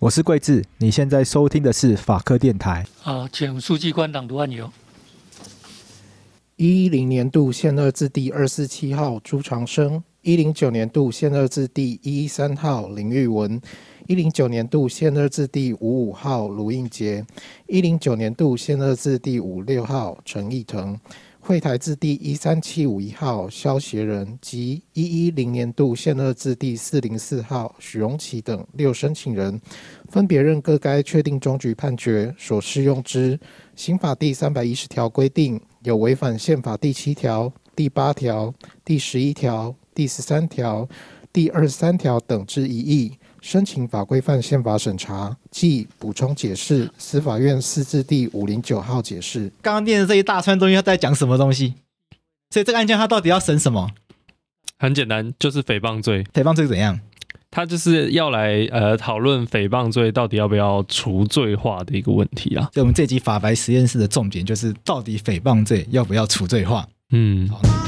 我是桂智，你现在收听的是法科电台。啊，请书记官朗读案由。一一零年度宪二字第二四七号朱长生，一零九年度宪二字第一一三号林玉文，一零九年度宪二字第五五号卢应杰，一零九年度宪二字第五六号陈义腾。会台字第一三七五一号萧协仁及一一零年度宪二字第四零四号许荣奇等六申请人，分别认各该确定终局判决所适用之刑法第三百一十条规定有违反宪法第七条、第八条、第十一条、第十三条、第二十三条等之疑义。申请法规范宪法审查，即补充解释司法院释字第五零九号解释。刚刚念的这一大串东西，他在讲什么东西？所以这个案件他到底要审什么？很简单，就是诽谤罪。诽谤罪怎样？他就是要来呃讨论诽谤罪到底要不要除罪化的一个问题啊。所以我们这集法白实验室的重点就是，到底诽谤罪要不要除罪化？嗯。好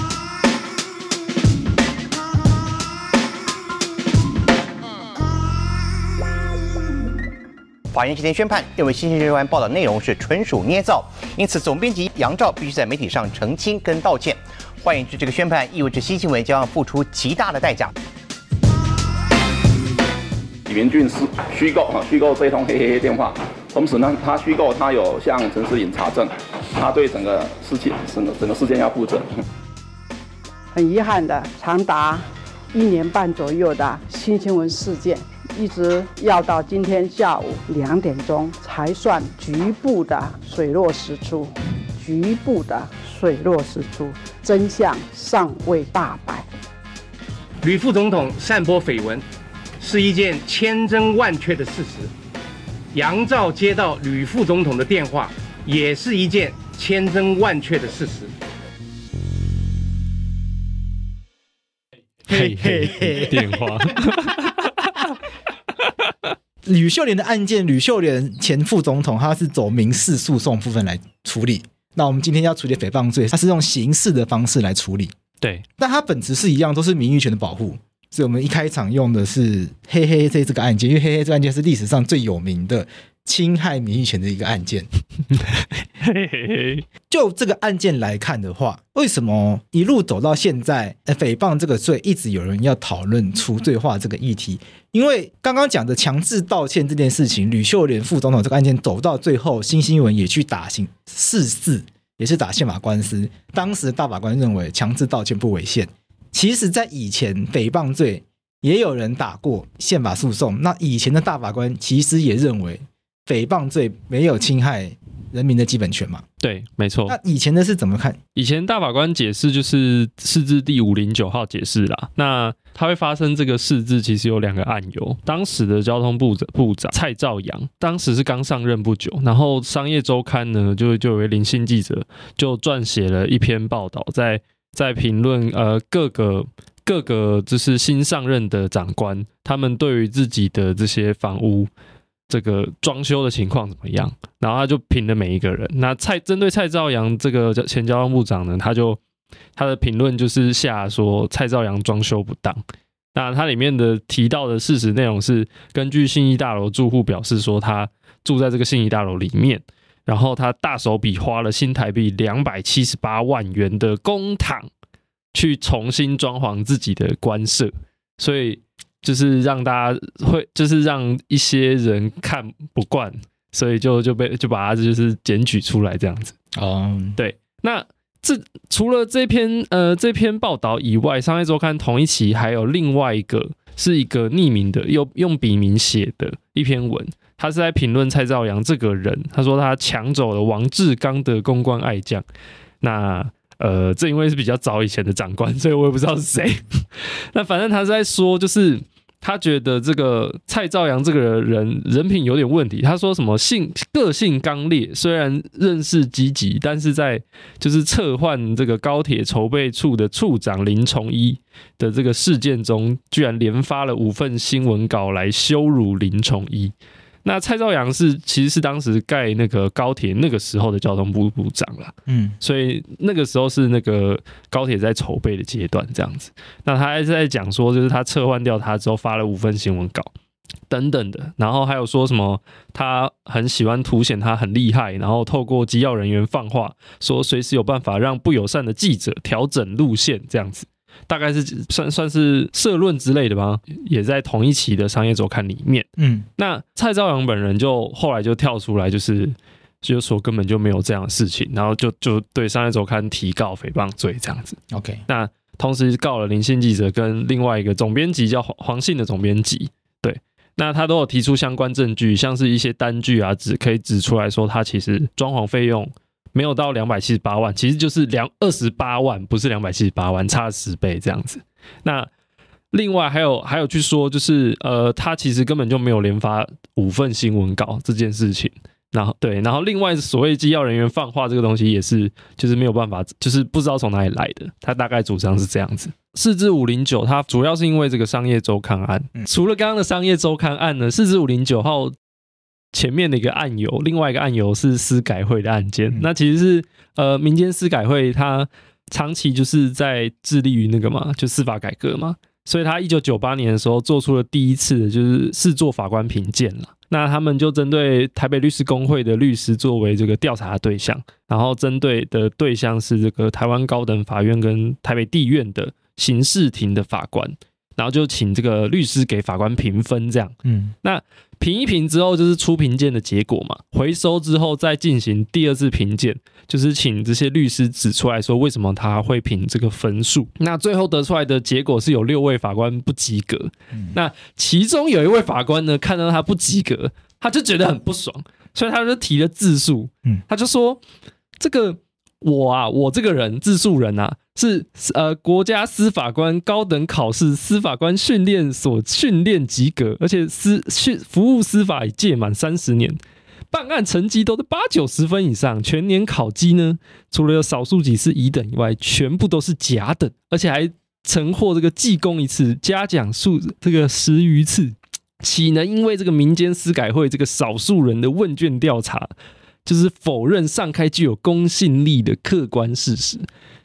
法院今天宣判，认为新闻报道内容是纯属捏造，因此总编辑杨照必须在媒体上澄清跟道歉。换言之，这个宣判意味着新新闻将要付出极大的代价。李明俊是虚构啊，虚构这通黑黑黑电话，同时呢，他虚构他有向陈思颖查证，他对整个事情整个整个事件要负责。很遗憾的，长达一年半左右的新新闻事件。一直要到今天下午两点钟才算局部的水落石出，局部的水落石出，真相尚未大白。吕副总统散播绯闻是一件千真万确的事实，杨照接到吕副总统的电话也是一件千真万确的事实。嘿嘿嘿电话。吕秀莲的案件，吕秀莲前副总统，他是走民事诉讼部分来处理。那我们今天要处理诽谤罪，他是用刑事的方式来处理。对，但它本质是一样，都是名誉权的保护。所以我们一开场用的是黑黑这这个案件，因为黑黑这个案件是历史上最有名的侵害名誉权的一个案件。就这个案件来看的话，为什么一路走到现在，诽谤这个罪一直有人要讨论除罪化这个议题？因为刚刚讲的强制道歉这件事情，吕秀莲副总统这个案件走到最后，新新闻也去打刑释字，也是打宪法官司。当时大法官认为强制道歉不违宪。其实，在以前诽谤罪也有人打过宪法诉讼。那以前的大法官其实也认为诽谤罪没有侵害人民的基本权嘛？对，没错。那以前的是怎么看？以前大法官解释就是释字第五零九号解释啦。那它会发生这个释字，其实有两个案由。当时的交通部长部长蔡兆阳，当时是刚上任不久，然后商业周刊呢就就有位林姓记者就撰写了一篇报道，在。在评论呃各个各个就是新上任的长官，他们对于自己的这些房屋这个装修的情况怎么样？然后他就评了每一个人。那蔡针对蔡照阳这个前交通部长呢，他就他的评论就是下说蔡照阳装修不当。那他里面的提到的事实内容是，根据信义大楼住户表示说，他住在这个信义大楼里面。然后他大手笔花了新台币两百七十八万元的公帑，去重新装潢自己的官舍，所以就是让大家会，就是让一些人看不惯，所以就就被就把他就是检举出来这样子。哦，对，那这除了这篇呃这篇报道以外，商业周刊同一期还有另外一个是一个匿名的，用用笔名写的一篇文。他是在评论蔡兆阳这个人，他说他抢走了王志刚的公关爱将。那呃，这因为是比较早以前的长官，所以我也不知道是谁。那反正他是在说，就是他觉得这个蔡照阳这个人人品有点问题。他说什么性个性刚烈，虽然认识积极，但是在就是撤换这个高铁筹备处的处长林崇一的这个事件中，居然连发了五份新闻稿来羞辱林崇一。那蔡兆阳是其实是当时盖那个高铁那个时候的交通部部长了，嗯，所以那个时候是那个高铁在筹备的阶段这样子。那他还是在讲说，就是他撤换掉他之后发了五份新闻稿等等的，然后还有说什么他很喜欢凸显他很厉害，然后透过机要人员放话说随时有办法让不友善的记者调整路线这样子。大概是算算是社论之类的吧，也在同一期的商业周刊里面。嗯，那蔡照阳本人就后来就跳出来，就是就说根本就没有这样的事情，然后就就对商业周刊提告诽谤罪这样子。OK，那同时告了林信记者跟另外一个总编辑叫黄黄信的总编辑。对，那他都有提出相关证据，像是一些单据啊，指可以指出来说他其实装潢费用。没有到两百七十八万，其实就是两二十八万，不是两百七十八万，差了十倍这样子。那另外还有还有去说，就是呃，他其实根本就没有连发五份新闻稿这件事情。然后对，然后另外所谓机要人员放话这个东西也是，就是没有办法，就是不知道从哪里来的。他大概主张是这样子。四至五零九，它主要是因为这个商业周刊案。除了刚刚的商业周刊案呢，四至五零九号。前面的一个案由，另外一个案由是司改会的案件。嗯、那其实是呃，民间司改会它长期就是在致力于那个嘛，就司法改革嘛。所以他一九九八年的时候做出了第一次的就是试做法官评鉴了。那他们就针对台北律师工会的律师作为这个调查的对象，然后针对的对象是这个台湾高等法院跟台北地院的刑事庭的法官。然后就请这个律师给法官评分，这样，嗯，那评一评之后就是出评鉴的结果嘛。回收之后再进行第二次评鉴，就是请这些律师指出来说为什么他会评这个分数。那最后得出来的结果是有六位法官不及格。那其中有一位法官呢，看到他不及格，他就觉得很不爽，所以他就提了自诉。嗯，他就说这个。我啊，我这个人自述人啊，是呃国家司法官高等考试司法官训练所训练及格，而且司训服务司法已届满三十年，办案成绩都在八九十分以上，全年考绩呢，除了有少数几次乙等以外，全部都是甲等，而且还曾获这个记功一次，嘉奖数这个十余次，岂能因为这个民间司改会这个少数人的问卷调查，就是否认上开具有公信力的客观事实？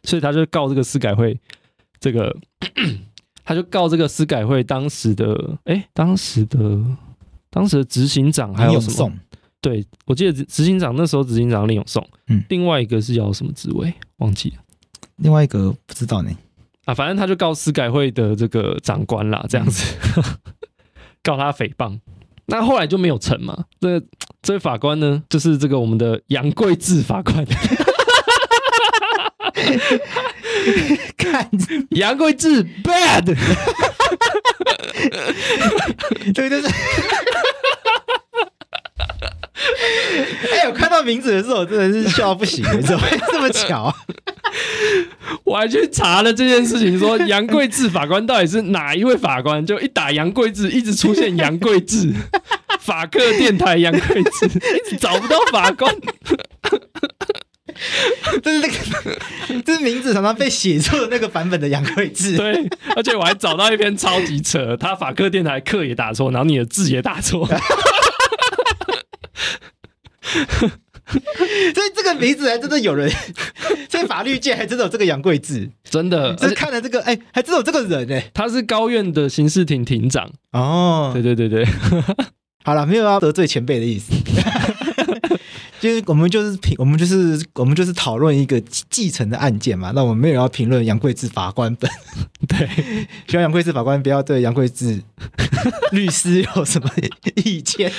所以他就告这个司改会，这个 他就告这个司改会当时的哎，当时的当时的执行长还有什么？对，我记得执行长那时候执行长林永颂，嗯，另外一个是叫什么职位？忘记了，另外一个不知道呢。啊，反正他就告司改会的这个长官啦，这样子，嗯、告他诽谤。那后来就没有成嘛。这这位法官呢，就是这个我们的杨贵志法官。看杨贵志 bad，对，就是。哎、欸，我看到名字的时候，我真的是笑到不行，怎么会这么巧啊？我还去查了这件事情，说杨贵志法官到底是哪一位法官？就一打杨贵志，一直出现杨贵志，法客电台杨贵志，一直找不到法官。这是那个，这是名字常常被写错的那个版本的杨贵志。对，而且我还找到一篇超级扯，他法客电台课也打错，然后你的字也打错。所以这个名字还真的有人，在法律界还真的有这个杨贵志，真的。就是看了这个，哎、欸，还真的有这个人哎、欸，他是高院的刑事庭庭长哦。对对对对，好了，没有要得罪前辈的意思。就是我们就是评，我们就是我们就是讨论一个继承的案件嘛。那我们没有要评论杨贵智法官本，对，希望杨贵智法官不要对杨贵智 律师有什么意见。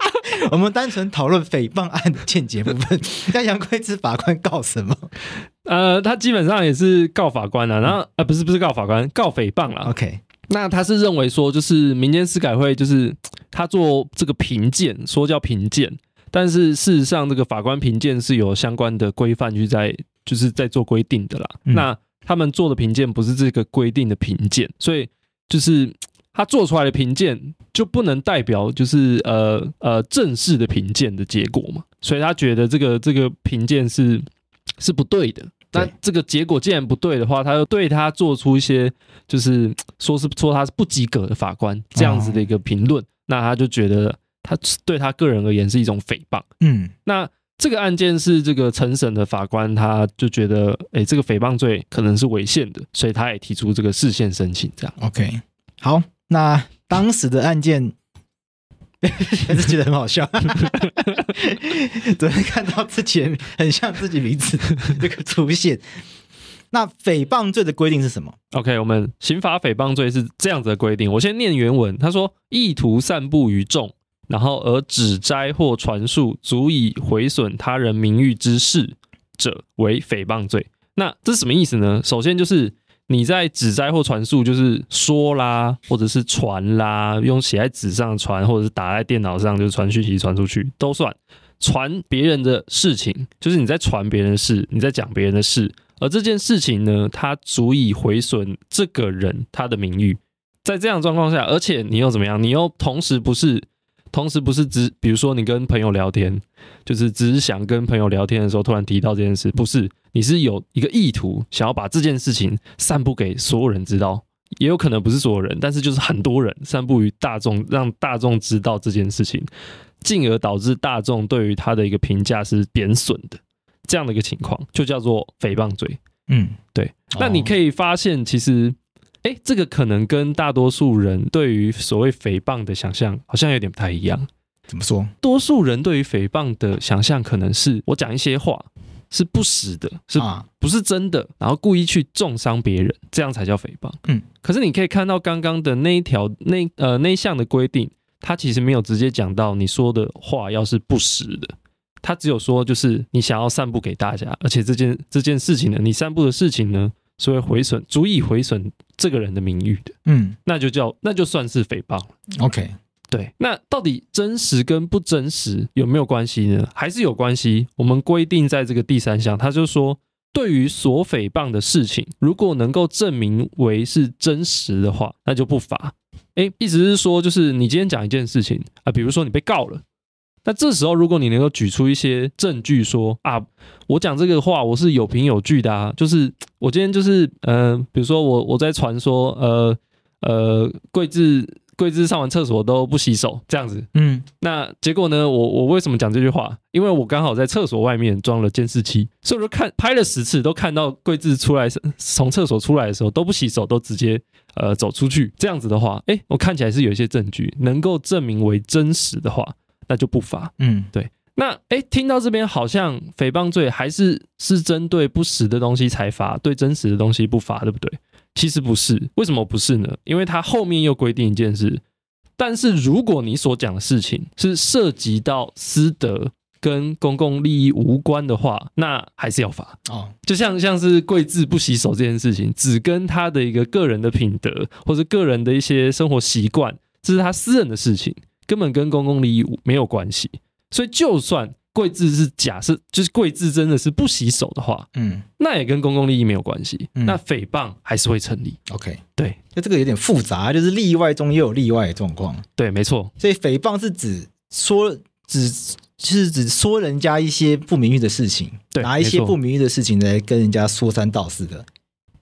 我们单纯讨论诽谤案的见解部分。那杨贵智法官告什么？呃，他基本上也是告法官啊，然后呃，不是不是告法官，告诽谤了。OK，那他是认为说，就是民间司改会就是他做这个评鉴，说叫评鉴。但是事实上，这个法官评鉴是有相关的规范去在，就是在做规定的啦。嗯、那他们做的评鉴不是这个规定的评鉴，所以就是他做出来的评鉴就不能代表就是呃呃正式的评鉴的结果嘛。所以他觉得这个这个评鉴是是不对的。那这个结果既然不对的话，他又对他做出一些就是说是说他是不及格的法官这样子的一个评论，哦、那他就觉得。他对他个人而言是一种诽谤。嗯，那这个案件是这个陈审的法官，他就觉得，哎，这个诽谤罪可能是违宪的，所以他也提出这个释宪申请。这样，OK，好，那当时的案件 还是觉得很好笑。昨天看到自己很像自己名字这个出现。那诽谤罪的规定是什么？OK，我们刑法诽谤罪是这样子的规定。我先念原文，他说：意图散布于众。然后而指摘或传述足以毁损他人名誉之事者，为诽谤罪。那这是什么意思呢？首先就是你在指摘或传述，就是说啦，或者是传啦，用写在纸上传，或者是打在电脑上，就是传讯息传出去都算。传别人的事情，就是你在传别人的事，你在讲别人的事，而这件事情呢，它足以毁损这个人他的名誉。在这样状况下，而且你又怎么样？你又同时不是。同时不是只，比如说你跟朋友聊天，就是只是想跟朋友聊天的时候突然提到这件事，不是，你是有一个意图想要把这件事情散布给所有人知道，也有可能不是所有人，但是就是很多人散布于大众，让大众知道这件事情，进而导致大众对于他的一个评价是贬损的，这样的一个情况就叫做诽谤罪。嗯，对。那你可以发现，其实。哎，这个可能跟大多数人对于所谓诽谤的想象好像有点不太一样。怎么说？多数人对于诽谤的想象可能是我讲一些话是不实的，是不是真的，然后故意去重伤别人，这样才叫诽谤。嗯，可是你可以看到刚刚的那一条那呃那一项的规定，它其实没有直接讲到你说的话要是不实的，它只有说就是你想要散布给大家，而且这件这件事情呢，你散布的事情呢。所以毁损，足以毁损这个人的名誉的，嗯，那就叫那就算是诽谤。OK，对，那到底真实跟不真实有没有关系呢？还是有关系？我们规定在这个第三项，他就说，对于所诽谤的事情，如果能够证明为是真实的话，那就不罚。诶，意思是说，就是你今天讲一件事情啊，比如说你被告了，那这时候，如果你能够举出一些证据说啊，我讲这个话我是有凭有据的啊，就是 我今天就是呃，比如说我我在传说呃呃桂枝桂枝上完厕所都不洗手这样子，嗯，那结果呢，我我为什么讲这句话？因为我刚好在厕所外面装了监视器，所以我就看拍了十次，都看到桂枝出来从厕所出来的时候都不洗手，都直接呃走出去，这样子的话，哎，我看起来是有一些证据能够证明为真实的话。那就不罚，嗯，对。那哎，听到这边好像诽谤罪还是是针对不实的东西才罚，对真实的东西不罚，对不对？其实不是，为什么不是呢？因为它后面又规定一件事，但是如果你所讲的事情是涉及到私德跟公共利益无关的话，那还是要罚哦。就像像是跪字不洗手这件事情，只跟他的一个个人的品德或者个人的一些生活习惯，这是他私人的事情。根本跟公共利益没有关系，所以就算桂枝是假设，就是桂枝真的是不洗手的话，嗯，那也跟公共利益没有关系，嗯、那诽谤还是会成立。OK，对，那这个有点复杂，就是例外中也有例外的状况。对，没错。所以诽谤是指说，指就是指说人家一些不名誉的事情，对，拿一些不名誉的事情来跟人家说三道四的。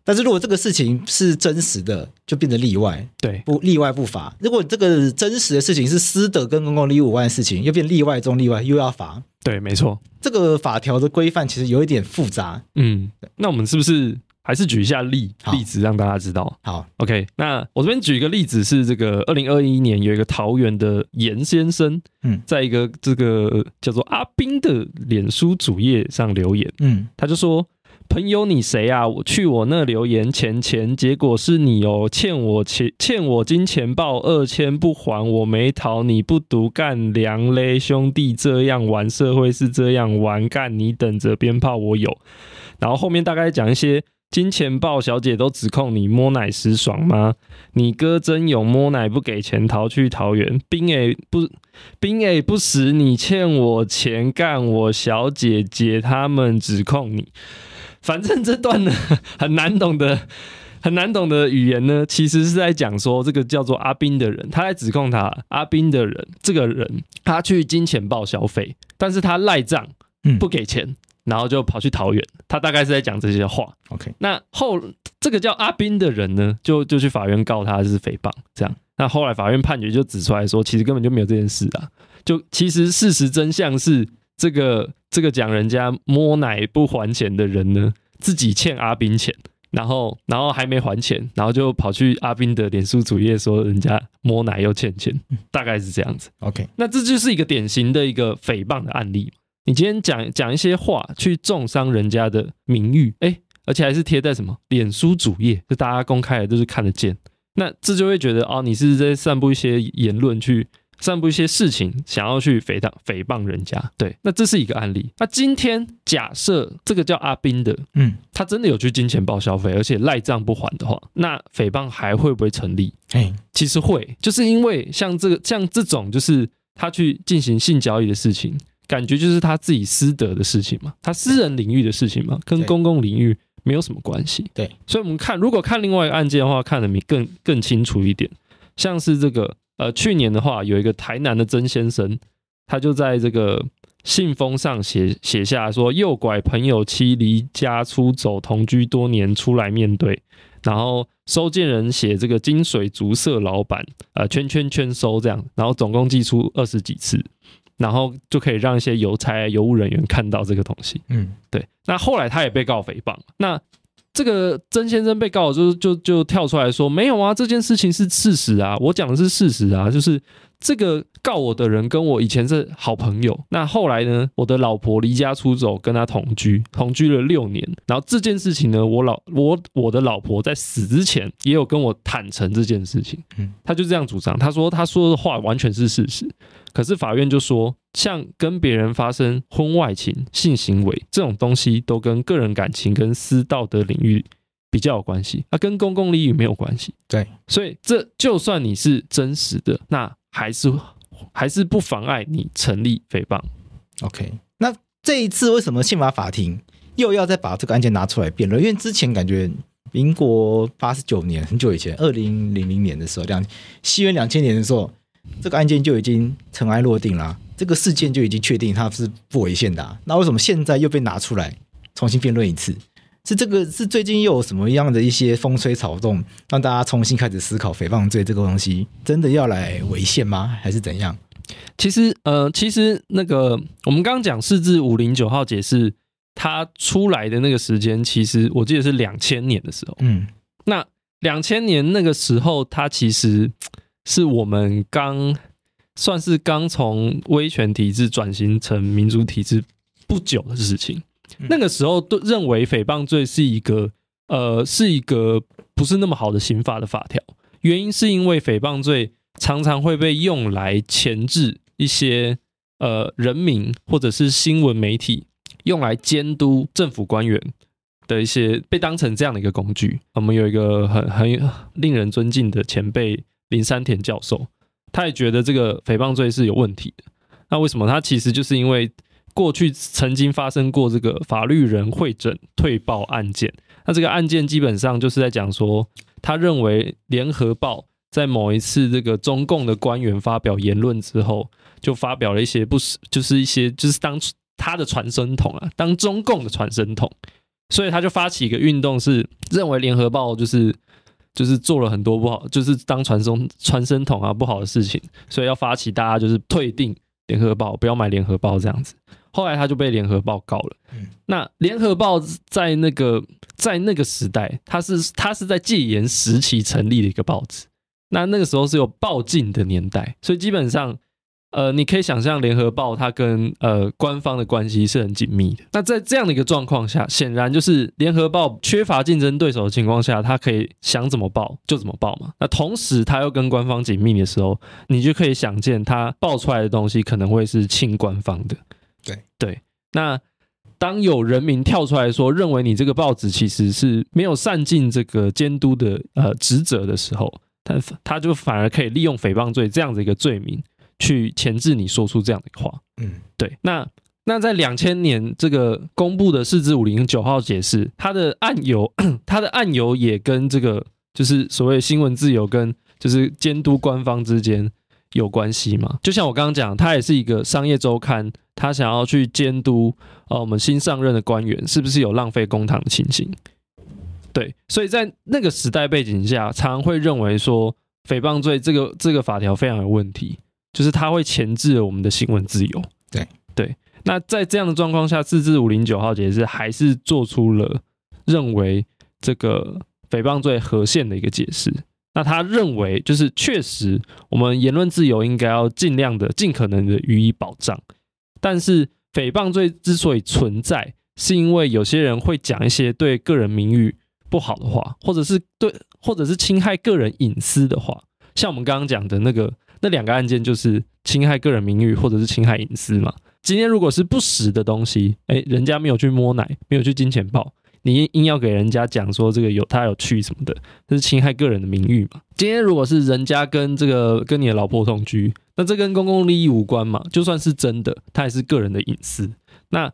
但是如果这个事情是真实的，就变得例外，对，不例外不罚。如果这个真实的事情是私德跟公共利益无关的事情，又变例外中例外，又要罚。对，没错。这个法条的规范其实有一点复杂。嗯，那我们是不是还是举一下例例子，让大家知道？好，OK。那我这边举一个例子是这个二零二一年有一个桃园的严先生，嗯，在一个这个叫做阿斌的脸书主页上留言，嗯，他就说。朋友，你谁啊？我去我那留言钱钱，结果是你哦，欠我钱，欠我金钱豹二千不还，我没逃，你不读干粮嘞，兄弟这样玩社会是这样玩干，你等着鞭炮我有。然后后面大概讲一些金钱豹小姐都指控你摸奶时爽吗？你哥真勇摸奶不给钱逃去桃园，兵诶不兵诶不死你欠我钱干我小姐姐他们指控你。反正这段呢很难懂的、很难懂的语言呢，其实是在讲说这个叫做阿斌的人，他在指控他阿斌的人这个人，他去金钱豹消费，但是他赖账不给钱，然后就跑去桃园。他大概是在讲这些话。OK，那后这个叫阿斌的人呢，就就去法院告他是诽谤，这样。那后来法院判决就指出来说，其实根本就没有这件事啊，就其实事实真相是。这个这个讲人家摸奶不还钱的人呢，自己欠阿斌钱，然后然后还没还钱，然后就跑去阿斌的脸书主页说人家摸奶又欠钱，大概是这样子。OK，那这就是一个典型的一个诽谤的案例。你今天讲讲一些话去重伤人家的名誉，哎，而且还是贴在什么脸书主页，就大家公开的都是看得见，那这就会觉得哦，你是在散布一些言论去。散布一些事情，想要去诽谤诽谤人家，对，那这是一个案例。那今天假设这个叫阿斌的，嗯，他真的有去金钱豹消费，而且赖账不还的话，那诽谤还会不会成立？哎，其实会，就是因为像这个像这种，就是他去进行性交易的事情，感觉就是他自己私德的事情嘛，他私人领域的事情嘛，跟公共领域没有什么关系。对，所以我们看，如果看另外一个案件的话，看得明更更清楚一点，像是这个。呃，去年的话，有一个台南的曾先生，他就在这个信封上写写下说，诱拐朋友妻离家出走，同居多年出来面对，然后收件人写这个金水竹社老板，呃，圈圈圈收这样，然后总共寄出二十几次，然后就可以让一些邮差、邮务人员看到这个东西。嗯，对。那后来他也被告诽谤，那。这个曾先生被告就就就跳出来说，没有啊，这件事情是事实啊，我讲的是事实啊，就是这个告我的人跟我以前是好朋友，那后来呢，我的老婆离家出走，跟他同居，同居了六年，然后这件事情呢，我老我我的老婆在死之前也有跟我坦诚这件事情，嗯，他就这样主张，他说他说的话完全是事实。可是法院就说，像跟别人发生婚外情、性行为这种东西，都跟个人感情跟私道德领域比较有关系，它跟公共利益没有关系。对，所以这就算你是真实的，那还是还是不妨碍你成立诽谤。OK，那这一次为什么宪法法庭又要再把这个案件拿出来辩论？因为之前感觉民国八十九年很久以前，二零零零年的时候，两西元两千年的时候。这个案件就已经尘埃落定了，这个事件就已经确定它是不违宪的啊，那为什么现在又被拿出来重新辩论一次？是这个是最近又有什么样的一些风吹草动，让大家重新开始思考诽谤罪这个东西真的要来违宪吗？还是怎样？其实，呃，其实那个我们刚刚讲四至五零九号解释，它出来的那个时间，其实我记得是两千年的时候。嗯，那两千年那个时候，它其实是我们刚算是刚从威权体制转型成民主体制不久的事情。那个时候都认为诽谤罪是一个呃是一个不是那么好的刑法的法条，原因是因为诽谤罪常常会被用来钳制一些呃人民或者是新闻媒体，用来监督政府官员的一些被当成这样的一个工具。我们有一个很很令人尊敬的前辈林山田教授，他也觉得这个诽谤罪是有问题的。那为什么？他其实就是因为。过去曾经发生过这个法律人会诊退报案件，那这个案件基本上就是在讲说，他认为联合报在某一次这个中共的官员发表言论之后，就发表了一些不是，就是一些就是当他的传声筒啊，当中共的传声筒，所以他就发起一个运动，是认为联合报就是就是做了很多不好，就是当传声传声筒啊不好的事情，所以要发起大家就是退订联合报，不要买联合报这样子。后来他就被联合报告了。那联合报在那个在那个时代，它是它是在戒严时期成立的一个报纸。那那个时候是有报禁的年代，所以基本上，呃，你可以想象联合报它跟呃官方的关系是很紧密的。那在这样的一个状况下，显然就是联合报缺乏竞争对手的情况下，它可以想怎么报就怎么报嘛。那同时，它又跟官方紧密的时候，你就可以想见，它报出来的东西可能会是亲官方的。对对，那当有人民跳出来说，认为你这个报纸其实是没有善尽这个监督的呃职责的时候，他他就反而可以利用诽谤罪这样的一个罪名去钳制你说出这样的话。嗯，对。那那在两千年这个公布的四至五零九号解释，它的案由，它的案由也跟这个就是所谓新闻自由跟就是监督官方之间有关系嘛？就像我刚刚讲，它也是一个商业周刊。他想要去监督，呃，我们新上任的官员是不是有浪费公帑的情形？对，所以在那个时代背景下，常常会认为说，诽谤罪这个这个法条非常有问题，就是它会钳制了我们的新闻自由。对对，那在这样的状况下，自治五零九号解释还是做出了认为这个诽谤罪合宪的一个解释。那他认为，就是确实我们言论自由应该要尽量的、尽可能的予以保障。但是诽谤罪之所以存在，是因为有些人会讲一些对个人名誉不好的话，或者是对，或者是侵害个人隐私的话。像我们刚刚讲的那个那两个案件，就是侵害个人名誉或者是侵害隐私嘛。今天如果是不实的东西，哎，人家没有去摸奶，没有去金钱豹，你硬要给人家讲说这个有他有去什么的，这是侵害个人的名誉嘛。今天如果是人家跟这个跟你的老婆同居。那这跟公共利益无关嘛？就算是真的，它也是个人的隐私。那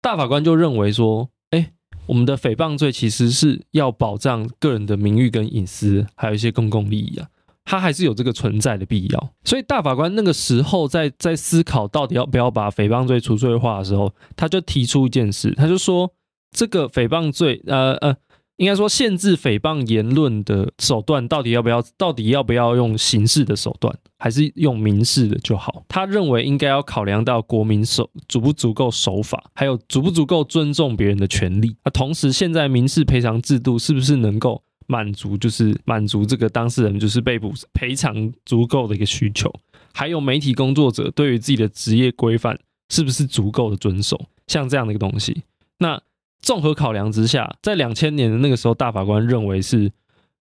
大法官就认为说，哎，我们的诽谤罪其实是要保障个人的名誉跟隐私，还有一些公共利益啊，它还是有这个存在的必要。所以大法官那个时候在在思考到底要不要把诽谤罪除罪化的时候，他就提出一件事，他就说这个诽谤罪，呃呃。应该说，限制诽谤言论的手段到底要不要？到底要不要用刑事的手段，还是用民事的就好？他认为应该要考量到国民守足不足够守法，还有足不足够尊重别人的权利。那同时，现在民事赔偿制度是不是能够满足，就是满足这个当事人就是被捕赔偿足够的一个需求？还有媒体工作者对于自己的职业规范是不是足够的遵守？像这样的一个东西，那。综合考量之下，在两千年的那个时候，大法官认为是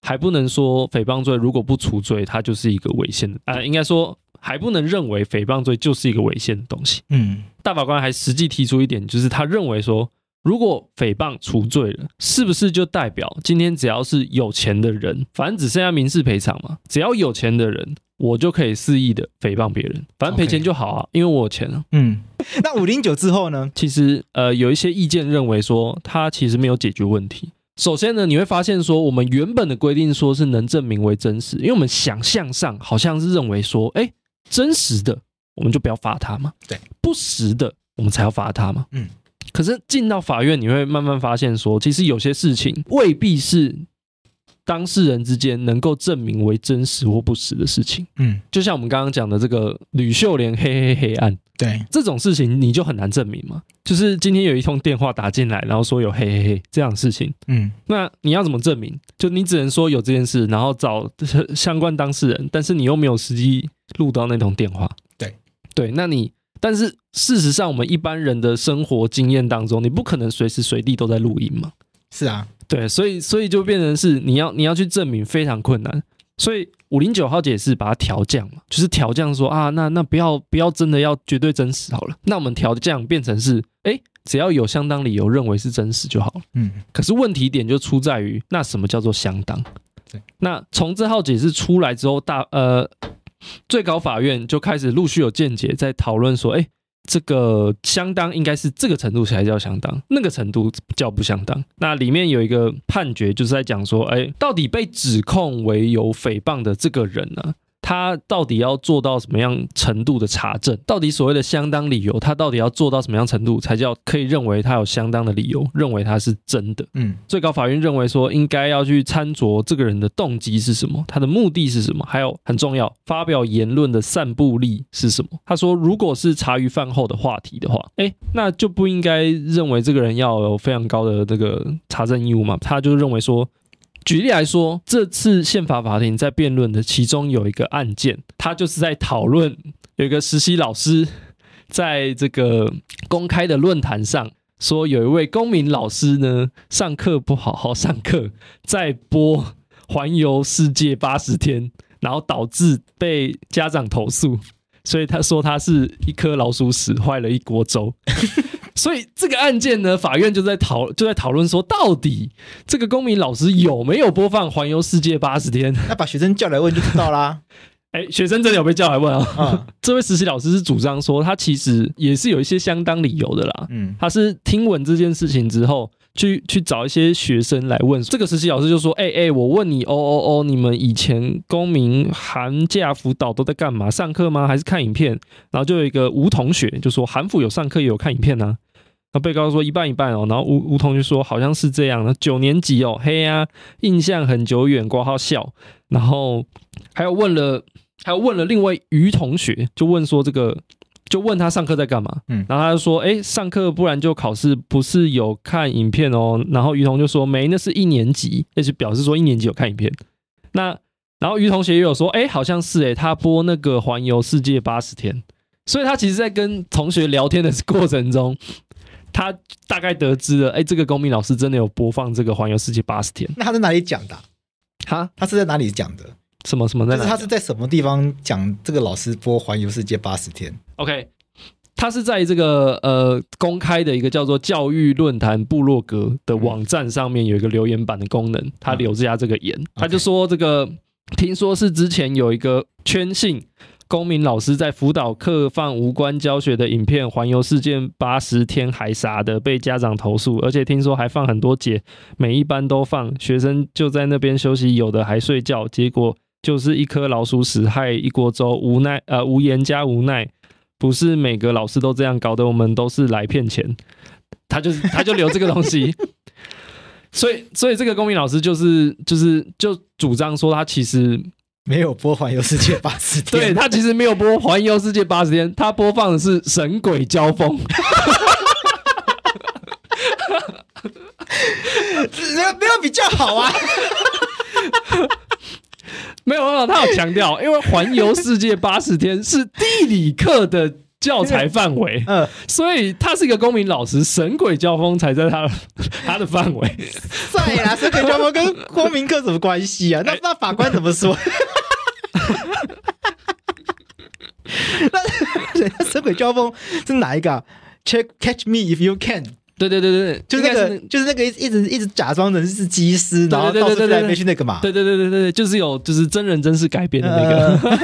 还不能说诽谤罪如果不除罪，它就是一个违宪的啊、呃，应该说还不能认为诽谤罪就是一个违宪的东西。嗯，大法官还实际提出一点，就是他认为说，如果诽谤除罪了，是不是就代表今天只要是有钱的人，反正只剩下民事赔偿嘛，只要有钱的人。我就可以肆意的诽谤别人，反正赔钱就好啊.因为我有钱啊。嗯，那五零九之后呢？其实呃，有一些意见认为说，它其实没有解决问题。首先呢，你会发现说，我们原本的规定说是能证明为真实，因为我们想象上好像是认为说，哎，真实的。我们就不要罚他嘛。对，不实的我们才要罚他嘛。嗯，可是进到法院，你会慢慢发现说，其实有些事情未必是当事人之间能够证明为真实或不实的事情。嗯，就像我们刚刚讲的这个吕秀莲黑黑黑案。对这种事情，你就很难证明嘛。就是今天有一通电话打进来，然后说有嘿嘿嘿这样的事情，嗯，那你要怎么证明？就你只能说有这件事，然后找相关当事人，但是你又没有实际录到那通电话。对对，那你但是事实上，我们一般人的生活经验当中，你不可能随时随地都在录音嘛。是啊，对，所以所以就变成是你要你要去证明非常困难。所以五零九号解释把它调降嘛，就是调降说啊，那那不要不要真的要绝对真实好了，那我们调降变成是，哎，只要有相当理由认为是真实就好了。嗯，可是问题点就出在于，那什么叫做相当？对，那从这号解释出来之后，大呃最高法院就开始陆续有见解在讨论说，哎。这个相当应该是这个程度才叫相当，那个程度叫不相当。那里面有一个判决，就是在讲说，哎，到底被指控为有诽谤的这个人呢、他到底要做到什么样程度的查证？到底所谓的相当理由，他到底要做到什么样程度才叫可以认为他有相当的理由，认为他是真的？嗯，最高法院认为说，应该要去参酌这个人的动机是什么，他的目的是什么，还有很重要，发表言论的散布力是什么？他说，如果是茶余饭后的话题的话，哎，那就不应该认为这个人要有非常高的这个查证义务嘛？他就认为说。举例来说，这次宪法法庭在辩论的其中有一个案件，他就是在讨论有一个实习老师在这个公开的论坛上说，有一位公民老师呢上课不好好上课，在播环游世界八十天，然后导致被家长投诉，所以他说他是一颗老鼠屎坏了一锅粥。所以这个案件呢，法院就在讨就在讨论说，到底这个公民老师有没有播放《环游世界八十天》？那把学生叫来问就知道啦。哎，学生真的有被叫来问啊？嗯、这位实习老师是主张说，他其实也是有一些相当理由的啦。嗯，他是听闻这件事情之后，去去找一些学生来问。这个实习老师就说：“哎哎，我问你，哦哦哦，你们以前公民寒假辅导都在干嘛？上课吗？还是看影片？”然后就有一个吴同学就说：“寒辅有上课，也有看影片呢、啊。”那被告说一半一半哦，然后吴吴桐就说好像是这样的，九年级哦，嘿呀、啊，印象很久远，挂号笑，然后还有问了，还有问了另外于同学，就问说这个，就问他上课在干嘛，嗯，然后他就说，哎，上课不然就考试，不是有看影片哦，然后于同就说没，那是一年级，那就表示说一年级有看影片，那然后于同学也有说，哎，好像是哎，他播那个环游世界八十天，所以他其实在跟同学聊天的过程中。他大概得知了，哎、欸，这个公民老师真的有播放这个《环游世界八十天》。那他在哪里讲的、啊？哈，他是在哪里讲的？什么什么在哪里？他是在什么地方讲这个老师播《环游世界八十天》？OK，他是在这个呃公开的一个叫做教育论坛部落格的网站上面有一个留言板的功能，他留下这个言，嗯、他就说这个听说是之前有一个圈信。公民老师在辅导课放无关教学的影片，环游世界八十天还啥的，被家长投诉，而且听说还放很多节，每一班都放，学生就在那边休息，有的还睡觉，结果就是一颗老鼠屎害一锅粥，无奈呃无言加无奈，不是每个老师都这样搞得，我们都是来骗钱，他就是他就留这个东西，所以所以这个公民老师就是就是就主张说他其实。没有播《环游世界八十天》，对，他其实没有播《环游世界八十天》，他播放的是《神鬼交锋》，没有没有比较好啊，没 有没有，他有强调，因为《环游世界八十天》是地理课的。教材范围，嗯，所以他是一个公民老师，神鬼交锋才在他 他的范围。对啊，神鬼交锋跟公民课什么关系啊？那那法官怎么说？那神鬼交锋是哪一个？Check catch me if you can。对对对对，就是那个，是就是那个一直一直假装成是机师，然后到处飞来飞去那个嘛。对对对对对，就是有就是真人真事改编的那个。呃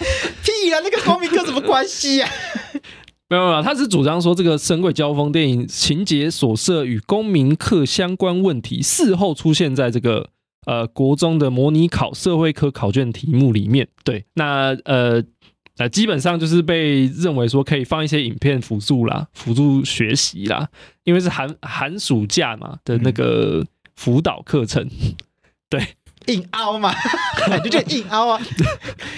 屁啊！那个公民课什么关系呀、啊？没有没有，他是主张说这个《神鬼交锋》电影情节所涉与公民课相关问题，事后出现在这个呃国中的模拟考社会科考卷题目里面。对，那呃呃，基本上就是被认为说可以放一些影片辅助啦，辅助学习啦，因为是寒寒暑假嘛的那个辅导课程，对。硬凹嘛，感觉就硬凹啊，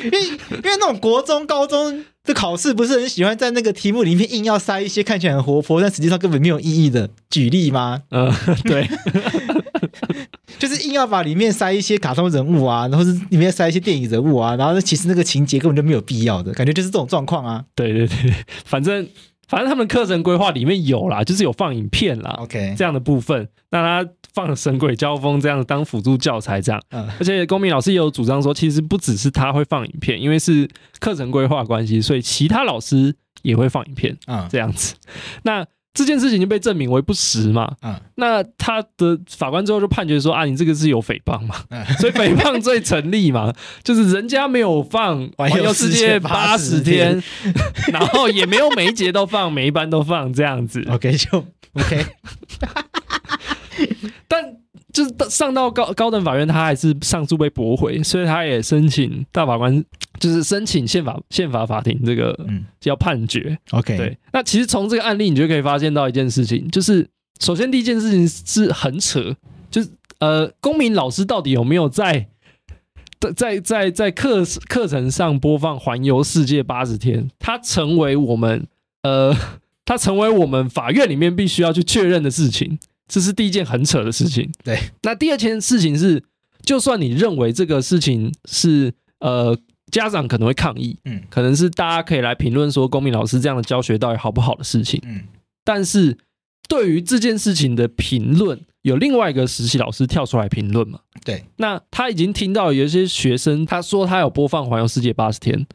因为因为那种国中、高中的考试不是很喜欢在那个题目里面硬要塞一些看起来很活泼，但实际上根本没有意义的举例吗？嗯，对，就是硬要把里面塞一些卡通人物啊，然后是里面塞一些电影人物啊，然后其实那个情节根本就没有必要的感觉，就是这种状况啊。对对对，反正。反正他们课程规划里面有啦，就是有放影片啦，OK，这样的部分，那他放《神鬼交锋》这样当辅助教材这样，嗯，而且公民老师也有主张说，其实不只是他会放影片，因为是课程规划关系，所以其他老师也会放影片，嗯，这样子，那。这件事情就被证明为不实嘛？嗯，那他的法官最后就判决说啊，你这个是有诽谤嘛？嗯，所以诽谤罪成立嘛？就是人家没有放环游世界八十天，然后也没有每一节都放，每一班都放这样子。OK，就 OK。但就是上到高高等法院，他还是上诉被驳回，所以他也申请大法官。就是申请宪法宪法法庭这个叫判决、嗯、，OK，对。那其实从这个案例，你就可以发现到一件事情，就是首先第一件事情是很扯，就是呃，公民老师到底有没有在在在在课课程上播放环游世界八十天？它成为我们呃，它成为我们法院里面必须要去确认的事情，这是第一件很扯的事情。对。那第二件事情是，就算你认为这个事情是呃。家长可能会抗议，嗯，可能是大家可以来评论说，公民老师这样的教学到底好不好的事情，嗯，但是对于这件事情的评论，有另外一个实习老师跳出来评论嘛？对，那他已经听到有一些学生他说他有播放环游世界八十天，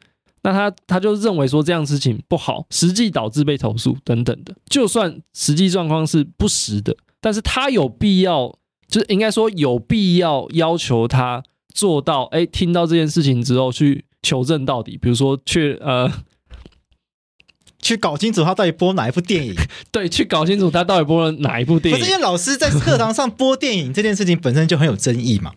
那他他就认为说这样事情不好，实际导致被投诉等等的，就算实际状况是不实的，但是他有必要，就是应该说有必要要求他做到，哎，听到这件事情之后去。求证到底，比如说去呃，去搞清楚他到底播哪一部电影。对，去搞清楚他到底播了哪一部电影。可是因为老师在课堂上播电影这件事情本身就很有争议嘛，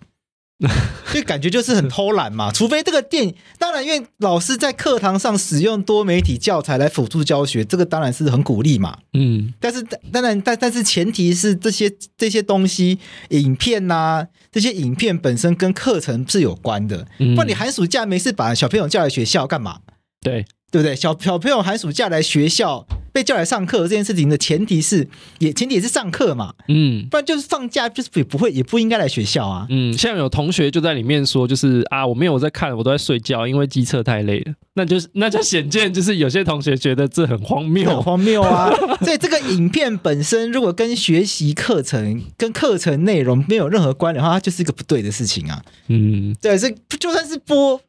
所以感觉就是很偷懒嘛。除非这个电影，当然因为老师在课堂上使用多媒体教材来辅助教学，这个当然是很鼓励嘛。嗯，但是当然，但但是前提是这些这些东西，影片呐、啊。这些影片本身跟课程是有关的，不然你寒暑假没事把小朋友叫来学校干嘛？对对不对？小小朋友寒暑假来学校被叫来上课这件事情的前提是，也前提也是上课嘛，嗯，不然就是放假就是也不会也不应该来学校啊，嗯，像有同学就在里面说，就是啊，我没有在看，我都在睡觉，因为机测太累了，那就是那就显见就是有些同学觉得这很荒谬，很荒谬啊。所以这个影片本身如果跟学习课程跟课程内容没有任何关联的话，它就是一个不对的事情啊。嗯，对，这就算是播。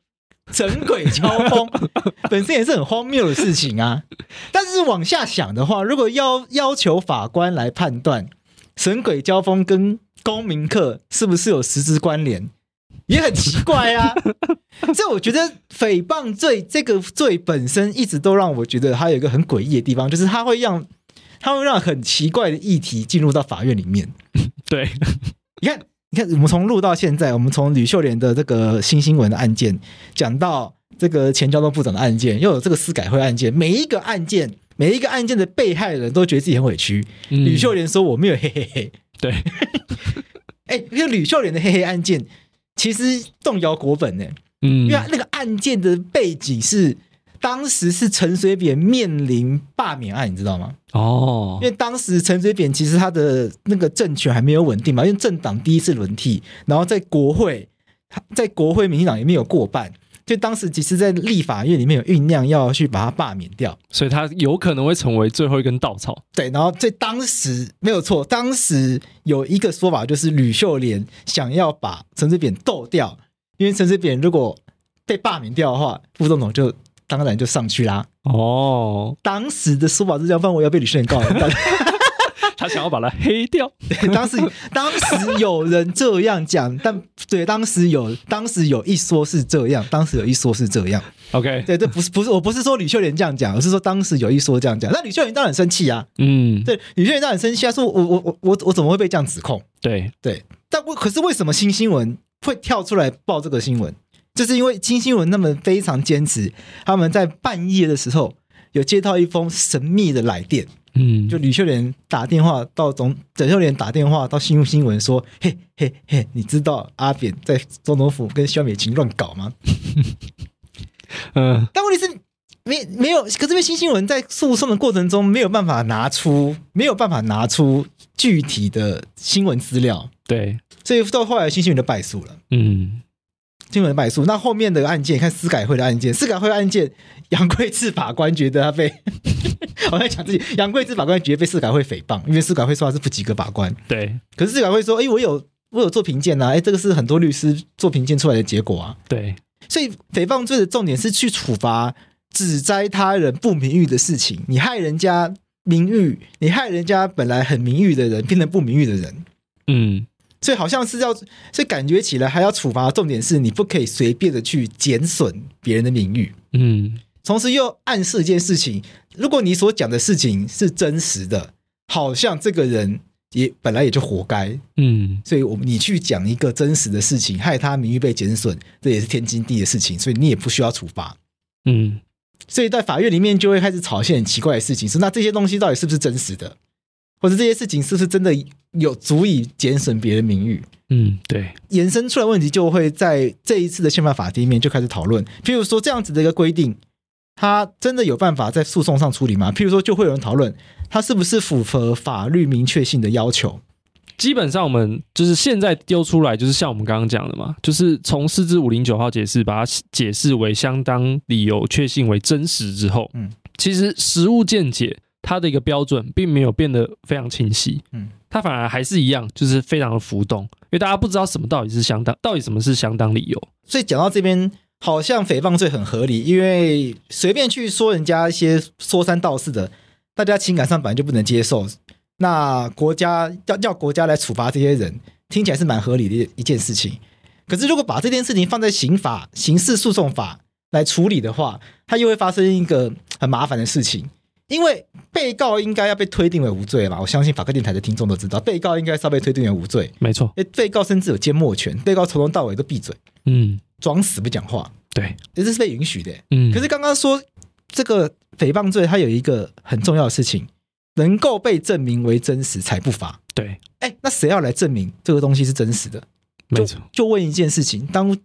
神鬼交锋 本身也是很荒谬的事情啊，但是往下想的话，如果要要求法官来判断神鬼交锋跟公民课是不是有实质关联，也很奇怪啊。所以我觉得诽谤罪这个罪本身一直都让我觉得它有一个很诡异的地方，就是它会让它会让很奇怪的议题进入到法院里面。对，你看。你看，我们从录到现在，我们从吕秀莲的这个新新闻的案件讲到这个前交通部长的案件，又有这个司改会案件，每一个案件，每一个案件的被害人都觉得自己很委屈。嗯、吕秀莲说：“我没有嘿嘿嘿。”对，哎，因为吕秀莲的嘿嘿案件其实动摇国本呢，嗯，因为那个案件的背景是。当时是陈水扁面临罢免案，你知道吗？哦，因为当时陈水扁其实他的那个政权还没有稳定嘛，因为政党第一次轮替，然后在国会，在国会民进党也没有过半，就当时其实，在立法院里面有酝酿要去把他罢免掉，所以他有可能会成为最后一根稻草。对，然后在当时没有错，当时有一个说法就是吕秀莲想要把陈水扁斗掉，因为陈水扁如果被罢免掉的话，副总统就。当然就上去啦。哦，当时的说法是这样，不然我要被李秀莲告了。他想要把他黑掉。对，当时当时有人这样讲，但对，当时有当时有一说是这样，当时有一说是这样。OK，对，这不是不是，我不是说吕秀莲这样讲，而是说当时有一说这样讲。那吕秀莲当然很生气啊。嗯，对，吕秀莲当然很生气啊，说我我我我我怎么会被这样指控？对对，但为可是为什么新新闻会跳出来报这个新闻？就是因为新新闻他们非常坚持，他们在半夜的时候有接到一封神秘的来电，嗯，就吕秀莲打电话到总，吕秀莲打电话到新新闻说，嘿嘿嘿，你知道阿扁在总统府跟萧美琴乱搞吗？嗯，但问题是没没有，可是因为新新闻在诉讼的过程中没有办法拿出，没有办法拿出具体的新闻资料，对，所以到后来新新闻就败诉了，嗯。新闻败诉，那后面的案件，看司改会的案件，司改会的案件，杨贵志法官觉得他被，我在讲自己，杨贵志法官觉得被司改会诽谤，因为司改会说他是不及格法官，对，可是司改会说，哎，我有我有做评鉴呐，哎，这个是很多律师做评鉴出来的结果啊，对，所以诽谤罪的重点是去处罚指摘他人不名誉的事情，你害人家名誉，你害人家本来很名誉的人变成不名誉的人，嗯。所以好像是要，所以感觉起来还要处罚重点是你不可以随便的去减损别人的名誉，嗯，同时又暗示一件事情：如果你所讲的事情是真实的，好像这个人也本来也就活该，嗯，所以我们你去讲一个真实的事情，害他名誉被减损，这也是天经地义的事情，所以你也不需要处罚，嗯，所以在法院里面就会开始吵一些很奇怪的事情，说那这些东西到底是不是真实的？或者这些事情是不是真的有足以减损别人名誉？嗯，对，延伸出来问题就会在这一次的宪法法庭里面就开始讨论。譬如说这样子的一个规定，它真的有办法在诉讼上处理吗？譬如说，就会有人讨论它是不是符合法律明确性的要求。基本上，我们就是现在丢出来，就是像我们刚刚讲的嘛，就是从四至五零九号解释，把它解释为相当理由确信为真实之后，嗯，其实实物见解。它的一个标准并没有变得非常清晰，嗯，它反而还是一样，就是非常的浮动，因为大家不知道什么到底是相当，到底什么是相当理由。所以讲到这边，好像诽谤罪很合理，因为随便去说人家一些说三道四的，大家情感上本来就不能接受。那国家要要国家来处罚这些人，听起来是蛮合理的一件事情。可是如果把这件事情放在刑法、刑事诉讼法来处理的话，它又会发生一个很麻烦的事情。因为被告应该要被推定为无罪嘛，我相信法科电台的听众都知道，被告应该是要被推定为无罪。没错，诶，被告甚至有缄默权，被告从头到尾都闭嘴，嗯，装死不讲话，对，这是被允许的。嗯，可是刚刚说这个诽谤罪，它有一个很重要的事情，能够被证明为真实才不罚。对，哎，那谁要来证明这个东西是真实的？没错，就问一件事情，当。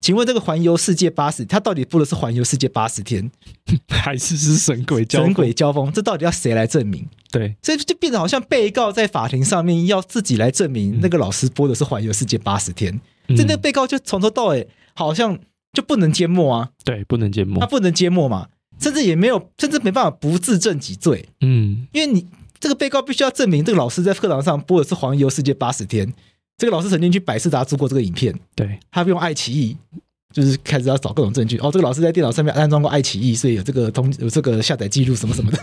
请问这个环游世界八十，他到底播的是环游世界八十天，还是是神鬼交神鬼交锋？这到底要谁来证明？对，所以就变得好像被告在法庭上面要自己来证明那个老师播的是环游世界八十天，这、嗯、那个被告就从头到尾好像就不能缄默啊，对，不能缄默，他不能缄默嘛，甚至也没有，甚至没办法不自证己罪，嗯，因为你这个被告必须要证明这个老师在课堂上播的是环游世界八十天。这个老师曾经去百事达租过这个影片，对，他用爱奇艺，就是开始要找各种证据。哦，这个老师在电脑上面安装过爱奇艺，所以有这个通有这个下载记录什么什么的，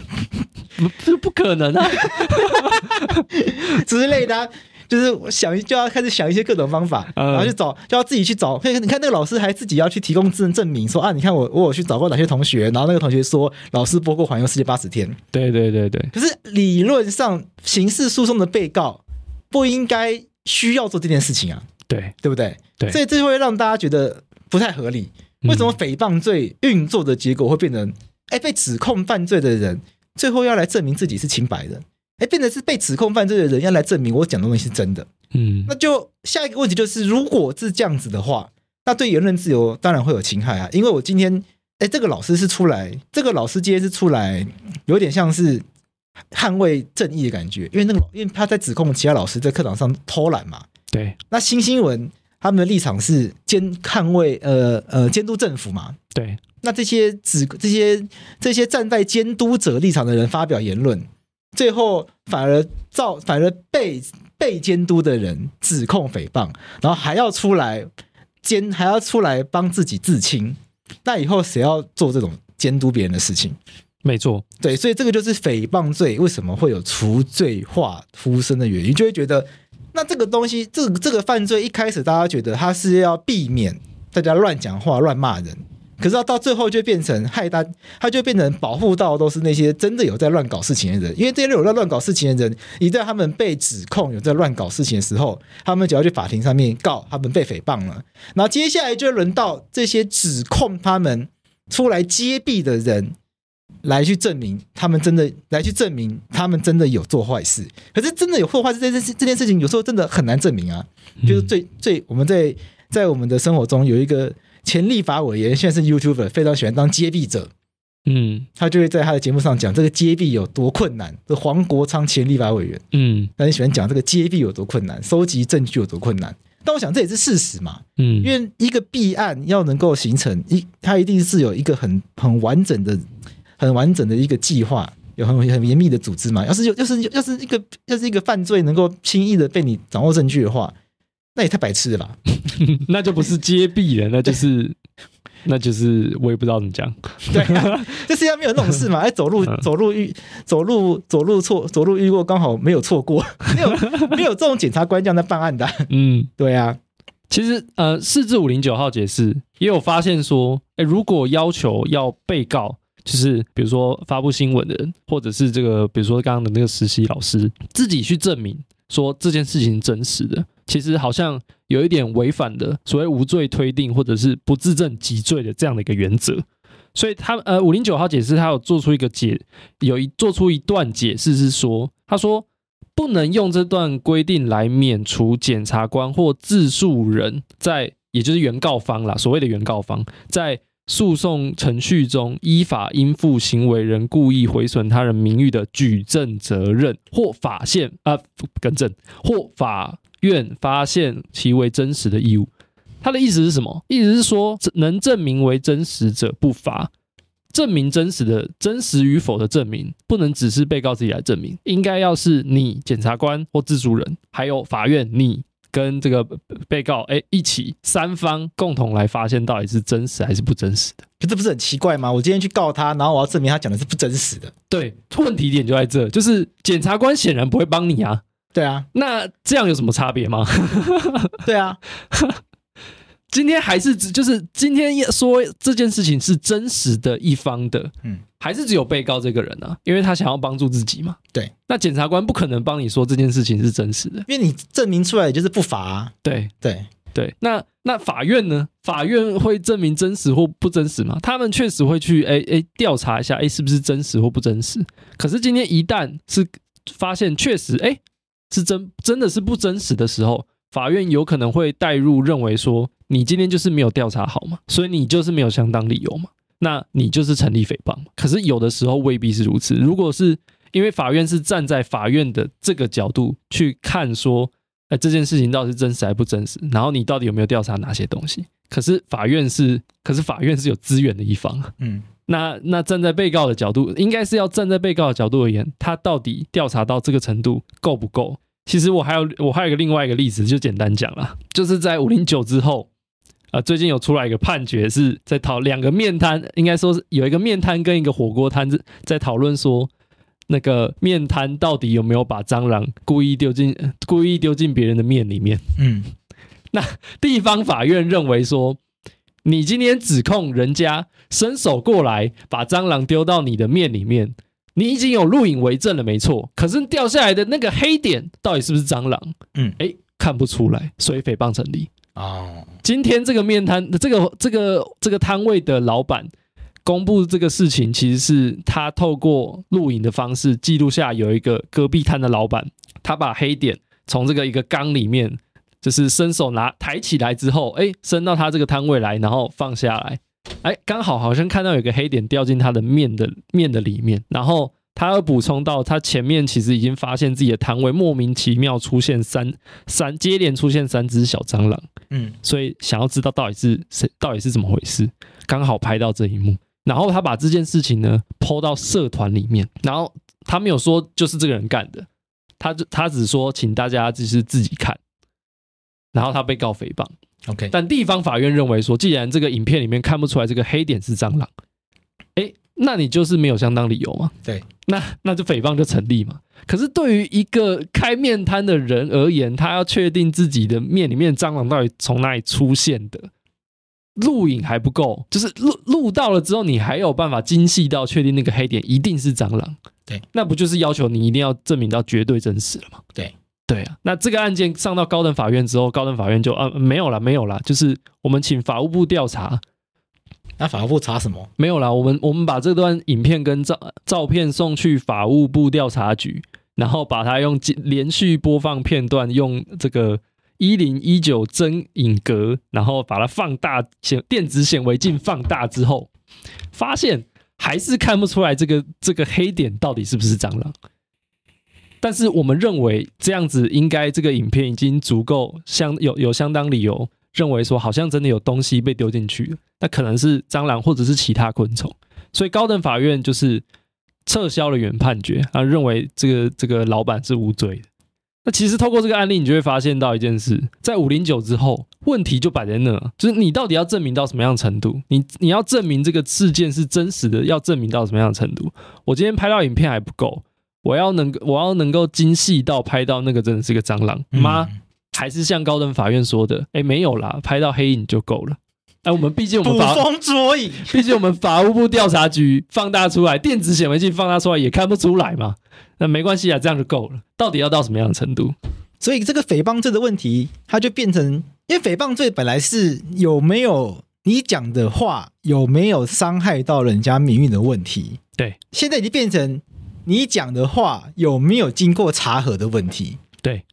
这不可能啊 之类的、啊。就是想就要开始想一些各种方法，然后去找，就要自己去找。你看那个老师还自己要去提供证证明，说啊，你看我我有去找过哪些同学，然后那个同学说老师播过《环游世界八十天》。对对对对。可是理论上，刑事诉讼的被告不应该。需要做这件事情啊，对对不对？对，所以这会让大家觉得不太合理。为什么诽谤罪运作的结果会变成，哎，被指控犯罪的人最后要来证明自己是清白的，哎，变成是被指控犯罪的人要来证明我讲的东西是真的。嗯，那就下一个问题就是，如果是这样子的话，那对言论自由当然会有侵害啊。因为我今天，哎，这个老师是出来，这个老师今天是出来，有点像是。捍卫正义的感觉，因为那个，因为他在指控其他老师在课堂上偷懒嘛。对。那新新闻他们的立场是监捍卫，呃呃，监督政府嘛。对。那这些指这些这些站在监督者立场的人发表言论，最后反而造反而被被监督的人指控诽谤，然后还要出来监还要出来帮自己自清，那以后谁要做这种监督别人的事情？没错，对，所以这个就是诽谤罪为什么会有除罪化呼声的原因，就会觉得那这个东西，这个这个犯罪一开始大家觉得他是要避免大家乱讲话、乱骂人，可是到到最后就变成害他，他就变成保护到都是那些真的有在乱搞事情的人，因为这些有在乱搞事情的人，一旦他们被指控有在乱搞事情的时候，他们就要去法庭上面告他们被诽谤了，然后接下来就轮到这些指控他们出来揭弊的人。来去证明他们真的来去证明他们真的有做坏事，可是真的有做坏事这件事这件事情有时候真的很难证明啊。就是最最我们在在我们的生活中有一个前立法委员，现在是 YouTuber，非常喜欢当揭弊者。嗯，他就会在他的节目上讲这个揭弊有多困难。这黄国昌前立法委员，嗯，他很喜欢讲这个揭弊有多困难，收集证据有多困难。但我想这也是事实嘛，嗯，因为一个弊案要能够形成一，它一定是有一个很很完整的。很完整的一个计划，有很很严密的组织嘛。要是有，要是要是一个要是一个犯罪能够轻易的被你掌握证据的话，那也太白痴了吧？那就不是揭弊了，那就是那就是我也不知道怎么讲。对、啊，这世界上没有那种事嘛？哎，走路走路遇走路走路错走路遇过，刚好没有错过，没有没有这种检察官这样在办案的。嗯，对啊。其实呃，四至五零九号解释也有发现说，哎，如果要求要被告。就是比如说发布新闻的人，或者是这个，比如说刚刚的那个实习老师，自己去证明说这件事情真实的，其实好像有一点违反的所谓无罪推定，或者是不自证即罪的这样的一个原则。所以他呃五零九号解释，他有做出一个解，有一做出一段解释是说，他说不能用这段规定来免除检察官或自诉人在，也就是原告方啦，所谓的原告方在。诉讼程序中，依法应负行为人故意毁损他人名誉的举证责任，或法现啊，更正，或法院发现其为真实的义务。他的意思是什么？意思是说，能证明为真实者不罚。证明真实的真实与否的证明，不能只是被告自己来证明，应该要是你检察官或自诉人，还有法院你。跟这个被告哎一起三方共同来发现到底是真实还是不真实的，可这不是很奇怪吗？我今天去告他，然后我要证明他讲的是不真实的。对，问题点就在这，就是检察官显然不会帮你啊。对啊，那这样有什么差别吗？对啊。今天还是只就是今天说这件事情是真实的一方的，嗯，还是只有被告这个人呢、啊？因为他想要帮助自己嘛。对，那检察官不可能帮你说这件事情是真实的，因为你证明出来就是不罚、啊。对对对，那那法院呢？法院会证明真实或不真实吗？他们确实会去哎哎调查一下，哎是不是真实或不真实？可是今天一旦是发现确实哎是真真的是不真实的时候，法院有可能会带入认为说。你今天就是没有调查好嘛，所以你就是没有相当理由嘛，那你就是成立诽谤。可是有的时候未必是如此。如果是因为法院是站在法院的这个角度去看，说，哎，这件事情到底是真实还不真实？然后你到底有没有调查哪些东西？可是法院是，可是法院是有资源的一方。嗯，那那站在被告的角度，应该是要站在被告的角度而言，他到底调查到这个程度够不够？其实我还有我还有一个另外一个例子，就简单讲了，就是在五零九之后。啊，最近有出来一个判决，是在讨两个面摊，应该说是有一个面摊跟一个火锅摊子在讨论说，那个面摊到底有没有把蟑螂故意丢进故意丢进别人的面里面？嗯，那地方法院认为说，你今天指控人家伸手过来把蟑螂丢到你的面里面，你已经有录影为证了，没错。可是掉下来的那个黑点到底是不是蟑螂？嗯，哎，看不出来，所以诽谤成立。哦，今天这个面摊这个这个这个摊位的老板公布这个事情，其实是他透过录影的方式记录下有一个隔壁摊的老板，他把黑点从这个一个缸里面，就是伸手拿抬起来之后，哎，伸到他这个摊位来，然后放下来，哎，刚好好像看到有个黑点掉进他的面的面的里面，然后。他要补充到，他前面其实已经发现自己的摊位莫名其妙出现三三接连出现三只小蟑螂，嗯，所以想要知道到底是谁，到底是怎么回事，刚好拍到这一幕，然后他把这件事情呢 PO 到社团里面，然后他没有说就是这个人干的，他就他只说请大家就是自己看，然后他被告诽谤，OK，但地方法院认为说，既然这个影片里面看不出来这个黑点是蟑螂，哎。那你就是没有相当理由嘛？对，那那就诽谤就成立嘛。可是对于一个开面摊的人而言，他要确定自己的面里面蟑螂到底从哪里出现的，录影还不够，就是录录到了之后，你还有办法精细到确定那个黑点一定是蟑螂。对，那不就是要求你一定要证明到绝对真实了吗？对，对啊。那这个案件上到高等法院之后，高等法院就啊没有了，没有了，就是我们请法务部调查。那法务部查什么？没有啦，我们我们把这段影片跟照照片送去法务部调查局，然后把它用连续播放片段，用这个。一零一九真影格，然后把它放大显电子显微镜放大之后，发现还是看不出来这个这个黑点到底是不是蟑螂。但是我们认为这样子应该这个影片已经足够相有有相当理由认为说好像真的有东西被丢进去了，那可能是蟑螂或者是其他昆虫。所以高等法院就是撤销了原判决，啊，认为这个这个老板是无罪的。那其实透过这个案例，你就会发现到一件事，在五零九之后，问题就摆在那，就是你到底要证明到什么样的程度？你你要证明这个事件是真实的，要证明到什么样的程度？我今天拍到影片还不够，我要能我要能够精细到拍到那个真的是个蟑螂吗？嗯、还是像高等法院说的，哎，没有啦，拍到黑影就够了。哎，我们毕竟我们法捕风捉影，毕竟我们法务部调查局放大出来，电子显微镜放大出来也看不出来嘛。那没关系啊，这样就够了。到底要到什么样的程度？所以这个诽谤罪的问题，它就变成，因为诽谤罪本来是有没有你讲的话有没有伤害到人家名誉的问题。对，现在已经变成你讲的话有没有经过查核的问题。对，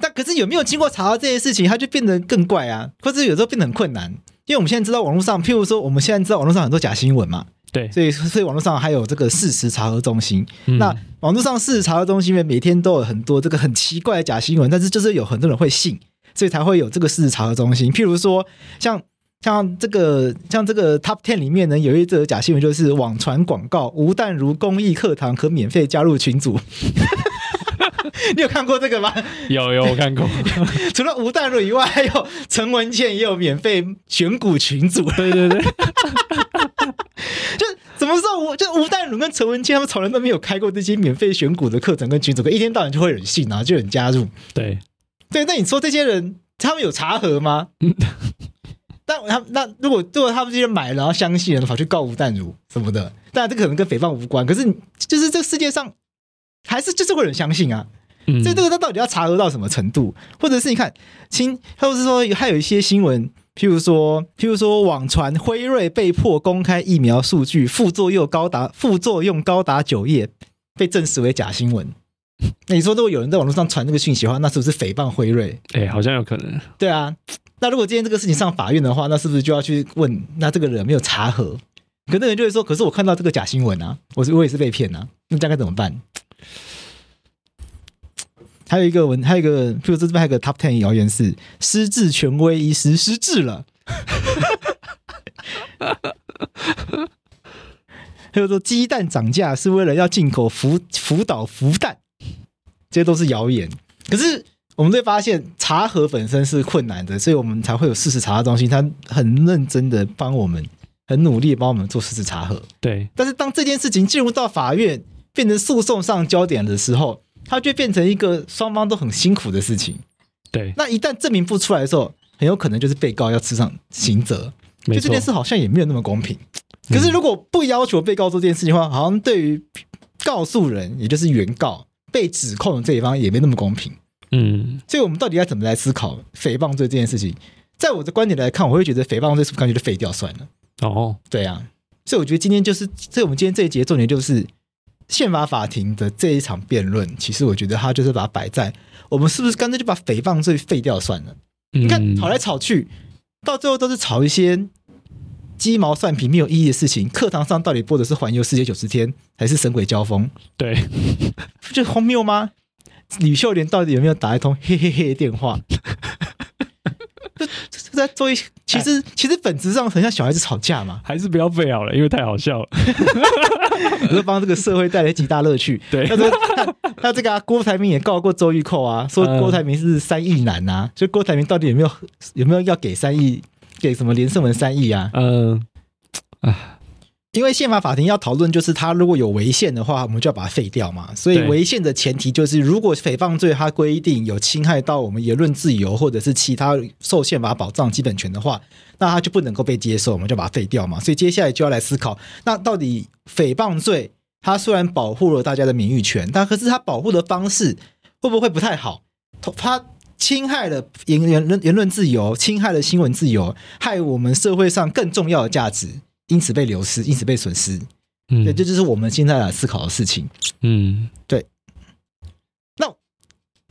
但可是有没有经过查核这件事情，它就变得更怪啊，或者有时候变得很困难，因为我们现在知道网络上，譬如说我们现在知道网络上很多假新闻嘛。对，所以所以网络上还有这个事实查核中心。嗯、那网络上事实查核中心每天都有很多这个很奇怪的假新闻，但是就是有很多人会信，所以才会有这个事实查核中心。譬如说像，像像这个像这个 Top Ten 里面呢，有一则假新闻，就是网传广告吴淡如公益课堂可免费加入群组。你有看过这个吗？有有，我看过。除了吴淡如以外，还有陈文茜也有免费选股群组。对对对。就怎么说？我就吴淡如跟陈文茜他们从来都没有开过这些免费选股的课程跟群组，可一天到晚就会有人信，然后就有人加入。对对，那你说这些人他们有查核吗？但他那如果如果他们这些人买了然后相信，然后跑去告吴淡如什么的，当然这可能跟诽谤无关。可是就是这个世界上还是就是会有人相信啊。嗯、所以这个他到底要查核到什么程度？或者是你看，亲，或者是说还有一些新闻。譬如说，譬如说，网传辉瑞被迫公开疫苗数据，副作用高达副作用高达九页，被证实为假新闻。那你说，如果有人在网络上传这个讯息的话，那是不是诽谤辉瑞？哎、欸，好像有可能。对啊，那如果今天这个事情上法院的话，那是不是就要去问？那这个人没有查核，可那人就会说：“可是我看到这个假新闻啊，我是我也是被骗啊，那这样该怎么办？”还有一个文，还有一个，譬如这边还有个 top ten 谣言是失智权威医师失智了，还有说鸡蛋涨价是为了要进口福福岛福蛋，这些都是谣言。可是我们会发现茶盒本身是困难的，所以我们才会有事实查核中心，他很认真的帮我们，很努力帮我们做事实查核。对，但是当这件事情进入到法院，变成诉讼上焦点的时候。它就变成一个双方都很辛苦的事情，对。那一旦证明不出来的时候，很有可能就是被告要吃上刑责。就这件事好像也没有那么公平。可是如果不要求被告做这件事情的话，好像对于告诉人，也就是原告被指控的这一方也没那么公平。嗯。所以我们到底要怎么来思考诽谤罪这件事情？在我的观点来看，我会觉得诽谤罪是不是干脆就废掉算了？哦，对啊。所以我觉得今天就是，所以我们今天这一节重点就是。宪法法庭的这一场辩论，其实我觉得他就是把它摆在我们是不是干脆就把诽谤罪废掉算了？嗯、你看吵来吵去，到最后都是吵一些鸡毛蒜皮、没有意义的事情。课堂上到底播的是《环游世界九十天》还是《神鬼交锋》？对，不就荒谬吗？吕秀莲到底有没有打一通嘿嘿嘿的电话？在做一，其实其实本质上很像小孩子吵架嘛。还是不要废好了，因为太好笑了。我就帮这个社会带来极大乐趣。对，他说他，他这个、啊、郭台铭也告过周玉蔻啊，说郭台铭是三亿男啊，就、嗯、郭台铭到底有没有有没有要给三亿，给什么连胜文三亿啊？嗯，啊，因为宪法法庭要讨论，就是他如果有违宪的话，我们就要把它废掉嘛。所以违宪的前提就是，如果诽谤罪它规定有侵害到我们言论自由或者是其他受宪法保障基本权的话，那它就不能够被接受，我们就把它废掉嘛。所以接下来就要来思考，那到底诽谤罪它虽然保护了大家的名誉权，但可是它保护的方式会不会不太好？它侵害了言言论言论自由，侵害了新闻自由，害我们社会上更重要的价值。因此被流失，因此被损失，嗯，对，这就是我们现在来思考的事情，嗯，对。那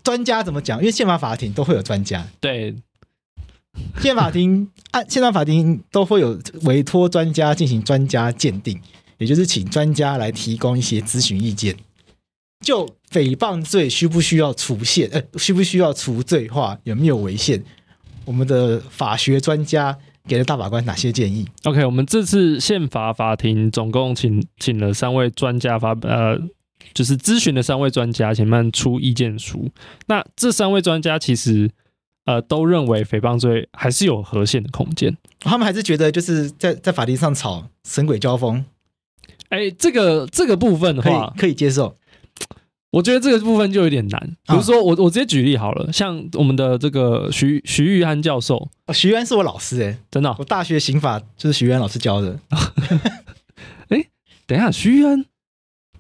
专家怎么讲？因为宪法法庭都会有专家，对，宪法庭按宪法法庭都会有委托专家进行专家鉴定，也就是请专家来提供一些咨询意见。就诽谤罪需不需要除限？呃，需不需要除罪化？有没有违宪？我们的法学专家。给了大法官哪些建议？OK，我们这次宪法法庭总共请请了三位专家发呃，就是咨询的三位专家，前面出意见书。那这三位专家其实呃都认为诽谤罪还是有和宪的空间，他们还是觉得就是在在法庭上吵神鬼交锋。哎，这个这个部分的话可以可以接受。我觉得这个部分就有点难，比如说我我直接举例好了，像我们的这个徐徐玉安教授，徐玉安是我老师哎，真的，我大学刑法就是徐玉安老师教的。哎，等一下，徐玉安，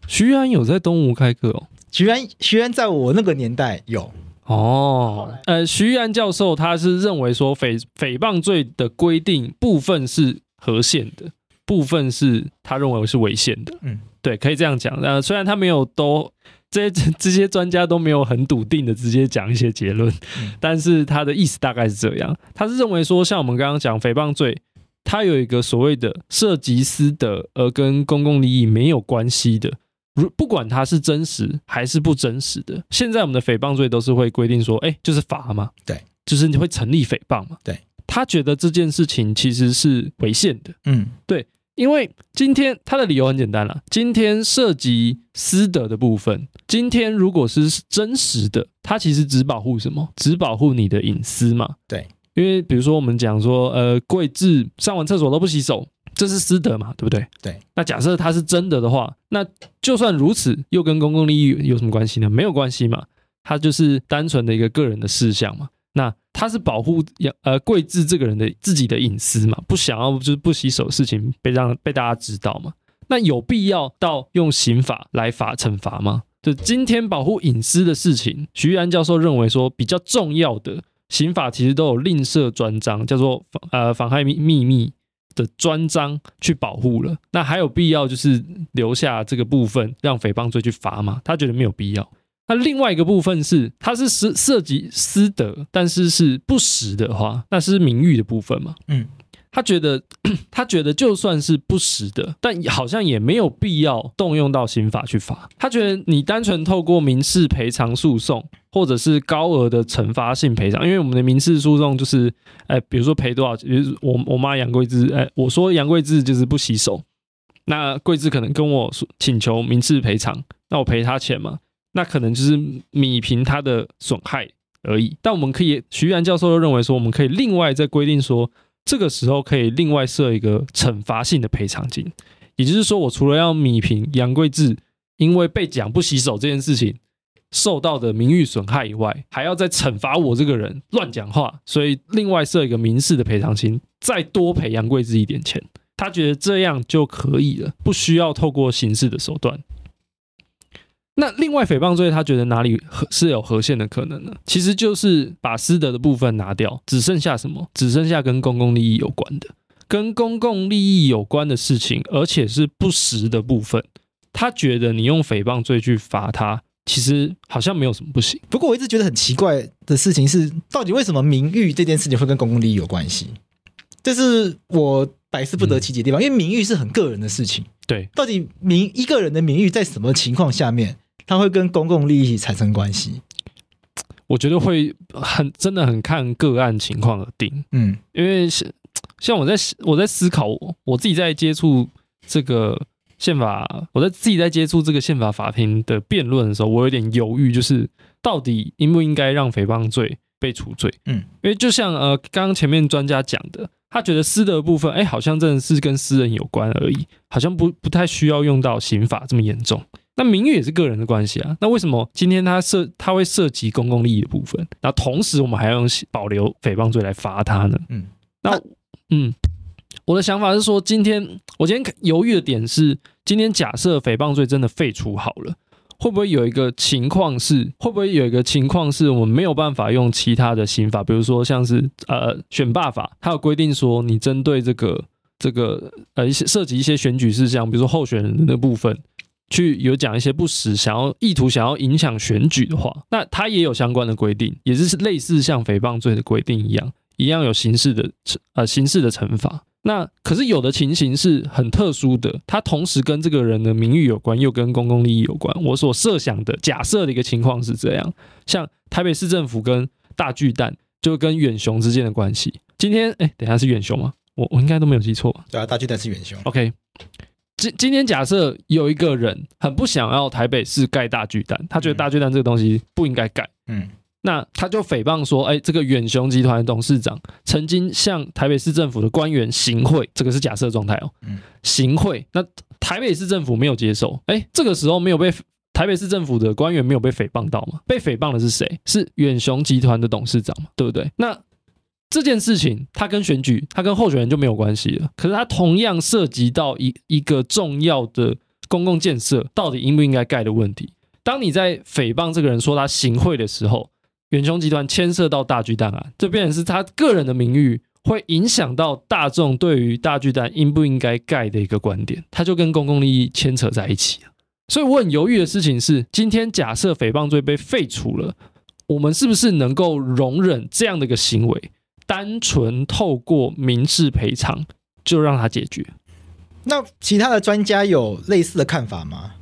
徐玉安有在东吴开课哦。徐安徐安在我那个年代有哦，呃，徐玉安教授他是认为说诽诽谤罪的规定部分是合宪的，部分是他认为是违宪的。嗯，对，可以这样讲。呃，虽然他没有都。这些这些专家都没有很笃定的直接讲一些结论，但是他的意思大概是这样，他是认为说，像我们刚刚讲诽谤罪，他有一个所谓的涉及私德而跟公共利益没有关系的，如不管它是真实还是不真实的，现在我们的诽谤罪都是会规定说，哎，就是罚嘛，对，就是你会成立诽谤嘛，对，他觉得这件事情其实是违宪的，嗯，对。因为今天他的理由很简单了，今天涉及私德的部分，今天如果是真实的，它其实只保护什么？只保护你的隐私嘛。对，因为比如说我们讲说，呃，贵志上完厕所都不洗手，这是私德嘛，对不对？对。那假设它是真的的话，那就算如此，又跟公共利益有什么关系呢？没有关系嘛，它就是单纯的一个个人的事项嘛。那他是保护呃桂志这个人的自己的隐私嘛，不想要就是不洗手事情被让被大家知道嘛。那有必要到用刑法来罚惩罚吗？就今天保护隐私的事情，徐玉安教授认为说比较重要的刑法其实都有另设专章，叫做呃妨害秘秘密的专章去保护了。那还有必要就是留下这个部分让诽谤罪去罚吗？他觉得没有必要。那另外一个部分是，它是涉涉及私德，但是是不实的话，那是名誉的部分嘛？嗯，他觉得，他觉得就算是不实的，但好像也没有必要动用到刑法去罚。他觉得你单纯透过民事赔偿诉讼，或者是高额的惩罚性赔偿，因为我们的民事诉讼就是，哎，比如说赔多少，比如我我妈杨贵枝，哎，我说杨贵枝就是不洗手，那贵枝可能跟我说请求民事赔偿，那我赔他钱嘛？那可能就是米平他的损害而已，但我们可以，徐然教授又认为说，我们可以另外再规定说，这个时候可以另外设一个惩罚性的赔偿金，也就是说，我除了要米平杨贵志因为被讲不洗手这件事情受到的名誉损害以外，还要再惩罚我这个人乱讲话，所以另外设一个民事的赔偿金，再多赔杨贵志一点钱，他觉得这样就可以了，不需要透过刑事的手段。那另外诽谤罪，他觉得哪里是有合宪的可能呢？其实就是把私德的部分拿掉，只剩下什么？只剩下跟公共利益有关的，跟公共利益有关的事情，而且是不实的部分。他觉得你用诽谤罪去罚他，其实好像没有什么不行。不过我一直觉得很奇怪的事情是，到底为什么名誉这件事情会跟公共利益有关系？这是我百思不得其解的地方。嗯、因为名誉是很个人的事情，对，到底名一个人的名誉在什么情况下面？它会跟公共利益产生关系，我觉得会很真的很看个案情况而定。嗯，因为像像我在我在思考我我自己在接触这个宪法，我在自己在接触这个宪法法庭的辩论的时候，我有点犹豫，就是到底应不应该让诽谤罪被除罪？嗯，因为就像呃刚刚前面专家讲的，他觉得私德的部分，哎，好像真的是跟私人有关而已，好像不不太需要用到刑法这么严重。那名誉也是个人的关系啊，那为什么今天他涉他会涉及公共利益的部分？那同时我们还要用保留诽谤罪来罚他呢？嗯，那嗯，我的想法是说，今天我今天犹豫的点是，今天假设诽谤罪真的废除好了。会不会有一个情况是，会不会有一个情况是我们没有办法用其他的刑法，比如说像是呃选罢法，它有规定说你针对这个这个呃一些涉及一些选举事项，比如说候选人的那部分，去有讲一些不实，想要意图想要影响选举的话，那它也有相关的规定，也是类似像诽谤罪的规定一样，一样有刑事的呃刑事的惩罚。那可是有的情形是很特殊的，它同时跟这个人的名誉有关，又跟公共利益有关。我所设想的假设的一个情况是这样，像台北市政府跟大巨蛋，就跟远雄之间的关系。今天哎，等一下是远雄吗？我我应该都没有记错。对啊，大巨蛋是远雄。OK，今今天假设有一个人很不想要台北市盖大巨蛋，他觉得大巨蛋这个东西不应该盖。嗯。那他就诽谤说，哎，这个远雄集团的董事长曾经向台北市政府的官员行贿，这个是假设状态哦。嗯，行贿。那台北市政府没有接受，哎，这个时候没有被台北市政府的官员没有被诽谤到吗？被诽谤的是谁？是远雄集团的董事长嘛？对不对？那这件事情，他跟选举，他跟候选人就没有关系了。可是他同样涉及到一一个重要的公共建设，到底应不应该盖的问题。当你在诽谤这个人说他行贿的时候，远雄集团牵涉到大巨蛋啊，这变成是他个人的名誉，会影响到大众对于大巨蛋应不应该盖的一个观点，他就跟公共利益牵扯在一起了。所以我很犹豫的事情是，今天假设诽谤罪被废除了，我们是不是能够容忍这样的一个行为，单纯透过民事赔偿就让他解决？那其他的专家有类似的看法吗？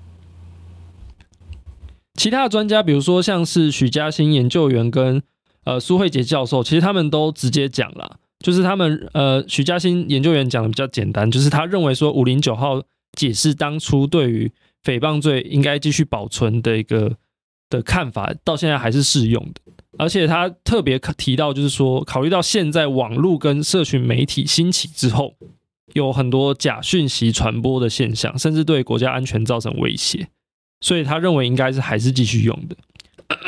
其他的专家，比如说像是许嘉欣研究员跟呃苏慧杰教授，其实他们都直接讲了，就是他们呃许嘉欣研究员讲的比较简单，就是他认为说五零九号解释当初对于诽谤罪应该继续保存的一个的看法，到现在还是适用的。而且他特别提到，就是说考虑到现在网络跟社群媒体兴起之后，有很多假讯息传播的现象，甚至对国家安全造成威胁。所以他认为应该是还是继续用的。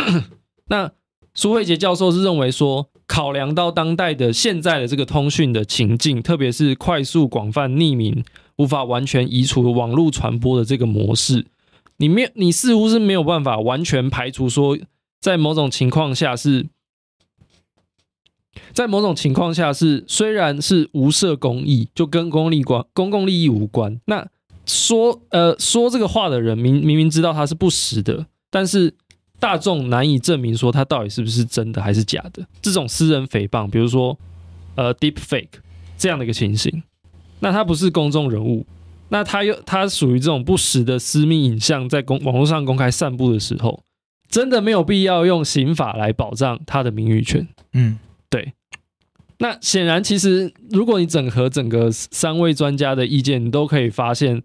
那苏慧杰教授是认为说，考量到当代的现在的这个通讯的情境，特别是快速、广泛、匿名、无法完全移除网络传播的这个模式，你没你似乎是没有办法完全排除说，在某种情况下是，在某种情况下是虽然是无涉公益，就跟公利关公共利益无关。那说呃说这个话的人明明明知道他是不实的，但是大众难以证明说他到底是不是真的还是假的。这种私人诽谤，比如说呃 deep fake 这样的一个情形，那他不是公众人物，那他又他属于这种不实的私密影像在公网络上公开散布的时候，真的没有必要用刑法来保障他的名誉权。嗯，对。那显然，其实如果你整合整个三位专家的意见，你都可以发现，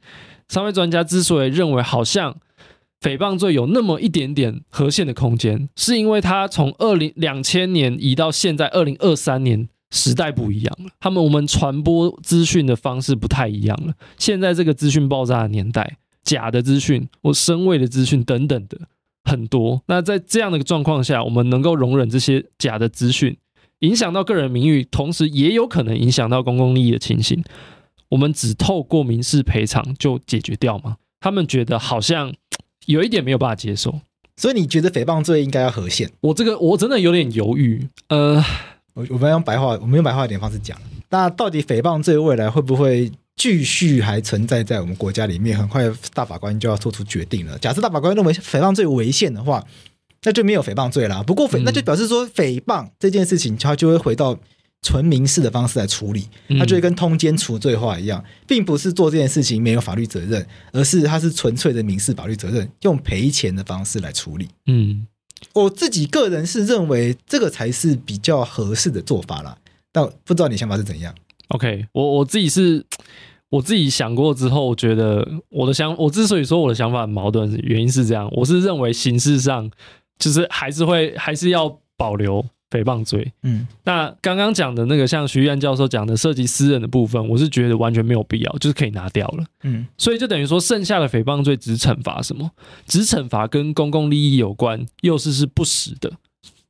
三位专家之所以认为好像诽谤罪有那么一点点合宪的空间，是因为他从二零两千年移到现在二零二三年，时代不一样了，他们我们传播资讯的方式不太一样了。现在这个资讯爆炸的年代，假的资讯或深位的资讯等等的很多。那在这样的一个状况下，我们能够容忍这些假的资讯？影响到个人名誉，同时也有可能影响到公共利益的情形，我们只透过民事赔偿就解决掉吗？他们觉得好像有一点没有办法接受，所以你觉得诽谤罪应该要合宪？我这个我真的有点犹豫。呃，我我们用白话，我们用白话一点方式讲，那到底诽谤罪未来会不会继续还存在在我们国家里面？很快大法官就要做出决定了。假设大法官认为诽谤罪违宪的话。那就没有诽谤罪啦。不过诽，那就表示说诽谤这件事情，它就会回到纯民事的方式来处理，它就会跟通奸除罪化一样，并不是做这件事情没有法律责任，而是它是纯粹的民事法律责任，用赔钱的方式来处理。嗯，我自己个人是认为这个才是比较合适的做法啦。但不知道你想法是怎样？OK，我我自己是我自己想过之后，我觉得我的想，我之所以说我的想法很矛盾，原因是这样，我是认为形式上。就是还是会还是要保留诽谤罪。嗯，那刚刚讲的那个，像徐玉安教授讲的涉及私人的部分，我是觉得完全没有必要，就是可以拿掉了。嗯，所以就等于说，剩下的诽谤罪只惩罚什么？只惩罚跟公共利益有关，又是是不实的、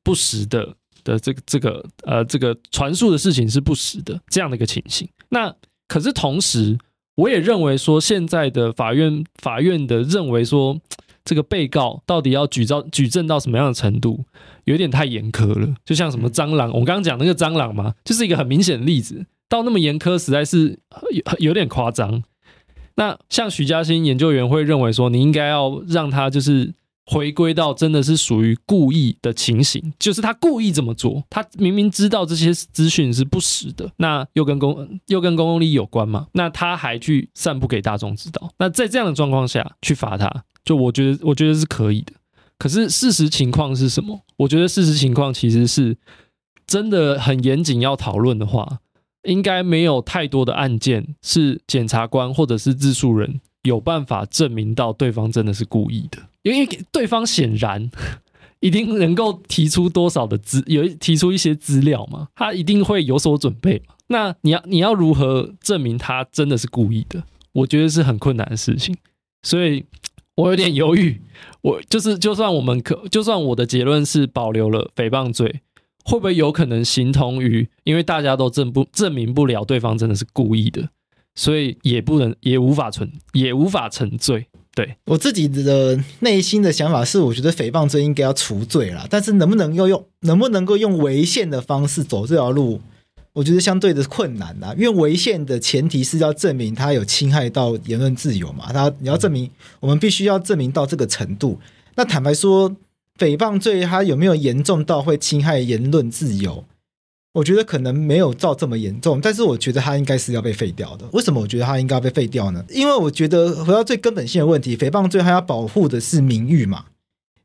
不实的的这个这个呃这个传述的事情是不实的这样的一个情形。那可是同时，我也认为说，现在的法院法院的认为说。这个被告到底要举证举证到什么样的程度，有点太严苛了。就像什么蟑螂，我刚刚讲那个蟑螂嘛，就是一个很明显的例子。到那么严苛，实在是有有点夸张。那像许嘉欣研究员会认为说，你应该要让他就是回归到真的是属于故意的情形，就是他故意这么做，他明明知道这些资讯是不实的，那又跟公又跟公共利益有关嘛，那他还去散布给大众知道，那在这样的状况下去罚他。就我觉得，我觉得是可以的。可是事实情况是什么？我觉得事实情况其实是真的很严谨。要讨论的话，应该没有太多的案件是检察官或者是自诉人有办法证明到对方真的是故意的，因为对方显然 一定能够提出多少的资，有提出一些资料嘛，他一定会有所准备嘛。那你要你要如何证明他真的是故意的？我觉得是很困难的事情，所以。我有点犹豫，我就是就算我们可，就算我的结论是保留了诽谤罪，会不会有可能形同于，因为大家都证不证明不了对方真的是故意的，所以也不能也无法存也无法成罪。对，我自己的内心的想法是，我觉得诽谤罪应该要除罪了，但是能不能够用能不能够用违宪的方式走这条路？我觉得相对的困难呐，因为违宪的前提是要证明他有侵害到言论自由嘛，他你要证明，我们必须要证明到这个程度。那坦白说，诽谤罪它有没有严重到会侵害言论自由？我觉得可能没有造这么严重，但是我觉得它应该是要被废掉的。为什么我觉得它应该要被废掉呢？因为我觉得回到最根本性的问题，诽谤罪它要保护的是名誉嘛。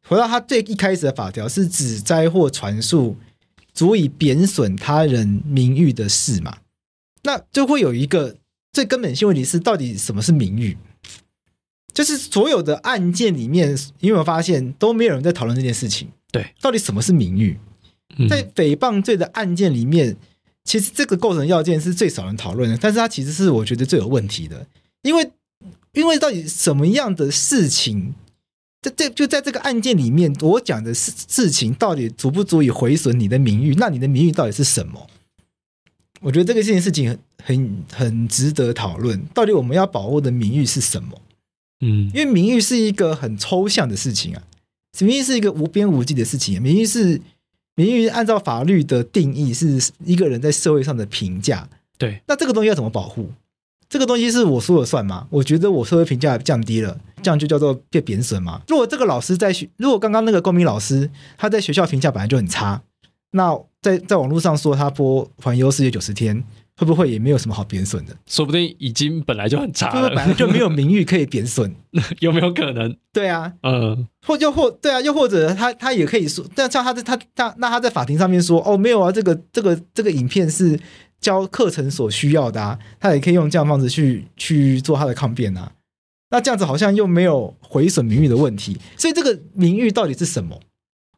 回到它最一开始的法条是指灾或传述。足以贬损他人名誉的事嘛，那就会有一个最根本性问题是，到底什么是名誉？就是所有的案件里面，你有没有发现都没有人在讨论这件事情？对，到底什么是名誉？在诽谤罪的案件里面，其实这个构成要件是最少人讨论的，但是它其实是我觉得最有问题的，因为因为到底什么样的事情？在这就在这个案件里面，我讲的事事情到底足不足以毁损你的名誉？那你的名誉到底是什么？我觉得这个件事情很很很值得讨论。到底我们要保护的名誉是什么？嗯，因为名誉是一个很抽象的事情啊，名誉是一个无边无际的事情。名誉是名誉，按照法律的定义，是一个人在社会上的评价。对，那这个东西要怎么保护？这个东西是我说了算吗？我觉得我社会评价降低了，这样就叫做被贬损吗？如果这个老师在学，如果刚刚那个公民老师他在学校评价本来就很差，那在在网络上说他播环游世界九十天，会不会也没有什么好贬损的？说不定已经本来就很差了，本来就没有名誉可以贬损，有没有可能？对啊，嗯，或又或对啊，又或者他他也可以说，但像他在他他那他在法庭上面说，哦，没有啊，这个这个这个影片是。教课程所需要的啊，他也可以用这样方式去去做他的抗辩啊。那这样子好像又没有毁损名誉的问题，所以这个名誉到底是什么？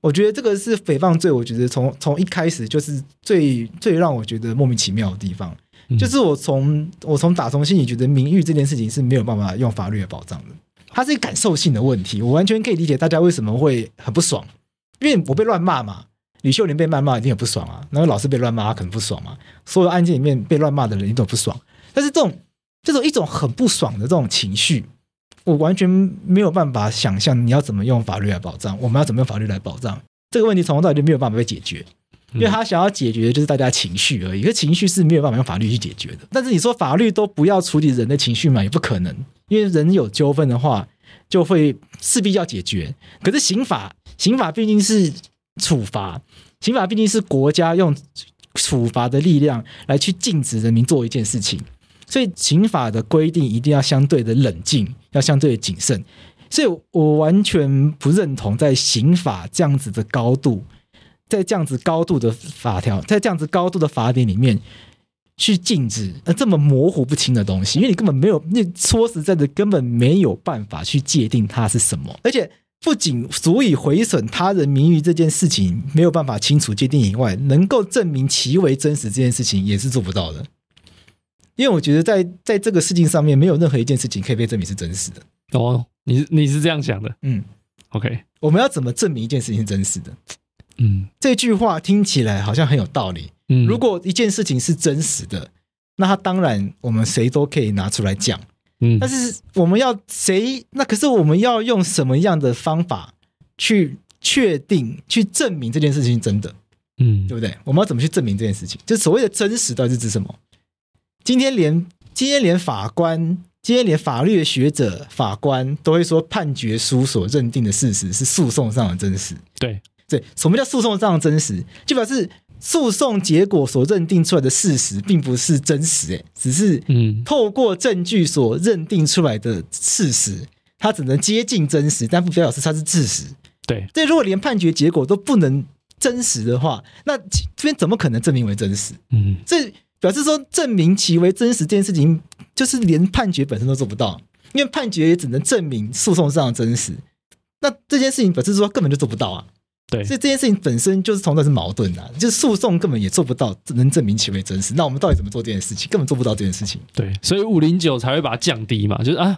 我觉得这个是诽谤罪。我觉得从从一开始就是最最让我觉得莫名其妙的地方，就是我从我从打从心里觉得名誉这件事情是没有办法用法律来保障的，它是一个感受性的问题。我完全可以理解大家为什么会很不爽，因为我被乱骂嘛。李秀莲被谩骂一定很不爽啊，那个老师被乱骂他可能不爽嘛。所有案件里面被乱骂的人一定都不爽，但是这种这种一种很不爽的这种情绪，我完全没有办法想象你要怎么用法律来保障，我们要怎么用法律来保障这个问题，从头到尾就没有办法被解决，因为他想要解决的就是大家情绪而已，可情绪是没有办法用法律去解决的。但是你说法律都不要处理人的情绪嘛，也不可能，因为人有纠纷的话，就会势必要解决。可是刑法，刑法毕竟是。处罚，刑法毕竟是国家用处罚的力量来去禁止人民做一件事情，所以刑法的规定一定要相对的冷静，要相对的谨慎。所以我完全不认同在刑法这样子的高度，在这样子高度的法条，在这样子高度的法典里面去禁止呃这么模糊不清的东西，因为你根本没有，你说实在的根本没有办法去界定它是什么，而且。不仅足以毁损他人名誉这件事情没有办法清楚界定以外，能够证明其为真实这件事情也是做不到的。因为我觉得在在这个事情上面，没有任何一件事情可以被证明是真实的。哦，你你是这样想的？嗯，OK。我们要怎么证明一件事情是真实的？嗯，这句话听起来好像很有道理。嗯，如果一件事情是真实的，那它当然我们谁都可以拿出来讲。嗯，但是我们要谁？那可是我们要用什么样的方法去确定、去证明这件事情是真的？嗯，对不对？我们要怎么去证明这件事情？就所谓的真实到底是指什么？今天连今天连法官、今天连法律的学者、法官都会说，判决书所认定的事实是诉讼上的真实。对对，什么叫诉讼上的真实？就表示诉讼结果所认定出来的事实并不是真实，哎，只是嗯，透过证据所认定出来的事实，它只能接近真实，但不表示它是事实。对，这如果连判决结果都不能真实的话，那这边怎么可能证明为真实？嗯，这。表示说，证明其为真实这件事情，就是连判决本身都做不到，因为判决也只能证明诉讼上的真实。那这件事情表示说根本就做不到啊。对，所以这件事情本身就是从来是矛盾的啊，就是诉讼根本也做不到能证明其为真实。那我们到底怎么做这件事情？根本做不到这件事情。对，所以五零九才会把它降低嘛，就是啊，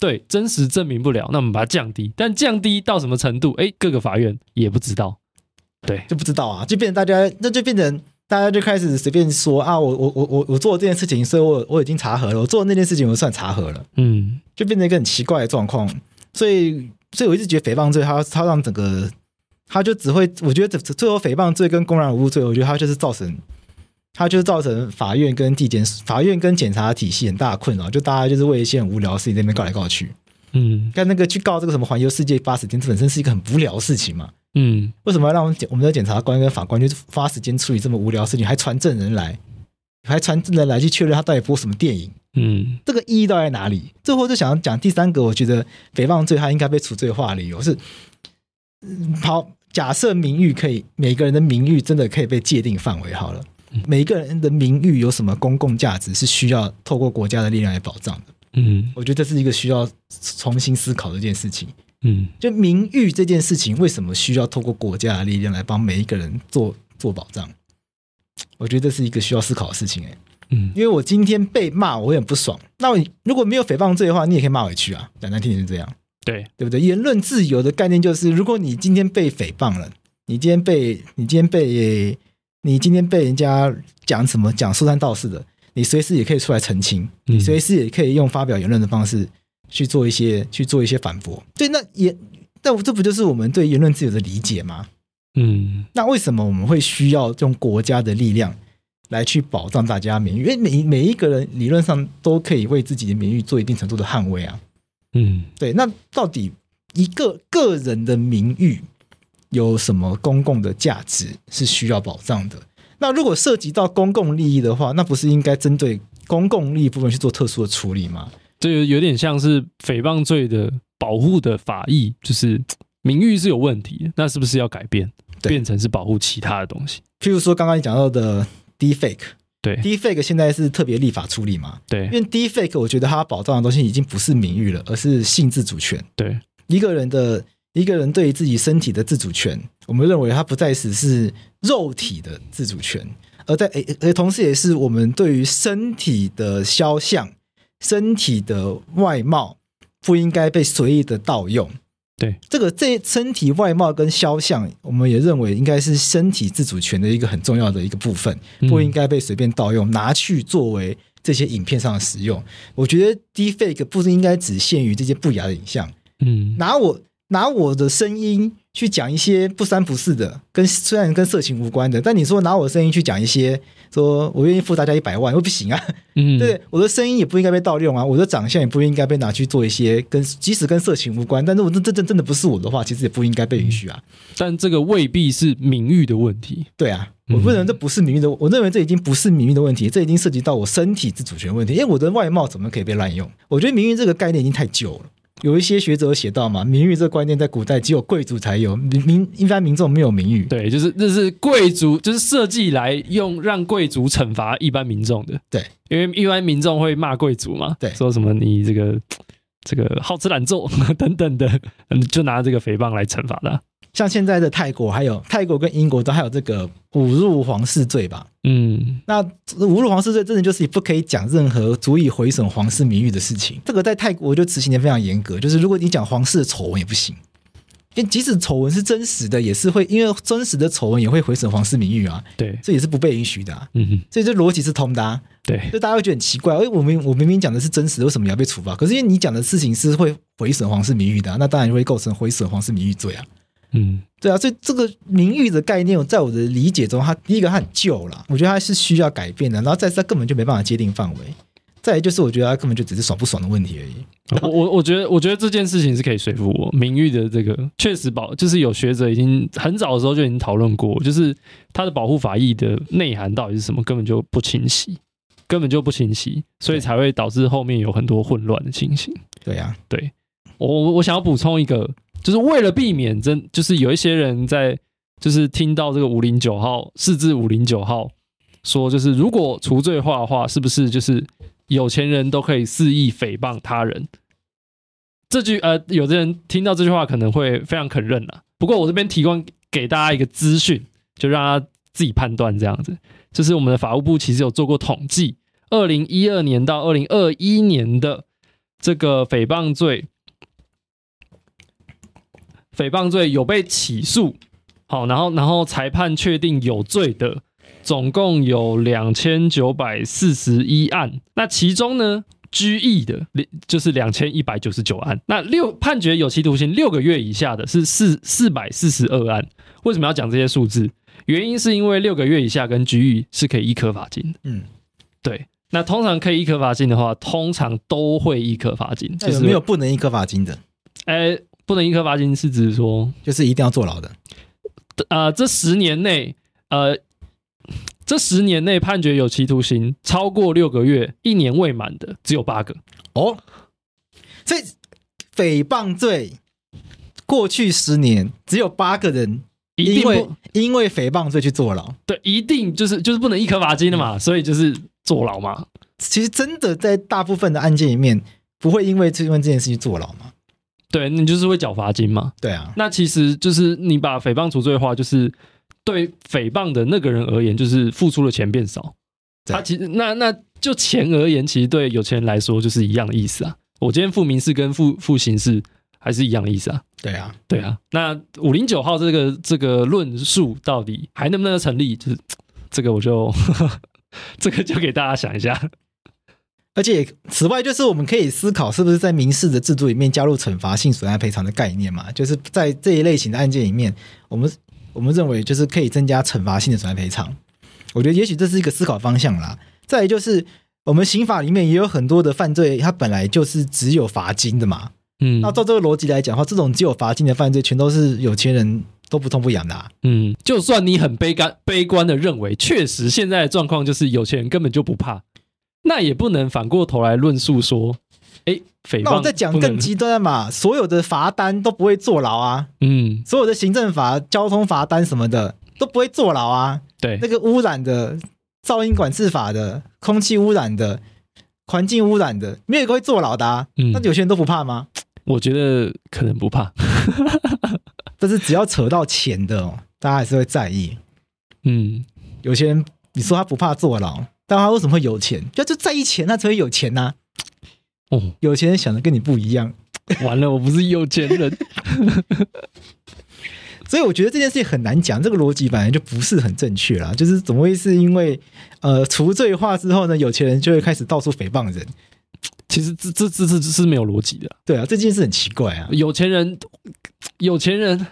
对，真实证明不了，那我们把它降低。但降低到什么程度？哎，各个法院也不知道，对，就不知道啊，就变成大家，那就变成。大家就开始随便说啊，我我我我我做了这件事情，所以我我已经查核了，我做的那件事情我算查核了，嗯，就变成一个很奇怪的状况。所以，所以我一直觉得诽谤罪，它它让整个，它就只会，我觉得最最后诽谤罪跟公然侮辱罪，我觉得它就是造成，它就是造成法院跟地检法院跟检察体系很大的困扰，就大家就是为一些很无聊的事情在那边告来告去，嗯，看那个去告这个什么环游世界八十天，这本身是一个很无聊的事情嘛。嗯，为什么要让我们检我们的检察官跟法官就花时间处理这么无聊的事情，还传证人来，还传证人来去确认他到底播什么电影？嗯，这个意义到底在哪里？最后就想要讲第三个，我觉得诽谤罪他应该被除罪化的理由是，好，假设名誉可以，每个人的名誉真的可以被界定范围好了，每一个人的名誉有什么公共价值是需要透过国家的力量来保障的？嗯，我觉得这是一个需要重新思考的一件事情。嗯，就名誉这件事情，为什么需要透过国家的力量来帮每一个人做做保障？我觉得这是一个需要思考的事情，哎，嗯，因为我今天被骂，我也很不爽。那我如果没有诽谤罪的话，你也可以骂回去啊。讲难听点是这样，对对不对？言论自由的概念就是，如果你今天被诽谤了，你今天被你今天被你今天被人家讲什么讲说三道四的，你随时也可以出来澄清，你随时也可以用发表言论的方式。去做一些去做一些反驳，对，那也，那这不就是我们对言论自由的理解吗？嗯，那为什么我们会需要用国家的力量来去保障大家名誉？因为每每一个人理论上都可以为自己的名誉做一定程度的捍卫啊。嗯，对，那到底一个个人的名誉有什么公共的价值是需要保障的？那如果涉及到公共利益的话，那不是应该针对公共利益部分去做特殊的处理吗？这有点像是诽谤罪的保护的法益，就是名誉是有问题，那是不是要改变，变成是保护其他的东西？譬如说刚刚你讲到的 Deepfake，对，Deepfake 现在是特别立法处理嘛？对，因为 Deepfake 我觉得它保障的东西已经不是名誉了，而是性自主权。对，一个人的一个人对于自己身体的自主权，我们认为它不再只是肉体的自主权，而在诶，而同时也是我们对于身体的肖像。身体的外貌不应该被随意的盗用。对，这个这身体外貌跟肖像，我们也认为应该是身体自主权的一个很重要的一个部分，不应该被随便盗用，拿去作为这些影片上的使用。我觉得 Deepfake 不是应该只限于这些不雅的影像。嗯，拿我拿我的声音去讲一些不三不四的，跟虽然跟色情无关的，但你说拿我的声音去讲一些。说我愿意付大家一百万，又不行啊！嗯，对，我的声音也不应该被盗用啊，我的长相也不应该被拿去做一些跟即使跟色情无关，但是我这这这真的不是我的话，其实也不应该被允许啊。但这个未必是名誉的问题。对啊，我不能这不是名誉的，我认为这已经不是名誉的问题，这已经涉及到我身体自主权问题，因为我的外貌怎么可以被滥用？我觉得名誉这个概念已经太旧了。有一些学者写到嘛，名誉这个观念在古代只有贵族才有，民一般民众没有名誉。对，就是这是贵族，就是设计来用让贵族惩罚一般民众的。对，因为一般民众会骂贵族嘛，对，说什么你这个这个好吃懒做 等等的，就拿这个诽谤来惩罚他。像现在的泰国，还有泰国跟英国都还有这个侮辱皇室罪吧？嗯，那侮辱皇室罪真的就是不可以讲任何足以毁损皇室名誉的事情。这个在泰国就执行的非常严格，就是如果你讲皇室的丑闻也不行，因为即使丑闻是真实的，也是会因为真实的丑闻也会毁损皇室名誉啊。对，这也是不被允许的、啊。嗯哼，所以这逻辑是通的、啊。对，就大家会觉得很奇怪，哎，我明我明明讲的是真实的，为什么要被处罚？可是因为你讲的事情是会毁损皇室名誉的、啊，那当然会构成毁损皇室名誉罪啊。嗯，对啊，所以这个名誉的概念，在我的理解中，它第一个它很旧了，我觉得它是需要改变的。然后再是它根本就没办法界定范围。再来就是我觉得它根本就只是爽不爽的问题而已。我我我觉得我觉得这件事情是可以说服我，名誉的这个确实保，就是有学者已经很早的时候就已经讨论过，就是它的保护法益的内涵到底是什么，根本就不清晰，根本就不清晰，所以才会导致后面有很多混乱的情形。对啊，对我我想要补充一个。就是为了避免真，就是有一些人在，就是听到这个五零九号，四至五零九号说，就是如果除罪化的话，是不是就是有钱人都可以肆意诽谤他人？这句呃，有的人听到这句话可能会非常肯认了。不过我这边提供给大家一个资讯，就让他自己判断这样子。就是我们的法务部其实有做过统计，二零一二年到二零二一年的这个诽谤罪。诽谤罪有被起诉，好，然后然后裁判确定有罪的，总共有两千九百四十一案。那其中呢，拘役的就是两千一百九十九案。那六判决有期徒刑六个月以下的是四四百四十二案。为什么要讲这些数字？原因是因为六个月以下跟拘役是可以一科罚金的。嗯，对。那通常可以易科罚金的话，通常都会易科罚金。有没有不能易科罚金的？哎。不能一颗罚金是指说，就是一定要坐牢的。呃，这十年内，呃，这十年内判决有期徒刑超过六个月、一年未满的只有八个。哦，所以诽谤罪过去十年只有八个人因为因为诽谤罪去坐牢。对，一定就是就是不能一颗罚金的嘛，所以就是坐牢嘛。其实真的在大部分的案件里面，不会因为因为这件事情坐牢嘛。对，你就是会缴罚金嘛？对啊，那其实就是你把诽谤除罪化，就是对诽谤的那个人而言，就是付出的钱变少。他其实那那就钱而言，其实对有钱人来说就是一样的意思啊。我今天付民事跟付付刑事还是一样的意思啊。对啊，对啊。那五零九号这个这个论述到底还能不能成立？就是这个我就 这个就给大家想一下。而且，此外，就是我们可以思考，是不是在民事的制度里面加入惩罚性损害赔偿的概念嘛？就是在这一类型的案件里面，我们我们认为就是可以增加惩罚性的损害赔偿。我觉得也许这是一个思考方向啦。再来就是，我们刑法里面也有很多的犯罪，它本来就是只有罚金的嘛。嗯，那照这个逻辑来讲的话，这种只有罚金的犯罪，全都是有钱人都不痛不痒的啊。嗯，就算你很悲观悲观的认为，确实现在的状况就是有钱人根本就不怕。那也不能反过头来论述说，哎，诽谤。那我再讲更极端的嘛，所有的罚单都不会坐牢啊，嗯，所有的行政罚、交通罚单什么的都不会坐牢啊。对，那个污染的、噪音管制法的、空气污染的、环境污染的，没有一个会坐牢的啊。嗯，那有些人都不怕吗？我觉得可能不怕，但是只要扯到钱的哦，大家还是会在意。嗯，有些人你说他不怕坐牢。但他为什么会有钱？就就在意钱，他才会有钱呐、啊。哦，有钱人想的跟你不一样。完了，我不是有钱人。所以我觉得这件事情很难讲，这个逻辑本来就不是很正确啦。就是怎么会是因为呃除罪化之后呢，有钱人就会开始到处诽谤人？其实这这这这这是没有逻辑的。对啊，这件事很奇怪啊。有钱人，有钱人。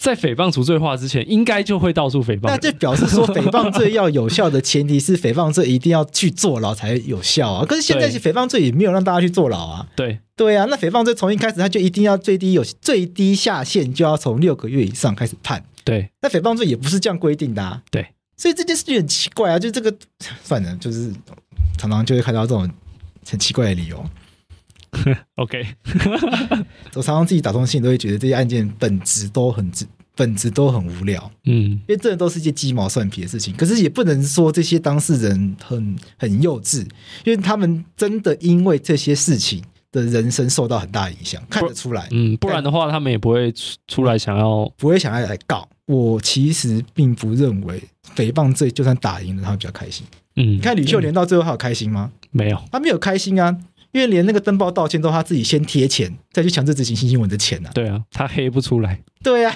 在诽谤除罪化之前，应该就会到处诽谤。那就表示说，诽谤罪要有效的前提是，诽谤罪一定要去坐牢才有效啊。可是现在是诽谤罪也没有让大家去坐牢啊。对对啊，那诽谤罪从一开始他就一定要最低有最低下限就要从六个月以上开始判。对，那诽谤罪也不是这样规定的啊。对，所以这件事情很奇怪啊。就这个，算了，就是常常就会看到这种很奇怪的理由。OK，我常常自己打通信都会觉得这些案件本质都很本质都很无聊，嗯，因为这都是一些鸡毛蒜皮的事情。可是也不能说这些当事人很很幼稚，因为他们真的因为这些事情的人生受到很大影响，看得出来。嗯，不然的话，他们也不会出出来想要，不会想要来告。我其实并不认为诽谤罪就算打赢了，他会比较开心。嗯，你看吕秀莲到最后还有开心吗？没有，他没有开心啊。因为连那个登报道歉都他自己先贴钱，再去强制执行新新闻的钱啊。对啊，他黑不出来。对啊，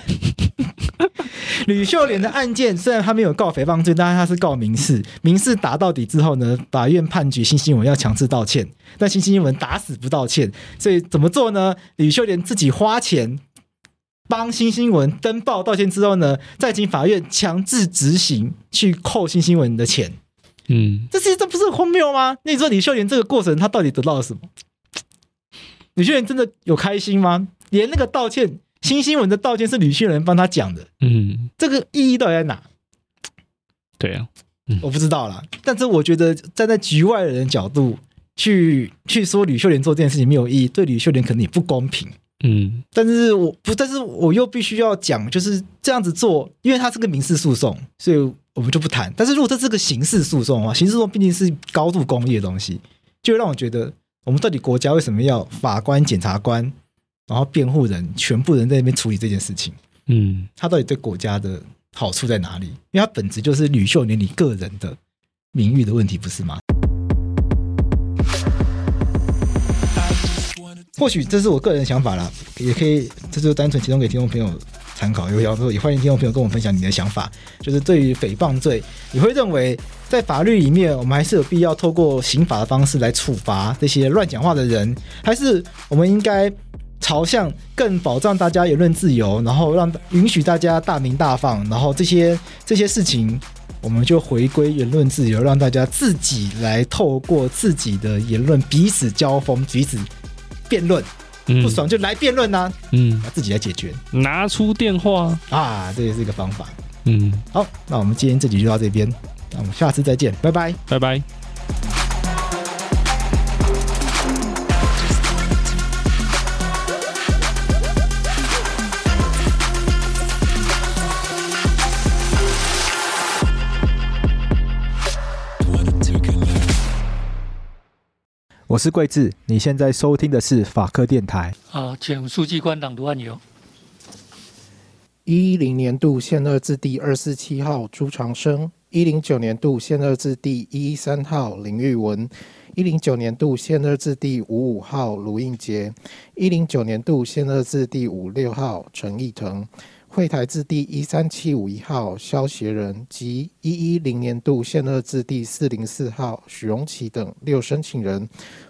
吕秀莲的案件虽然他没有告诽谤罪，但是他是告民事。民事打到底之后呢，法院判决新新闻要强制道歉，但新新闻打死不道歉。所以怎么做呢？吕秀莲自己花钱帮新新闻登报道歉之后呢，再请法院强制执行去扣新新闻的钱。嗯，这是这不是荒谬吗？那你说李秀莲这个过程，她到底得到了什么？李秀莲真的有开心吗？连那个道歉，新新闻的道歉是李秀莲帮他讲的，嗯，这个意义到底在哪？对啊，嗯、我不知道啦。但是我觉得站在局外人的角度去去说吕秀莲做这件事情没有意义，对吕秀莲可能也不公平。嗯，但是我不，但是我又必须要讲，就是这样子做，因为它是个民事诉讼，所以我们就不谈。但是如果这是个刑事诉讼的话，刑事诉讼毕竟是高度公益的东西，就让我觉得，我们到底国家为什么要法官、检察官，然后辩护人，全部人在那边处理这件事情？嗯，他到底对国家的好处在哪里？因为它本质就是吕秀莲你个人的名誉的问题，不是吗？或许这是我个人的想法啦，也可以，这就单纯提供给听众朋友参考。有要说，也欢迎听众朋友跟我分享你的想法。就是对于诽谤罪，你会认为在法律里面，我们还是有必要透过刑法的方式来处罚这些乱讲话的人，还是我们应该朝向更保障大家言论自由，然后让允许大家大鸣大放，然后这些这些事情，我们就回归言论自由，让大家自己来透过自己的言论彼此交锋，彼此。辩论不爽就来辩论呐，嗯，自己来解决，拿出电话。啊，这也是一个方法，嗯，好，那我们今天这集就到这边，那我们下次再见，拜拜，拜拜。我是桂智，你现在收听的是法科电台。啊，请书记官朗读案由。一一零年度宪二字第二四七号朱长生，一零九年度宪二字第一一三号林玉文，一零九年度宪二字第五五号卢应杰，一零九年度宪二字第五六号陈义腾。会台字第一三七五一号萧协仁及一一零年度宪二字第四零四号许荣奇等六申请人，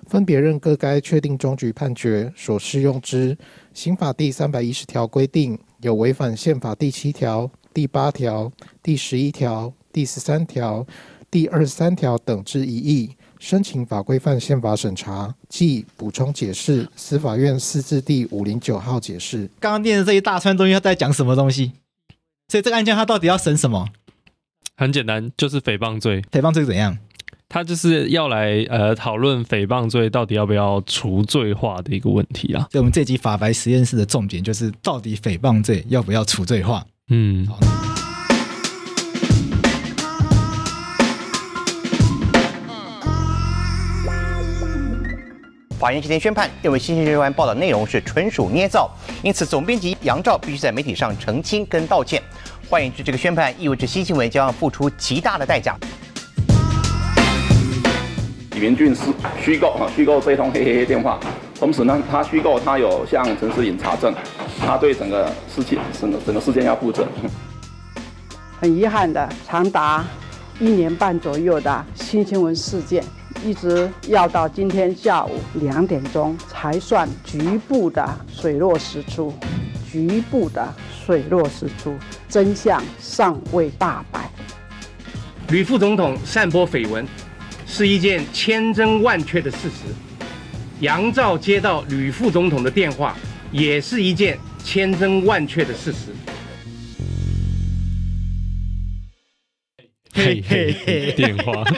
分别认各该确定终局判决所适用之刑法第三百一十条规定有违反宪法第七条、第八条、第十一条、第十三条、第二十三条等之疑义。申请法规范宪法审查，即补充解释司法院释字第五零九号解释。刚刚念的这一大串东西，他在讲什么东西？所以这个案件他到底要审什么？很简单，就是诽谤罪。诽谤罪怎样？他就是要来呃讨论诽谤罪到底要不要除罪化的一个问题啊。所以我们这集法白实验室的重点就是，到底诽谤罪要不要除罪化？嗯。好。法院今天宣判，认为新新闻报道内容是纯属捏造，因此总编辑杨照必须在媒体上澄清跟道歉。换言之，这个宣判意味着新新闻将要付出极大的代价。李明俊是虚构啊，虚构这一通黑黑黑电话，同时呢，他虚构他有向陈思颖查证，他对整个事情整个整个事件要负责。很遗憾的，长达一年半左右的新新闻事件。一直要到今天下午两点钟才算局部的水落石出，局部的水落石出，真相尚未大白。吕副总统散播绯闻是一件千真万确的事实，杨照接到吕副总统的电话也是一件千真万确的事实。嘿嘿嘿，电话。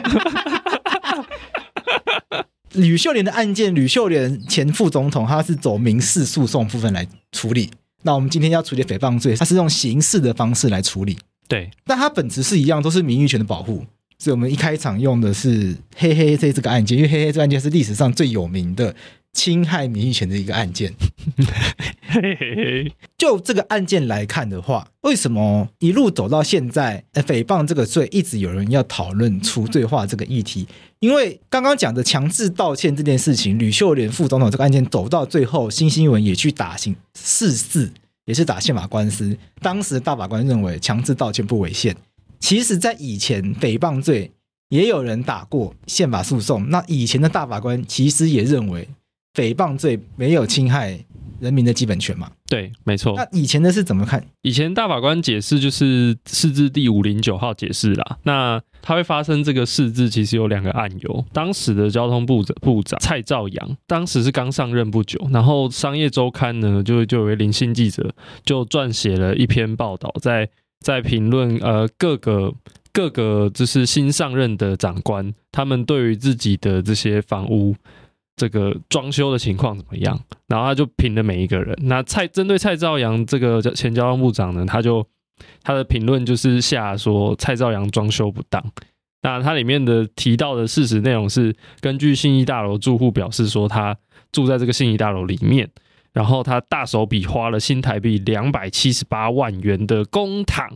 吕秀莲的案件，吕秀莲前副总统，他是走民事诉讼部分来处理。那我们今天要处理诽谤罪，他是用刑事的方式来处理。对，但它本质是一样，都是名誉权的保护。所以我们一开场用的是“嘿嘿”这这个案件，因为“嘿嘿”这个案件是历史上最有名的侵害名誉权的一个案件。就这个案件来看的话，为什么一路走到现在，诽谤这个罪一直有人要讨论除罪化这个议题？因为刚刚讲的强制道歉这件事情，吕秀莲副总统这个案件走到最后，新新闻也去打刑四四，也是打宪法官司。当时大法官认为强制道歉不违宪。其实，在以前诽谤罪也有人打过宪法诉讼，那以前的大法官其实也认为诽谤罪没有侵害人民的基本权嘛？对，没错。那以前的是怎么看？以前大法官解释就是释字第五零九号解释啦。那它会发生这个释字，其实有两个案由。当时的交通部长部长蔡兆阳，当时是刚上任不久，然后商业周刊呢，就就有位林姓记者就撰写了一篇报道，在在评论呃各个各个就是新上任的长官，他们对于自己的这些房屋。这个装修的情况怎么样？然后他就评了每一个人。那蔡针对蔡照阳这个前交通部长呢，他就他的评论就是下说蔡照阳装修不当。那他里面的提到的事实内容是，根据信义大楼住户表示说，他住在这个信义大楼里面，然后他大手笔花了新台币两百七十八万元的公帑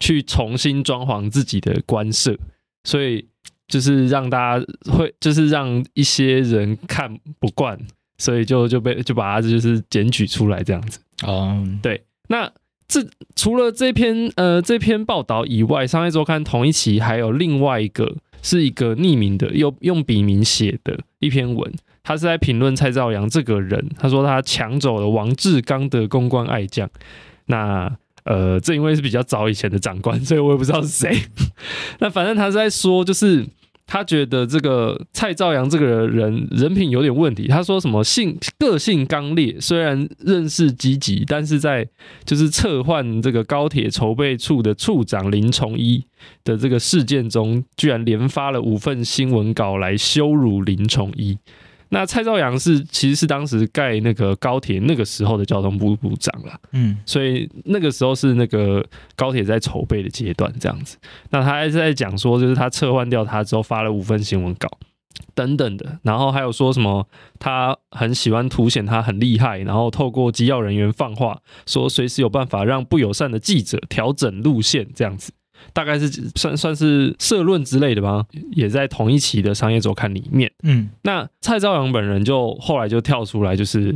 去重新装潢自己的官舍，所以。就是让大家会，就是让一些人看不惯，所以就就被就把他就是检举出来这样子。哦、um，对，那这除了这篇呃这篇报道以外，商业周刊同一期还有另外一个是一个匿名的，用用笔名写的一篇文，他是在评论蔡照阳这个人，他说他抢走了王志刚的公关爱将。那呃，这因为是比较早以前的长官，所以我也不知道是谁。那反正他是在说，就是他觉得这个蔡照阳这个人人品有点问题。他说什么性个性刚烈，虽然认识积极，但是在就是撤换这个高铁筹备处的处长林崇一的这个事件中，居然连发了五份新闻稿来羞辱林崇一。那蔡兆阳是其实是当时盖那个高铁那个时候的交通部部长了，嗯，所以那个时候是那个高铁在筹备的阶段这样子。那他还是在讲说，就是他撤换掉他之后发了五份新闻稿等等的，然后还有说什么他很喜欢凸显他很厉害，然后透过机要人员放话说随时有办法让不友善的记者调整路线这样子。大概是算算是社论之类的吧，也在同一期的商业周刊里面。嗯，那蔡照阳本人就后来就跳出来，就是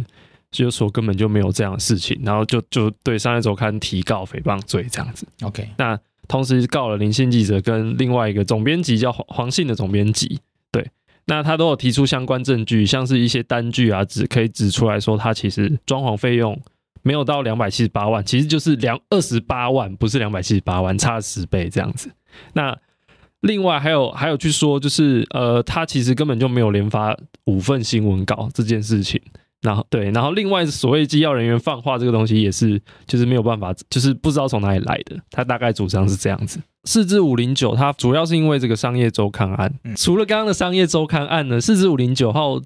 就说根本就没有这样的事情，然后就就对商业周刊提告诽谤罪这样子。OK，那同时告了林姓记者跟另外一个总编辑叫黄黄信的总编辑。对，那他都有提出相关证据，像是一些单据啊，指可以指出来说他其实装潢费用。没有到两百七十八万，其实就是两二十八万，不是两百七十八万，差了十倍这样子。那另外还有还有去说，就是呃，他其实根本就没有连发五份新闻稿这件事情。然后对，然后另外所谓机要人员放话这个东西也是，就是没有办法，就是不知道从哪里来的。他大概主张是这样子。四至五零九，它主要是因为这个商业周刊案。除了刚刚的商业周刊案呢，四至五零九号。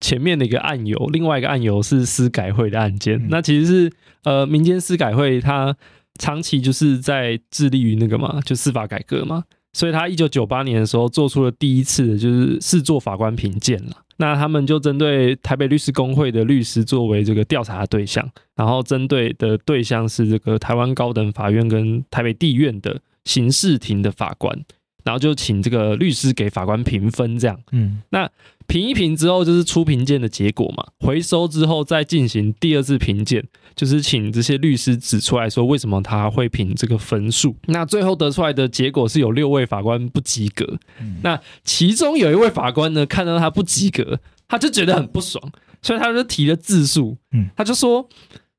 前面的一个案由，另外一个案由是司改会的案件。嗯、那其实是呃，民间司改会它长期就是在致力于那个嘛，就司法改革嘛。所以他一九九八年的时候做出了第一次的就是试做法官评鉴了。那他们就针对台北律师工会的律师作为这个调查的对象，然后针对的对象是这个台湾高等法院跟台北地院的刑事庭的法官。然后就请这个律师给法官评分，这样，嗯，那评一评之后就是出评鉴的结果嘛，回收之后再进行第二次评鉴，就是请这些律师指出来说为什么他会评这个分数。那最后得出来的结果是有六位法官不及格，那其中有一位法官呢，看到他不及格，他就觉得很不爽，所以他就提了自诉，嗯，他就说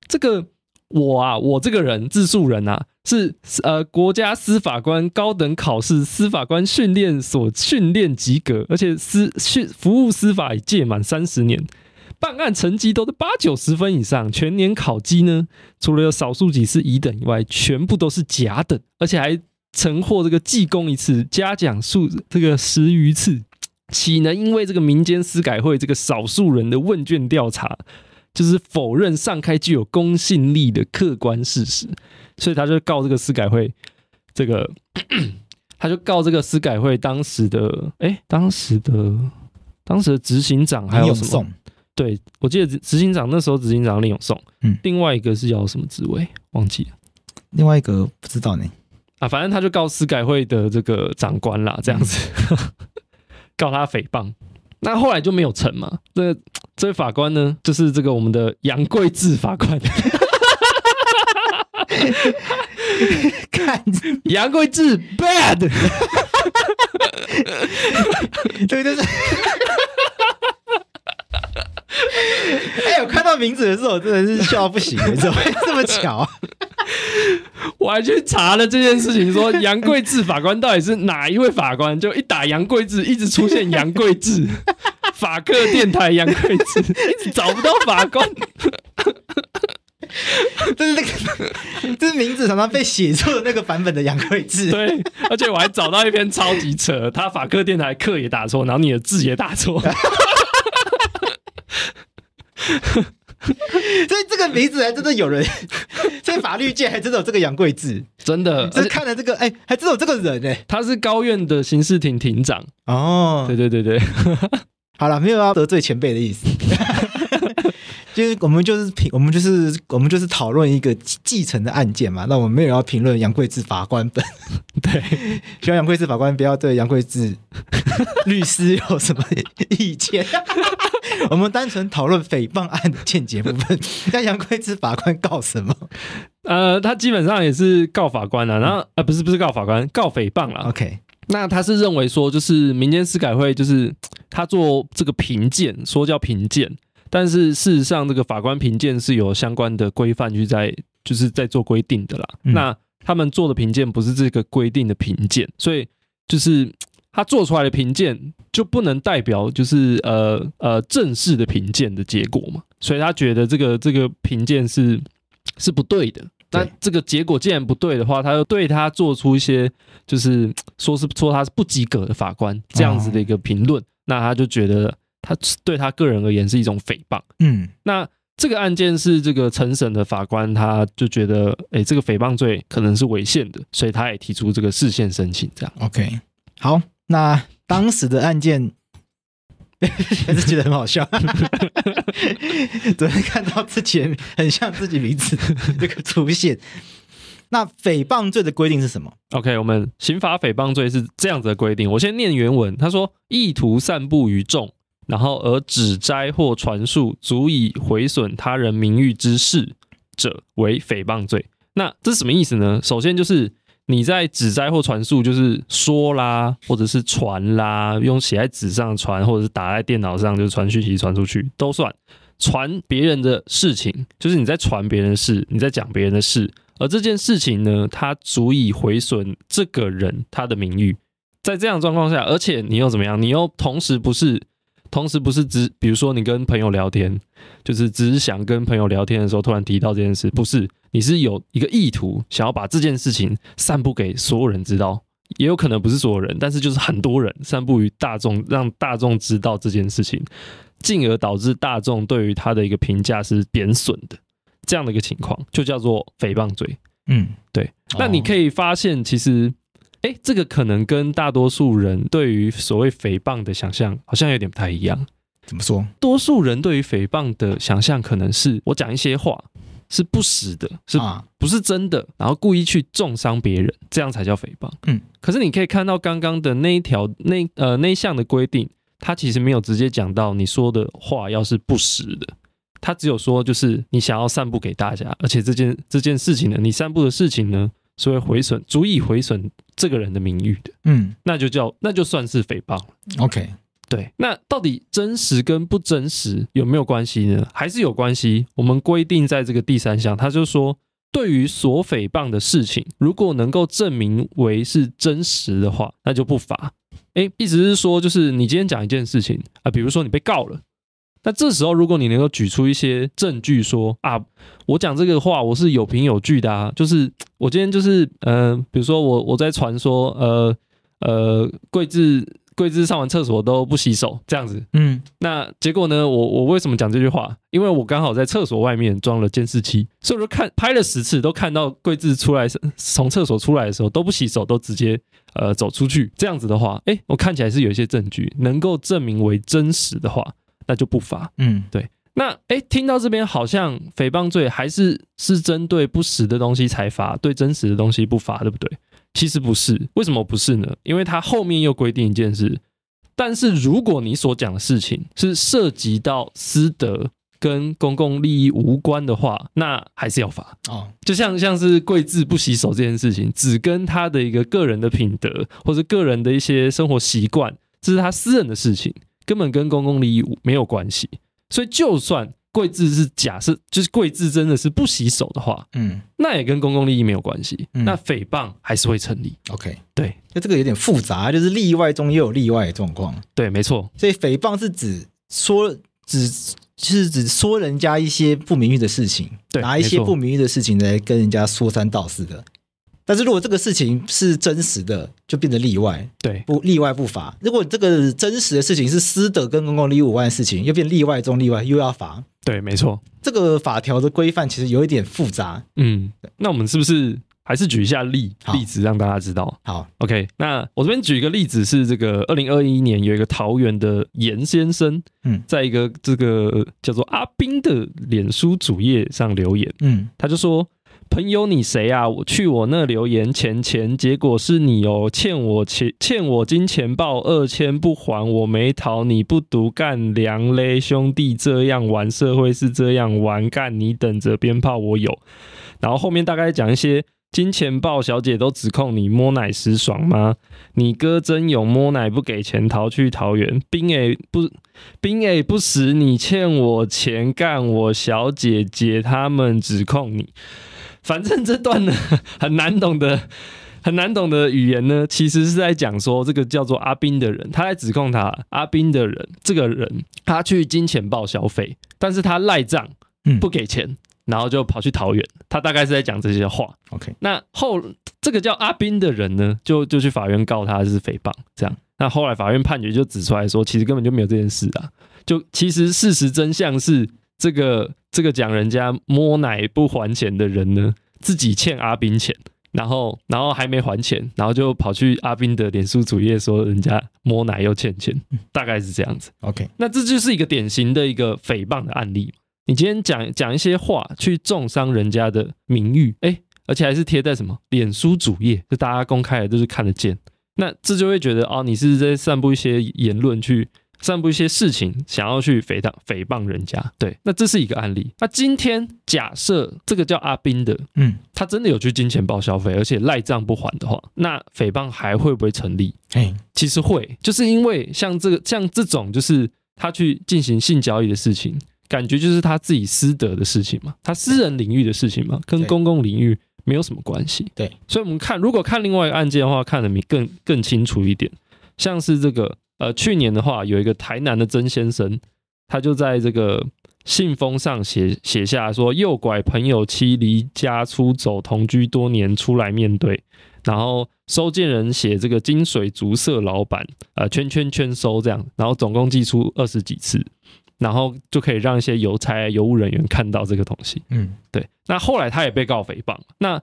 这个。我啊，我这个人自诉人啊，是呃国家司法官高等考试司法官训练所训练及格，而且司训服务司法已届满三十年，办案成绩都是八九十分以上，全年考绩呢，除了有少数几次乙等以外，全部都是甲等，而且还曾获这个记功一次，嘉奖数这个十余次，岂能因为这个民间司改会这个少数人的问卷调查？就是否认上开具有公信力的客观事实，所以他就告这个司改会，这个 他就告这个司改会当时的哎、欸，当时的当时的执行长还有什么？对，我记得执执行长那时候执行长另有送，嗯，另外一个是叫什么职位忘记了，另外一个不知道呢。啊，反正他就告司改会的这个长官啦，这样子、嗯、告他诽谤。那后来就没有成嘛。这这位法官呢，就是这个我们的杨贵志法官。看杨贵志 bad，对，就是。哎、欸，我看到名字的时候，我真的是笑到不行，怎么会这么巧啊？我还去查了这件事情，说杨贵志法官到底是哪一位法官？就一打杨贵志，一直出现杨贵志，法客电台杨贵志，一直找不到法官。就是那个，就是名字常常被写错的那个版本的杨贵志。对，而且我还找到一篇超级扯，他法科电台课也打错，然后你的字也打错。所以这个名字还真的有人，在法律界还真的有这个杨贵志，真的。就是看了这个，哎、欸，还真的有这个人哎、欸，他是高院的刑事庭庭长哦。对对对对，好了，没有要得罪前辈的意思。就是我们就是评，我们就是我们就是讨论一个继承的案件嘛。那我们没有要评论杨贵志法官本，对，希望杨贵志法官不要对杨贵志 律师有什么意见。我们单纯讨论诽谤案的见解部分。那杨贵志法官告什么？呃，他基本上也是告法官啊，然后呃，不是不是告法官，告诽谤了。OK，那他是认为说，就是民间司改会就是他做这个评鉴，说叫评鉴。但是事实上，这个法官评鉴是有相关的规范去在，就是在做规定的啦。嗯、那他们做的评鉴不是这个规定的评鉴，所以就是他做出来的评鉴就不能代表就是呃呃正式的评鉴的结果嘛。所以他觉得这个这个评鉴是是不对的。那这个结果既然不对的话，他又对他做出一些就是说是说他是不及格的法官这样子的一个评论，哦、那他就觉得。他对他个人而言是一种诽谤。嗯，那这个案件是这个陈审的法官，他就觉得，哎，这个诽谤罪可能是违宪的，所以他也提出这个释宪申请。这样，OK，好，那当时的案件 还是觉得很好笑，昨天看到自己很像自己名字这个出现。那诽谤罪的规定是什么？OK，我们刑法诽谤罪是这样子的规定，我先念原文，他说，意图散布于众。然后而指摘或传述足以毁损他人名誉之事者，为诽谤罪。那这是什么意思呢？首先就是你在指摘或传述，就是说啦，或者是传啦，用写在纸上传，或者是打在电脑上，就是传讯息传出去都算。传别人的事情，就是你在传别人的事，你在讲别人的事，而这件事情呢，它足以毁损这个人他的名誉。在这样状况下，而且你又怎么样？你又同时不是。同时不是只，比如说你跟朋友聊天，就是只是想跟朋友聊天的时候突然提到这件事，不是，你是有一个意图想要把这件事情散布给所有人知道，也有可能不是所有人，但是就是很多人散布于大众，让大众知道这件事情，进而导致大众对于他的一个评价是贬损的，这样的一个情况就叫做诽谤罪。嗯，对。那你可以发现，其实。哎，这个可能跟大多数人对于所谓诽谤的想象好像有点不太一样。怎么说？多数人对于诽谤的想象可能是我讲一些话是不实的，是不是真的，然后故意去重伤别人，这样才叫诽谤。嗯，可是你可以看到刚刚的那一条那呃那一项的规定，它其实没有直接讲到你说的话要是不实的，它只有说就是你想要散布给大家，而且这件这件事情呢，你散布的事情呢。所以毁损足以毁损这个人的名誉的，嗯，那就叫那就算是诽谤。OK，对，那到底真实跟不真实有没有关系呢？还是有关系？我们规定在这个第三项，他就说，对于所诽谤的事情，如果能够证明为是真实的话，那就不罚。诶，意思是说，就是你今天讲一件事情啊，比如说你被告了。那这时候，如果你能够举出一些证据说啊，我讲这个话我是有凭有据的啊，就是我今天就是呃，比如说我我在传说呃呃桂枝桂枝上完厕所都不洗手这样子，嗯，那结果呢，我我为什么讲这句话？因为我刚好在厕所外面装了监视器，所以说看拍了十次都看到桂枝出来从厕所出来的时候都不洗手，都直接呃走出去，这样子的话，诶，我看起来是有一些证据能够证明为真实的话。那就不罚。嗯，对。那哎，听到这边好像诽谤罪还是是针对不实的东西才罚，对真实的东西不罚，对不对？其实不是，为什么不是呢？因为他后面又规定一件事，但是如果你所讲的事情是涉及到私德跟公共利益无关的话，那还是要罚哦。就像像是跪字不洗手这件事情，只跟他的一个个人的品德或者个人的一些生活习惯，这是他私人的事情，根本跟公共利益没有关系。所以，就算贵志是假设，就是贵志真的是不洗手的话，嗯，那也跟公共利益没有关系，嗯、那诽谤还是会成立。OK，对，那这个有点复杂，就是例外中又有例外的状况。对，没错。所以诽谤是指说，只、就是指说人家一些不名誉的事情，对，拿一些不名誉的事情来跟人家说三道四的。但是如果这个事情是真实的，就变得例外，对，不例外不罚。如果这个真实的事情是私德跟公共利益无关的事情，又变例外中例外，又要罚。对，没错。这个法条的规范其实有一点复杂。嗯，那我们是不是还是举一下例例子，让大家知道？好，OK。那我这边举一个例子是这个二零二一年有一个桃园的严先生，嗯，在一个这个叫做阿斌的脸书主页上留言，嗯，他就说。朋友，你谁啊？我去我那留言钱钱，结果是你哦，欠我钱，欠我金钱豹二千不还，我没逃，你不独干粮嘞，兄弟这样玩，社会是这样玩，干你等着鞭炮我有。然后后面大概讲一些金钱豹小姐都指控你摸奶时爽吗？你哥真勇摸奶不给钱逃去桃园，兵诶不兵诶不死你欠我钱干我小姐姐他们指控你。反正这段呢很难懂的、很难懂的语言呢，其实是在讲说这个叫做阿斌的人，他在指控他阿斌的人这个人，他去金钱豹消费，但是他赖账不给钱，然后就跑去桃园，他大概是在讲这些话。OK，那后这个叫阿斌的人呢，就就去法院告他是诽谤，这样。那后来法院判决就指出来说，其实根本就没有这件事啊，就其实事实真相是。这个这个讲人家摸奶不还钱的人呢，自己欠阿斌钱，然后然后还没还钱，然后就跑去阿斌的脸书主页说人家摸奶又欠钱，大概是这样子。OK，那这就是一个典型的一个诽谤的案例。你今天讲讲一些话去重伤人家的名誉，哎，而且还是贴在什么脸书主页，就大家公开的都是看得见，那这就会觉得哦，你是在散布一些言论去。散布一些事情，想要去诽谤诽谤人家，对，那这是一个案例。那今天假设这个叫阿斌的，嗯，他真的有去金钱豹消费，而且赖账不还的话，那诽谤还会不会成立？哎，其实会，就是因为像这个像这种，就是他去进行性交易的事情，感觉就是他自己私德的事情嘛，他私人领域的事情嘛，跟公共领域没有什么关系。对，所以我们看，如果看另外一个案件的话，看得明更更清楚一点，像是这个。呃，去年的话，有一个台南的曾先生，他就在这个信封上写写下说，诱拐朋友妻离家出走，同居多年出来面对，然后收件人写这个金水竹色老板，呃，圈圈圈收这样，然后总共寄出二十几次，然后就可以让一些邮差、邮务人员看到这个东西。嗯，对。那后来他也被告诽谤，那。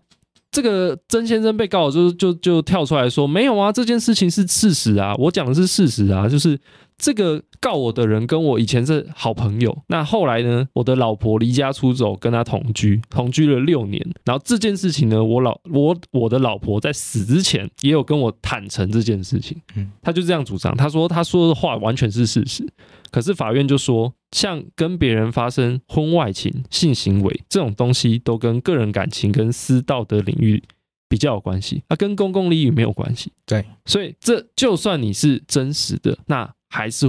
这个曾先生被告就就就跳出来说，没有啊，这件事情是事实啊，我讲的是事实啊，就是这个告我的人跟我以前是好朋友，那后来呢，我的老婆离家出走，跟他同居，同居了六年，然后这件事情呢，我老我我的老婆在死之前也有跟我坦诚这件事情，嗯，他就这样主张，他说他说的话完全是事实。可是法院就说，像跟别人发生婚外情、性行为这种东西，都跟个人感情跟私道德领域比较有关系，它跟公共利益没有关系。对，所以这就算你是真实的，那还是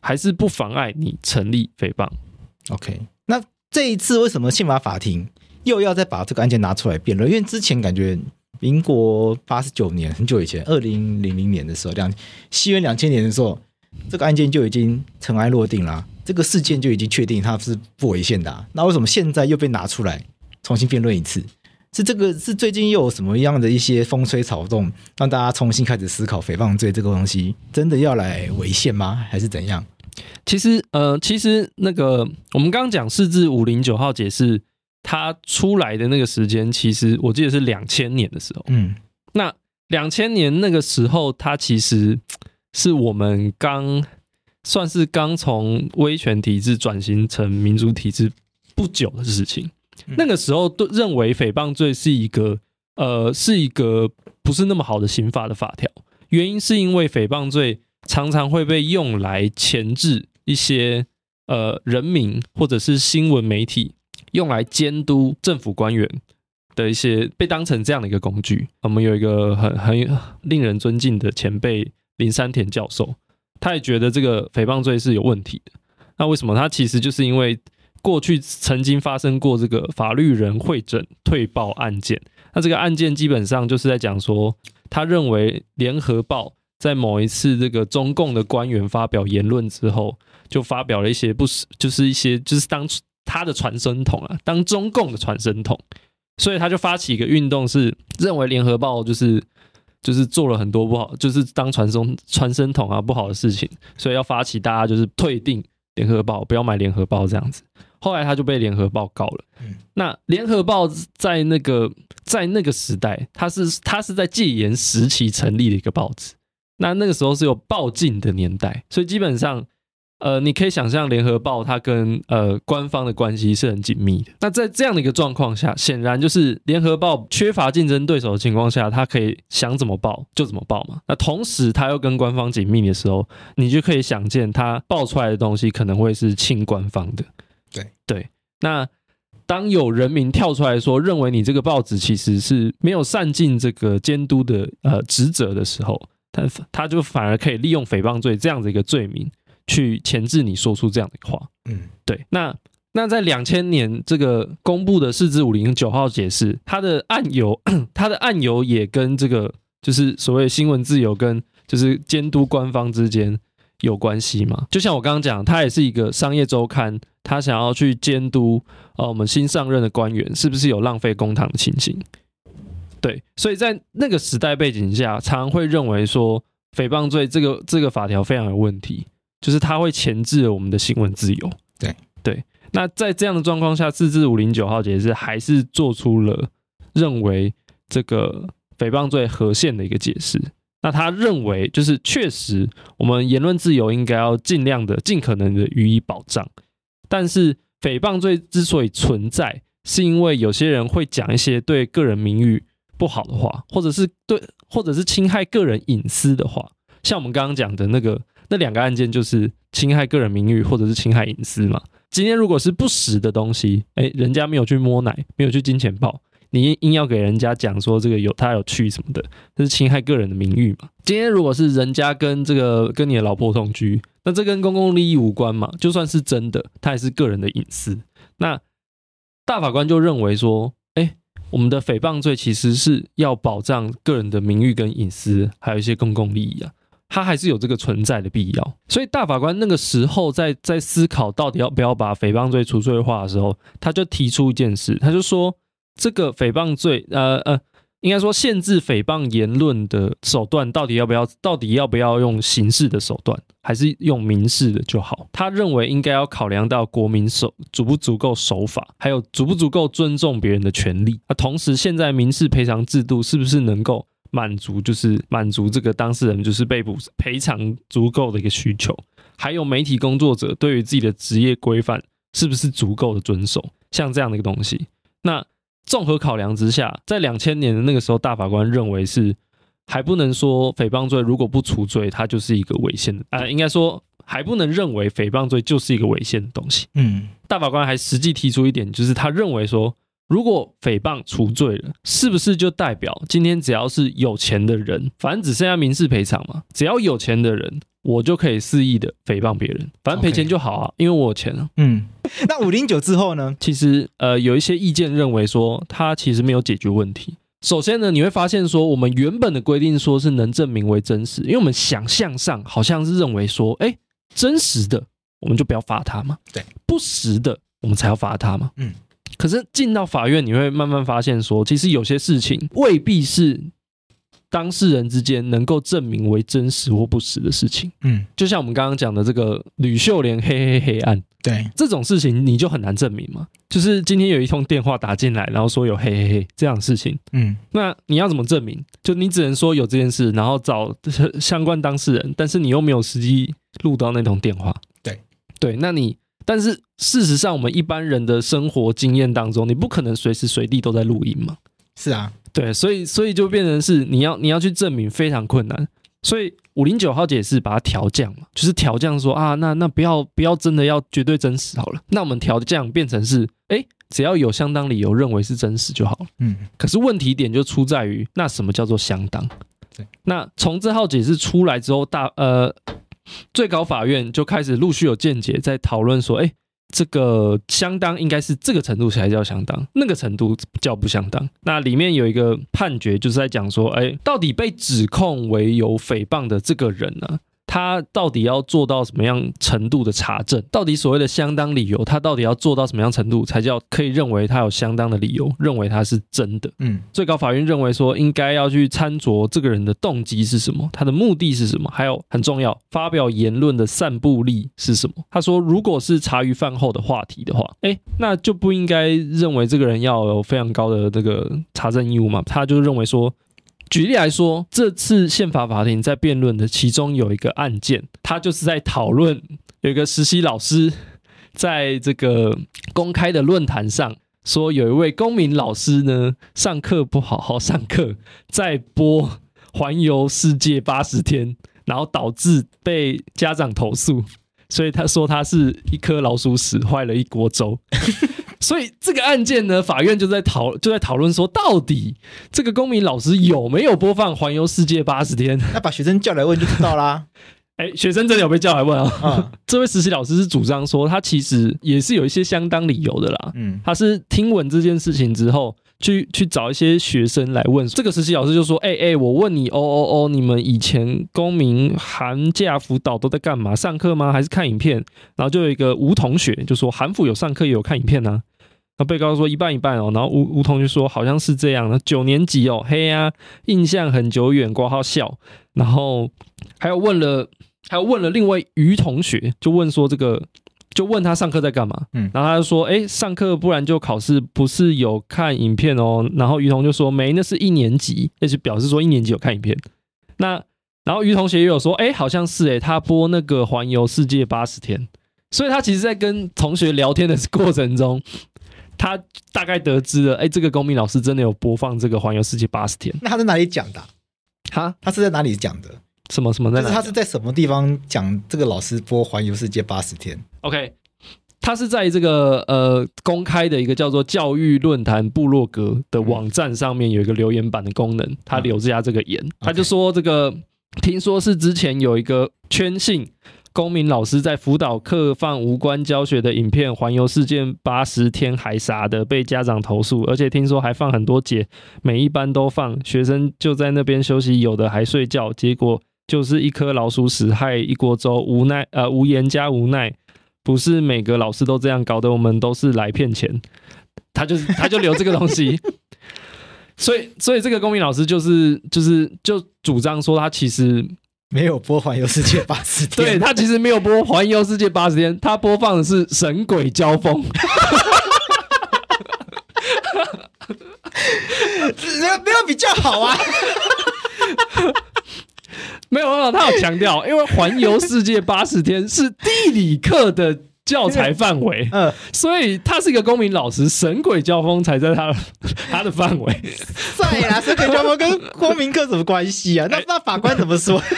还是不妨碍你成立诽谤。OK，那这一次为什么宪法法庭又要再把这个案件拿出来辩论？因为之前感觉民国八十九年很久以前，二零零零年的时候，两西元两千年的时候。这个案件就已经尘埃落定了啊，这个事件就已经确定它是不违宪的啊。那为什么现在又被拿出来重新辩论一次？是这个是最近又有什么样的一些风吹草动，让大家重新开始思考诽谤罪这个东西真的要来违宪吗？还是怎样？其实，呃，其实那个我们刚刚讲四至五零九号解释，它出来的那个时间，其实我记得是两千年的时候。嗯，那两千年那个时候，它其实。是我们刚算是刚从威权体制转型成民主体制不久的事情。那个时候都认为诽谤罪是一个呃是一个不是那么好的刑法的法条，原因是因为诽谤罪常常会被用来钳制一些呃人民或者是新闻媒体，用来监督政府官员的一些被当成这样的一个工具。我们有一个很很令人尊敬的前辈林山田教授，他也觉得这个诽谤罪是有问题的。那为什么？他其实就是因为。过去曾经发生过这个法律人会诊退报案件，那这个案件基本上就是在讲说，他认为联合报在某一次这个中共的官员发表言论之后，就发表了一些不是，就是一些就是当他的传声筒啊，当中共的传声筒，所以他就发起一个运动，是认为联合报就是就是做了很多不好，就是当传声传声筒啊不好的事情，所以要发起大家就是退订联合报，不要买联合报这样子。后来他就被联合报告了。那联合报在那个在那个时代，它是它是在戒严时期成立的一个报纸。那那个时候是有报禁的年代，所以基本上，呃，你可以想象联合报它跟呃官方的关系是很紧密的。那在这样的一个状况下，显然就是联合报缺乏竞争对手的情况下，它可以想怎么报就怎么报嘛。那同时，它又跟官方紧密的时候，你就可以想见，它报出来的东西可能会是亲官方的。对对，那当有人民跳出来说，认为你这个报纸其实是没有善尽这个监督的呃职责的时候，他他就反而可以利用诽谤罪这样的一个罪名去钳制你说出这样的话。嗯，对。那那在两千年这个公布的四至五零九号解释，它的案由，它的案由也跟这个就是所谓新闻自由跟就是监督官方之间有关系嘛？就像我刚刚讲，它也是一个商业周刊。他想要去监督，呃，我们新上任的官员是不是有浪费公堂的情形？对，所以在那个时代背景下，常常会认为说，诽谤罪这个这个法条非常有问题，就是它会钳制了我们的新闻自由。对对，那在这样的状况下，自治五零九号解释还是做出了认为这个诽谤罪合宪的一个解释。那他认为，就是确实我们言论自由应该要尽量的、尽可能的予以保障。但是诽谤罪之所以存在，是因为有些人会讲一些对个人名誉不好的话，或者是对，或者是侵害个人隐私的话。像我们刚刚讲的那个那两个案件，就是侵害个人名誉或者是侵害隐私嘛。今天如果是不实的东西，哎，人家没有去摸奶，没有去金钱豹。你硬要给人家讲说这个有他有去什么的，这是侵害个人的名誉嘛？今天如果是人家跟这个跟你的老婆同居，那这跟公共利益无关嘛？就算是真的，他也是个人的隐私。那大法官就认为说，哎，我们的诽谤罪其实是要保障个人的名誉跟隐私，还有一些公共利益啊，它还是有这个存在的必要。所以大法官那个时候在在思考到底要不要把诽谤罪除罪化的时候，他就提出一件事，他就说。这个诽谤罪，呃呃，应该说限制诽谤言论的手段，到底要不要？到底要不要用刑事的手段，还是用民事的就好？他认为应该要考量到国民守足不足够守法，还有足不足够尊重别人的权利。啊同时，现在民事赔偿制度是不是能够满足，就是满足这个当事人就是被补赔偿足够的一个需求？还有媒体工作者对于自己的职业规范是不是足够的遵守？像这样的一个东西，那。综合考量之下，在两千年的那个时候，大法官认为是还不能说诽谤罪如果不除罪，它就是一个违宪的。呃，应该说还不能认为诽谤罪就是一个违宪的东西。嗯，大法官还实际提出一点，就是他认为说，如果诽谤除罪了，是不是就代表今天只要是有钱的人，反正只剩下民事赔偿嘛？只要有钱的人。我就可以肆意的诽谤别人，反正赔钱就好啊.因为我有钱啊。嗯，那五零九之后呢？其实呃，有一些意见认为说，它其实没有解决问题。首先呢，你会发现说，我们原本的规定说是能证明为真实，因为我们想象上好像是认为说，哎，真实的我们就不要罚他嘛，对，不实的我们才要罚他嘛。嗯，可是进到法院，你会慢慢发现说，其实有些事情未必是。当事人之间能够证明为真实或不实的事情，嗯，就像我们刚刚讲的这个吕秀莲黑黑黑案，对这种事情你就很难证明嘛。就是今天有一通电话打进来，然后说有黑黑黑这样的事情，嗯，那你要怎么证明？就你只能说有这件事，然后找相关当事人，但是你又没有实际录到那通电话。对对，那你但是事实上，我们一般人的生活经验当中，你不可能随时随地都在录音嘛。是啊，对，所以所以就变成是你要你要去证明非常困难。所以五零九号解释把它调降嘛，就是调降说啊，那那不要不要真的要绝对真实好了，那我们调降变成是，哎，只要有相当理由认为是真实就好了。嗯，可是问题点就出在于，那什么叫做相当？对，那从这号解释出来之后，大呃最高法院就开始陆续有见解在讨论说，哎。这个相当应该是这个程度才叫相当，那个程度叫不相当。那里面有一个判决，就是在讲说，哎，到底被指控为有诽谤的这个人呢？他到底要做到什么样程度的查证？到底所谓的相当理由，他到底要做到什么样程度才叫可以认为他有相当的理由，认为他是真的？嗯，最高法院认为说，应该要去参酌这个人的动机是什么，他的目的是什么，还有很重要，发表言论的散布力是什么？他说，如果是茶余饭后的话题的话，哎，那就不应该认为这个人要有非常高的这个查证义务嘛？他就认为说。举例来说，这次宪法法庭在辩论的其中有一个案件，他就是在讨论有一个实习老师在这个公开的论坛上说，有一位公民老师呢上课不好好上课，在播环游世界八十天，然后导致被家长投诉，所以他说他是一颗老鼠屎坏了一锅粥。所以这个案件呢，法院就在讨就在讨论说，到底这个公民老师有没有播放《环游世界八十天》？那把学生叫来问就知道啦。哎，学生真的有被叫来问啊？嗯、这位实习老师是主张说，他其实也是有一些相当理由的啦。嗯，他是听闻这件事情之后，去去找一些学生来问。这个实习老师就说：“哎哎，我问你，哦哦哦，你们以前公民寒假辅导都在干嘛？上课吗？还是看影片？”然后就有一个吴同学就说：“韩辅有上课，也有看影片呢、啊。”那被告说一半一半哦，然后吴吴同学说好像是这样的，九年级哦，嘿呀、啊，印象很久远，括号笑，然后还有问了，还有问了另外于同学，就问说这个，就问他上课在干嘛，嗯，然后他就说，哎，上课不然就考试，不是有看影片哦，然后于同就说没，那是一年级，那就表示说一年级有看影片，那然后于同学也有说，哎，好像是哎，他播那个环游世界八十天，所以他其实在跟同学聊天的过程中。他大概得知了，哎，这个公民老师真的有播放这个环游世界八十天。那他在哪里讲的、啊？哈，他是在哪里讲的？什么什么在哪里？他是在什么地方讲这个老师播环游世界八十天？OK，他是在这个呃公开的一个叫做教育论坛部落格的网站上面有一个留言板的功能，他留下这个言，嗯、他就说这个听说是之前有一个圈信。公民老师在辅导课放无关教学的影片，环游世界八十天还啥的，被家长投诉，而且听说还放很多节，每一班都放，学生就在那边休息，有的还睡觉，结果就是一颗老鼠屎害一锅粥，无奈呃无言加无奈，不是每个老师都这样搞的，我们都是来骗钱，他就是他就留这个东西，所以所以这个公民老师就是就是就主张说他其实。没有播《环游世界八十天》，对，他其实没有播《环游世界八十天》，他播放的是《神鬼交锋》。没有没有比较好啊，没 有没有，他有强调，因为《环游世界八十天》是地理课的教材范围，嗯，所以他是一个公民老师，《神鬼交锋》才在他他的范围。对啦，《神鬼交锋》跟公民课什么关系啊？那那法官怎么说？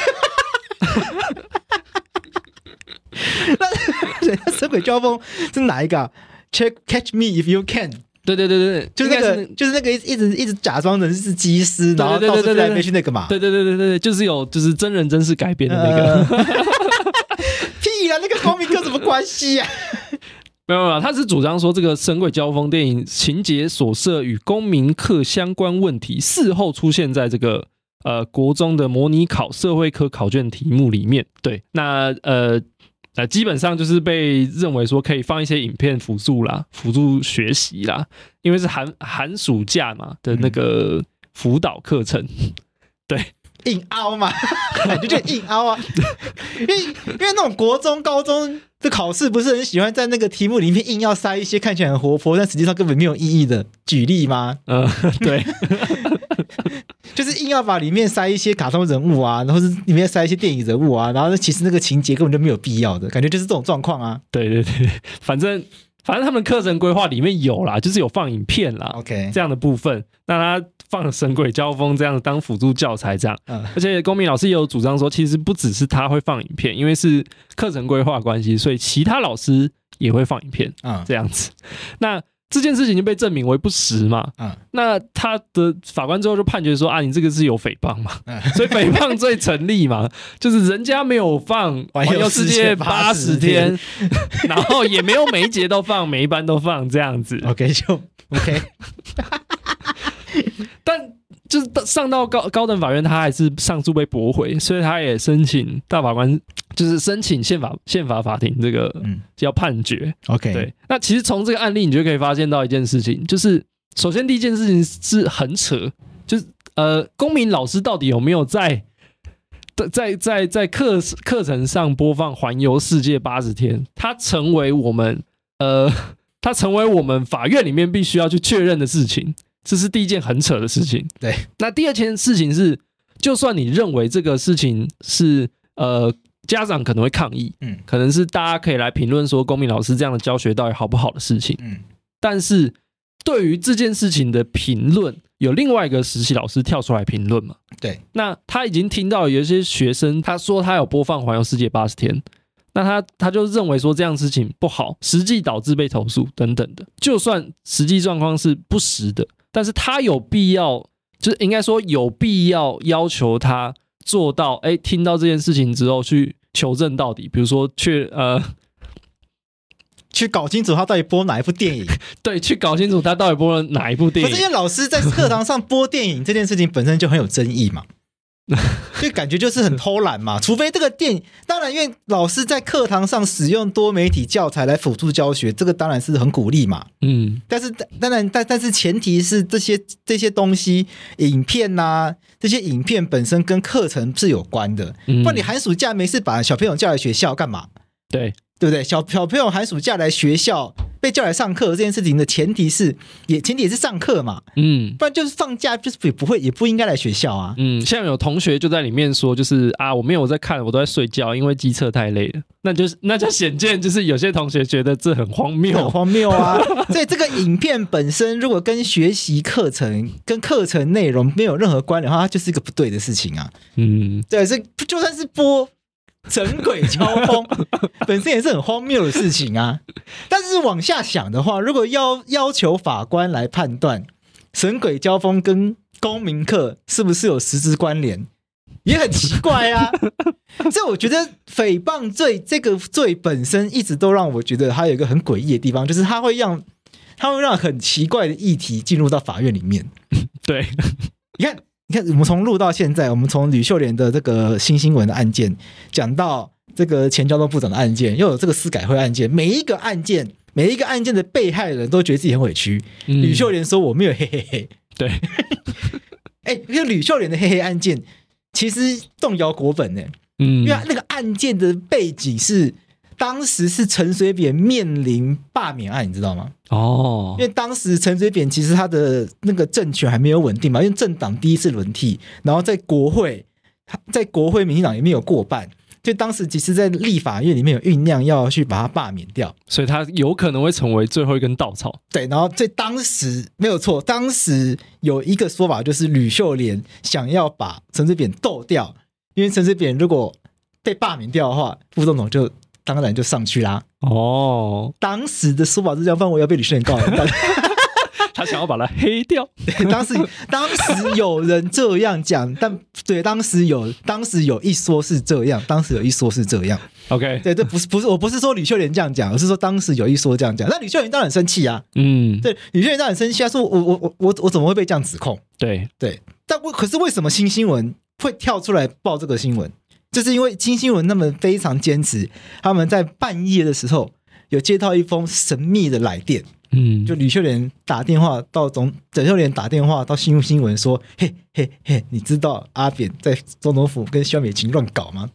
那人家神鬼交锋是哪一个、啊、？Check catch me if you can。对对对对，就是那个，是就是那个一直一直假装成是机师，然后到处飞来飞去那个嘛。对对对对对，就是有就是真人真事改编的那个。屁啊，那个公民课什么关系啊？没有没有，他是主张说这个神鬼交锋电影情节所涉与公民课相关问题，事后出现在这个。呃，国中的模拟考社会科考卷题目里面，对，那呃呃，基本上就是被认为说可以放一些影片辅助啦，辅助学习啦，因为是寒寒暑假嘛的那个辅导课程，对，硬凹嘛，就就硬凹啊，因为因为那种国中、高中的考试不是很喜欢在那个题目里面硬要塞一些看起来很活泼，但实际上根本没有意义的举例吗？嗯，对。就是硬要把里面塞一些卡通人物啊，然后是里面塞一些电影人物啊，然后其实那个情节根本就没有必要的感觉，就是这种状况啊。对对对，反正反正他们课程规划里面有啦，就是有放影片啦，OK，这样的部分，那他放神鬼交锋这样当辅助教材这样，嗯，而且公民老师也有主张说，其实不只是他会放影片，因为是课程规划关系，所以其他老师也会放影片，嗯，这样子，那。这件事情就被证明为不实嘛？嗯，那他的法官最后就判决说啊，你这个是有诽谤嘛？嗯，所以诽谤罪成立嘛？就是人家没有放环游世界八十天，然后也没有每一节都放，每一班都放这样子。OK，就 OK。但就是上到高高等法院，他还是上诉被驳回，所以他也申请大法官。就是申请宪法宪法法庭这个嗯叫判决，OK，对。那其实从这个案例，你就可以发现到一件事情，就是首先第一件事情是很扯，就是呃，公民老师到底有没有在在在在课课程上播放环游世界八十天？它成为我们呃，它成为我们法院里面必须要去确认的事情，这是第一件很扯的事情。对。那第二件事情是，就算你认为这个事情是呃。家长可能会抗议，嗯，可能是大家可以来评论说，公民老师这样的教学到底好不好的事情，嗯，但是对于这件事情的评论，有另外一个实习老师跳出来评论嘛？对，那他已经听到有一些学生他说他有播放环游世界八十天，那他他就认为说这样的事情不好，实际导致被投诉等等的，就算实际状况是不实的，但是他有必要，就是应该说有必要要求他。做到哎、欸，听到这件事情之后去求证到底，比如说去呃，去搞清楚他到底播哪一部电影，对，去搞清楚他到底播了哪一部电影。这些老师在课堂上播电影这件事情本身就很有争议嘛。就感觉就是很偷懒嘛，除非这个电影，当然，因为老师在课堂上使用多媒体教材来辅助教学，这个当然是很鼓励嘛。嗯，但是当然，但但是前提是这些这些东西，影片呐、啊，这些影片本身跟课程是有关的。不然你寒暑假没事把小朋友叫来学校干嘛？对。对不对？小小朋友寒暑假来学校被叫来上课这件事情的前提是，也前提也是上课嘛，嗯，不然就是放假就是也不会也不应该来学校啊，嗯，像有同学就在里面说，就是啊，我没有在看，我都在睡觉，因为机测太累了，那就是那就显见就是有些同学觉得这很荒谬，很荒谬啊，所以这个影片本身如果跟学习课程跟课程内容没有任何关联的话，它就是一个不对的事情啊，嗯，对，这就算是播。神鬼交锋 本身也是很荒谬的事情啊，但是往下想的话，如果要要求法官来判断神鬼交锋跟公民课是不是有实质关联，也很奇怪啊。所以我觉得诽谤罪这个罪本身一直都让我觉得它有一个很诡异的地方，就是它会让它会让很奇怪的议题进入到法院里面。对，你看。你看，我们从录到现在，我们从吕秀莲的这个新新闻的案件讲到这个前交通部长的案件，又有这个司改会案件，每一个案件，每一个案件的被害人都觉得自己很委屈。嗯、吕秀莲说：“我没有嘿嘿嘿。”对，哎，因为吕秀莲的嘿嘿案件其实动摇国本呢，嗯，因为那个案件的背景是。当时是陈水扁面临罢免案，你知道吗？哦，因为当时陈水扁其实他的那个政权还没有稳定嘛，因为政党第一次轮替，然后在国会，在国会民进党也没有过半，就当时其实，在立法院里面有酝酿要去把他罢免掉，所以他有可能会成为最后一根稻草。对，然后在当时没有错，当时有一个说法就是吕秀莲想要把陈水扁斗掉，因为陈水扁如果被罢免掉的话，副总统就。当然就上去啦。哦，当时的说法是这样，不然我要被李秀莲告了。他想要把他黑掉。对，当时当时有人这样讲，但对，当时有当时有一说是这样，当时有一说是这样。OK，对，这不是不是，我不是说李秀莲这样讲，而是说当时有一说这样讲。那李秀莲当然很生气啊。嗯，对，李秀莲当然很生气啊，说我我我我我怎么会被这样指控？对对，但为可是为什么新新闻会跳出来报这个新闻？就是因为新新闻他们非常坚持，他们在半夜的时候有接到一封神秘的来电，嗯，就吕秀莲打电话到总，吕秀莲打电话到新新闻说，嘿嘿嘿，你知道阿扁在总统府跟萧美琴乱搞吗？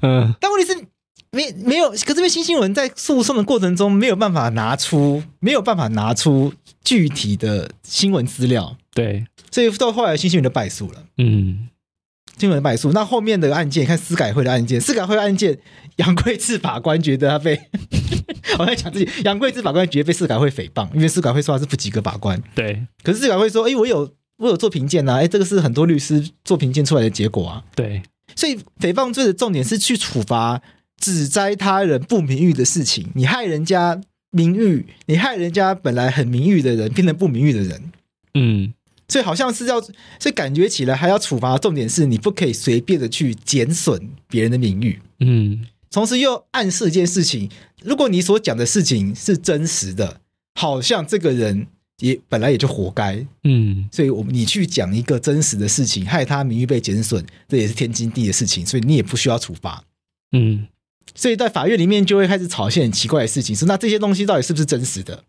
嗯，但问题是没没有，可是因为新新闻在诉讼的过程中没有办法拿出，没有办法拿出具体的新闻资料。对，所以到后来新新闻就败诉了。嗯，新闻败诉。那后面的案件，看司改会的案件，司改会的案件，杨贵志法官觉得他被，我在讲自己，杨贵志法官觉得被司改会诽谤，因为司改会说他是不及格法官。对，可是司改会说，哎，我有我有做评鉴呐，哎，这个是很多律师做评鉴出来的结果啊。对，所以诽谤罪的重点是去处罚指摘他人不名誉的事情，你害人家名誉，你害人家本来很名誉的人变成不名誉的人。嗯，所以好像是要，所以感觉起来还要处罚重点是你不可以随便的去减损别人的名誉。嗯，同时又暗示一件事情：如果你所讲的事情是真实的，好像这个人也本来也就活该。嗯，所以我你去讲一个真实的事情，害他名誉被减损，这也是天经地义的事情，所以你也不需要处罚。嗯，所以在法院里面就会开始吵一些很奇怪的事情，说那这些东西到底是不是真实的？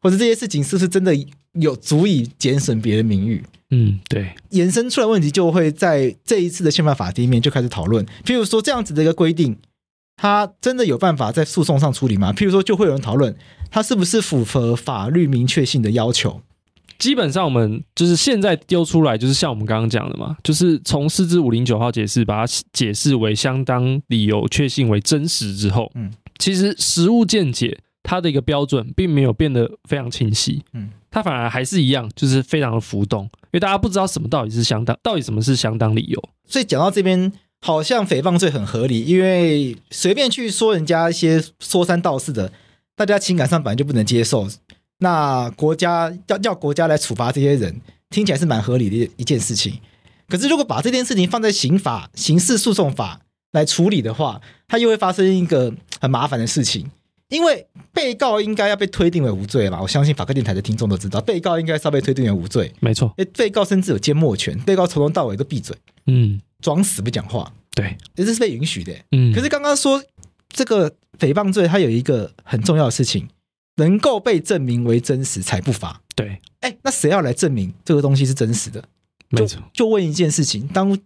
或者这些事情是不是真的有足以减损别人名誉？嗯，对，延伸出来问题就会在这一次的宪法法庭里面就开始讨论。譬如说这样子的一个规定，它真的有办法在诉讼上处理吗？譬如说就会有人讨论，它是不是符合法律明确性的要求？基本上我们就是现在丢出来，就是像我们刚刚讲的嘛，就是从四至五零九号解释，把它解释为相当理由确信为真实之后，嗯，其实实物见解。它的一个标准并没有变得非常清晰，嗯，它反而还是一样，就是非常的浮动，因为大家不知道什么到底是相当，到底什么是相当理由。所以讲到这边，好像诽谤罪很合理，因为随便去说人家一些说三道四的，大家情感上本来就不能接受。那国家要要国家来处罚这些人，听起来是蛮合理的一件事情。可是如果把这件事情放在刑法、刑事诉讼法来处理的话，它又会发生一个很麻烦的事情。因为被告应该要被推定为无罪嘛，我相信法克电台的听众都知道，被告应该是要被推定为无罪。没错，诶，被告甚至有缄默权，被告从头到尾都闭嘴，嗯，装死不讲话，对，这是被允许的。嗯，可是刚刚说这个诽谤罪，它有一个很重要的事情，能够被证明为真实才不罚。对，哎，那谁要来证明这个东西是真实的？没错，就问一件事情，当。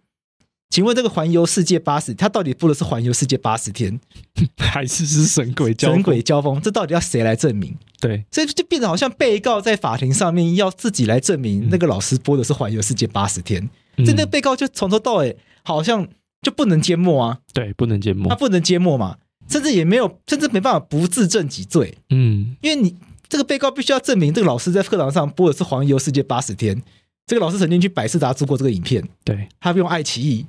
请问这个环游世界八十，他到底播的是环游世界八十天，还是是神鬼交神鬼交锋？这到底要谁来证明？对，所以就变得好像被告在法庭上面要自己来证明那个老师播的是环游世界八十天，这、嗯、那个被告就从头到尾好像就不能缄默啊，对，不能缄默，他不能缄默嘛，甚至也没有，甚至没办法不自证己罪，嗯，因为你这个被告必须要证明这个老师在课堂上播的是环游世界八十天。这个老师曾经去百视达租过这个影片，对，他用爱奇艺，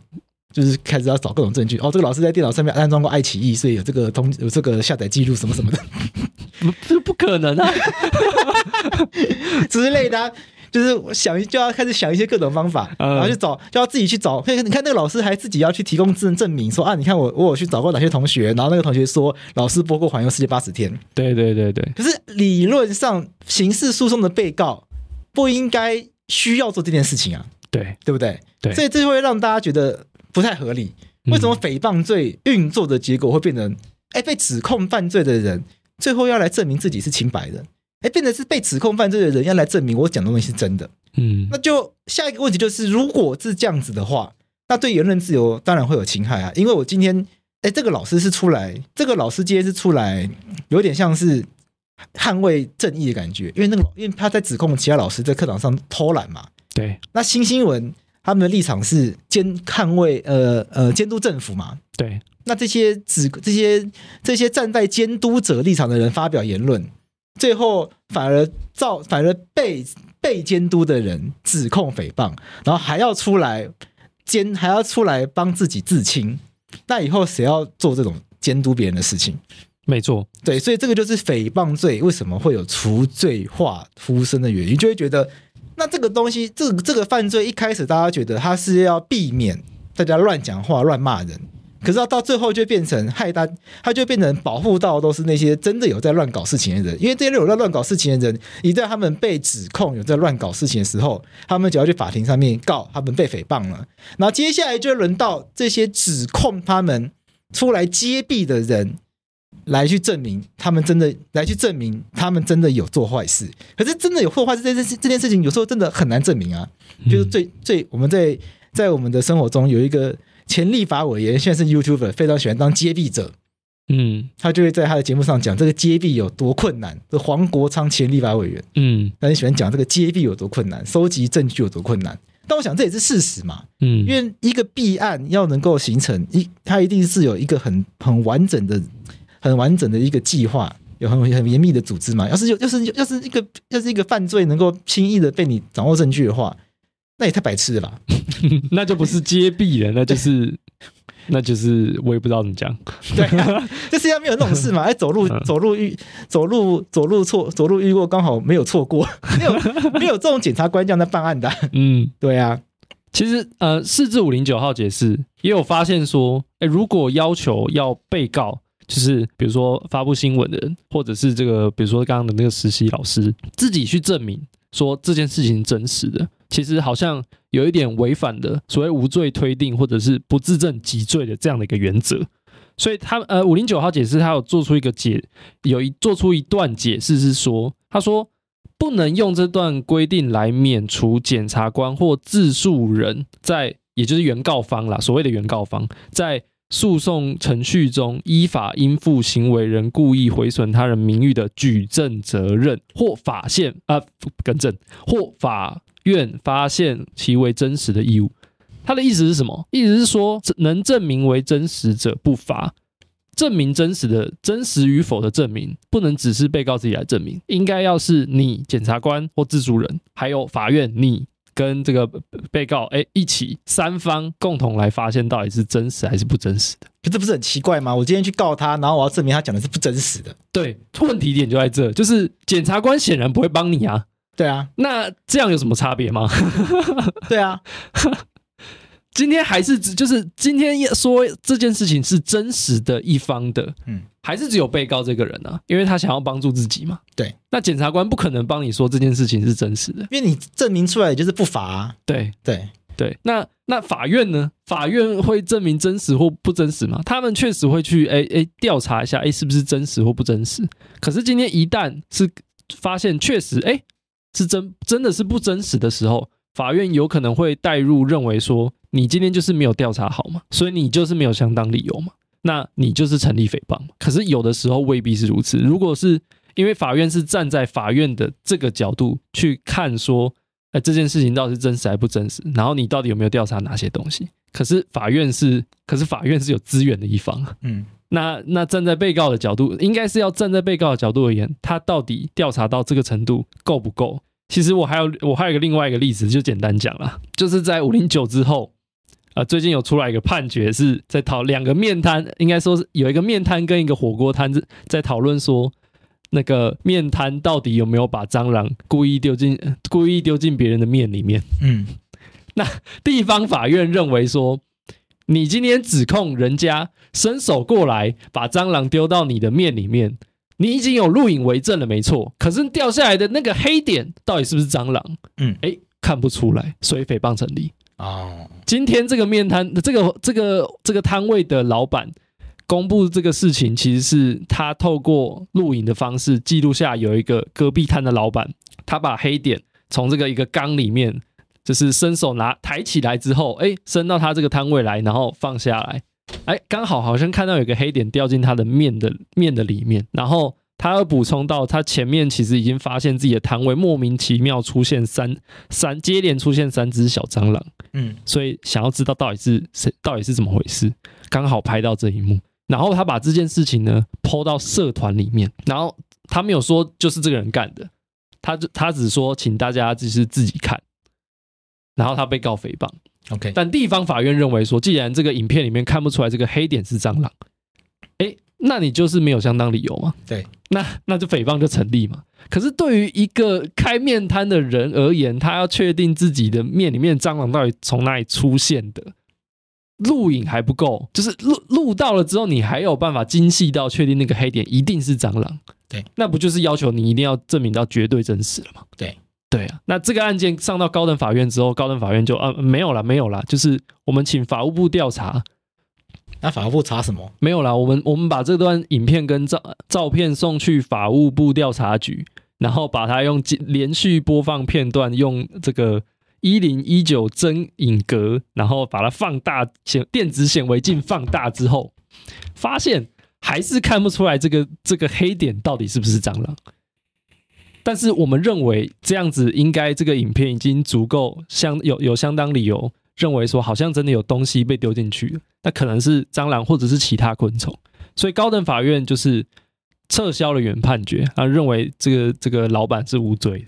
就是开始要找各种证据。哦，这个老师在电脑上面安装过爱奇艺，所以有这个通有这个下载记录什么什么的，这不可能啊 之类的、啊，就是想就要开始想一些各种方法，然后去找，就要自己去找。你看那个老师还自己要去提供证证明说，说啊，你看我我有去找过哪些同学，然后那个同学说老师播过《环游世界八十天》。对对对对。可是理论上，刑事诉讼的被告不应该。需要做这件事情啊，对对不对？对，所以这会让大家觉得不太合理。为什么诽谤罪运作的结果会变成，哎，被指控犯罪的人最后要来证明自己是清白的，哎，变成是被指控犯罪的人要来证明我讲的东西是真的。嗯，那就下一个问题就是，如果是这样子的话，那对言论自由当然会有侵害啊。因为我今天，哎，这个老师是出来，这个老师今天是出来，有点像是。捍卫正义的感觉，因为那个，因为他在指控其他老师在课堂上偷懒嘛。对。那新新闻他们的立场是监捍卫，呃呃，监督政府嘛。对。那这些指这些这些站在监督者立场的人发表言论，最后反而造反而被被监督的人指控诽谤，然后还要出来监还要出来帮自己自清，那以后谁要做这种监督别人的事情？没错，对，所以这个就是诽谤罪为什么会有除罪化呼声的原因，就会觉得那这个东西，这个、这个犯罪一开始大家觉得他是要避免大家乱讲话、乱骂人，可是到最后就变成害他，他就变成保护到都是那些真的有在乱搞事情的人，因为这些有在乱搞事情的人，一旦他们被指控有在乱搞事情的时候，他们只要去法庭上面告他们被诽谤了，然后接下来就轮到这些指控他们出来揭弊的人。来去证明他们真的来去证明他们真的有做坏事，可是真的有做坏事这件事这件事情有时候真的很难证明啊。就是最最我们在在我们的生活中有一个前立法委员，现在是 YouTuber，非常喜欢当揭弊者。嗯，他就会在他的节目上讲这个揭弊有多困难。这黄国昌前立法委员，嗯，他很喜欢讲这个揭弊有多困难，收集证据有多困难。但我想这也是事实嘛，嗯，因为一个弊案要能够形成一，它一定是有一个很很完整的、很完整的一个计划，有很很严密的组织嘛。要是有，要是要是一个要是一个犯罪能够轻易的被你掌握证据的话，那也太白痴了吧？那就不是揭弊了，那就是。那就是我也不知道怎么讲，对、啊，这世界上没有那种事嘛？哎，走路走路遇走路走路错走路遇过，刚好没有错过，没有没有这种检察官这样在办案的、啊。嗯，对啊。其实呃，四至五零九号解释也有发现说，哎，如果要求要被告，就是比如说发布新闻的人，或者是这个比如说刚刚的那个实习老师，自己去证明说这件事情真实的。其实好像有一点违反的所谓无罪推定，或者是不自证即罪的这样的一个原则，所以他呃五零九号解释他有做出一个解，有一做出一段解释是说，他说不能用这段规定来免除检察官或自诉人在，也就是原告方啦，所谓的原告方在。诉讼程序中依法应负行为人故意毁损他人名誉的举证责任，或法现啊，更正，或法院发现其为真实的义务。他的意思是什么？意思是说，能证明为真实者不罚。证明真实的真实与否的证明，不能只是被告自己来证明，应该要是你检察官或自诉人，还有法院你。跟这个被告哎一起三方共同来发现到底是真实还是不真实的，可这不是很奇怪吗？我今天去告他，然后我要证明他讲的是不真实的。对，问题点就在这，就是检察官显然不会帮你啊。对啊，那这样有什么差别吗？对啊。今天还是只就是今天说这件事情是真实的一方的，嗯，还是只有被告这个人啊？因为他想要帮助自己嘛。对，那检察官不可能帮你说这件事情是真实的，因为你证明出来也就是不罚啊。对对对，那那法院呢？法院会证明真实或不真实吗？他们确实会去哎哎调查一下，哎是不是真实或不真实？可是今天一旦是发现确实哎是真真的是不真实的时候，法院有可能会带入认为说。你今天就是没有调查好嘛，所以你就是没有相当理由嘛，那你就是成立诽谤。可是有的时候未必是如此。如果是因为法院是站在法院的这个角度去看，说，哎，这件事情到底是真实还不真实？然后你到底有没有调查哪些东西？可是法院是，可是法院是有资源的一方。嗯，那那站在被告的角度，应该是要站在被告的角度而言，他到底调查到这个程度够不够？其实我还有我还有一个另外一个例子，就简单讲啦，就是在五零九之后。啊，最近有出来一个判决，是在讨两个面摊，应该说是有一个面摊跟一个火锅摊子在讨论说，那个面摊到底有没有把蟑螂故意丢进故意丢进别人的面里面？嗯，那地方法院认为说，你今天指控人家伸手过来把蟑螂丢到你的面里面，你已经有录影为证了，没错。可是掉下来的那个黑点到底是不是蟑螂？嗯，哎，看不出来，所以诽谤成立。哦，今天这个面摊，这个这个这个摊位的老板公布这个事情，其实是他透过录影的方式记录下有一个隔壁摊的老板，他把黑点从这个一个缸里面，就是伸手拿抬起来之后，哎，伸到他这个摊位来，然后放下来，哎，刚好好像看到有个黑点掉进他的面的面的里面，然后。他要补充到，他前面其实已经发现自己的摊位莫名其妙出现三三接连出现三只小蟑螂，嗯，所以想要知道到底是谁，到底是怎么回事，刚好拍到这一幕，然后他把这件事情呢 PO 到社团里面，然后他没有说就是这个人干的，他就他只说请大家就是自己看，然后他被告诽谤，OK，但地方法院认为说，既然这个影片里面看不出来这个黑点是蟑螂，诶。那你就是没有相当理由嘛？对，那那就诽谤就成立嘛。可是对于一个开面摊的人而言，他要确定自己的面里面蟑螂到底从哪里出现的，录影还不够，就是录录到了之后，你还有办法精细到确定那个黑点一定是蟑螂？对，那不就是要求你一定要证明到绝对真实了吗？对，对啊。那这个案件上到高等法院之后，高等法院就啊没有了，没有了，就是我们请法务部调查。那法务部查什么？没有啦，我们我们把这段影片跟照照片送去法务部调查局，然后把它用连续播放片段，用这个一零一九真影格，然后把它放大显电子显微镜放大之后，发现还是看不出来这个这个黑点到底是不是蟑螂。但是我们认为这样子应该这个影片已经足够相有有相当理由认为说好像真的有东西被丢进去了，那可能是蟑螂或者是其他昆虫，所以高等法院就是撤销了原判决啊，认为这个这个老板是无罪的。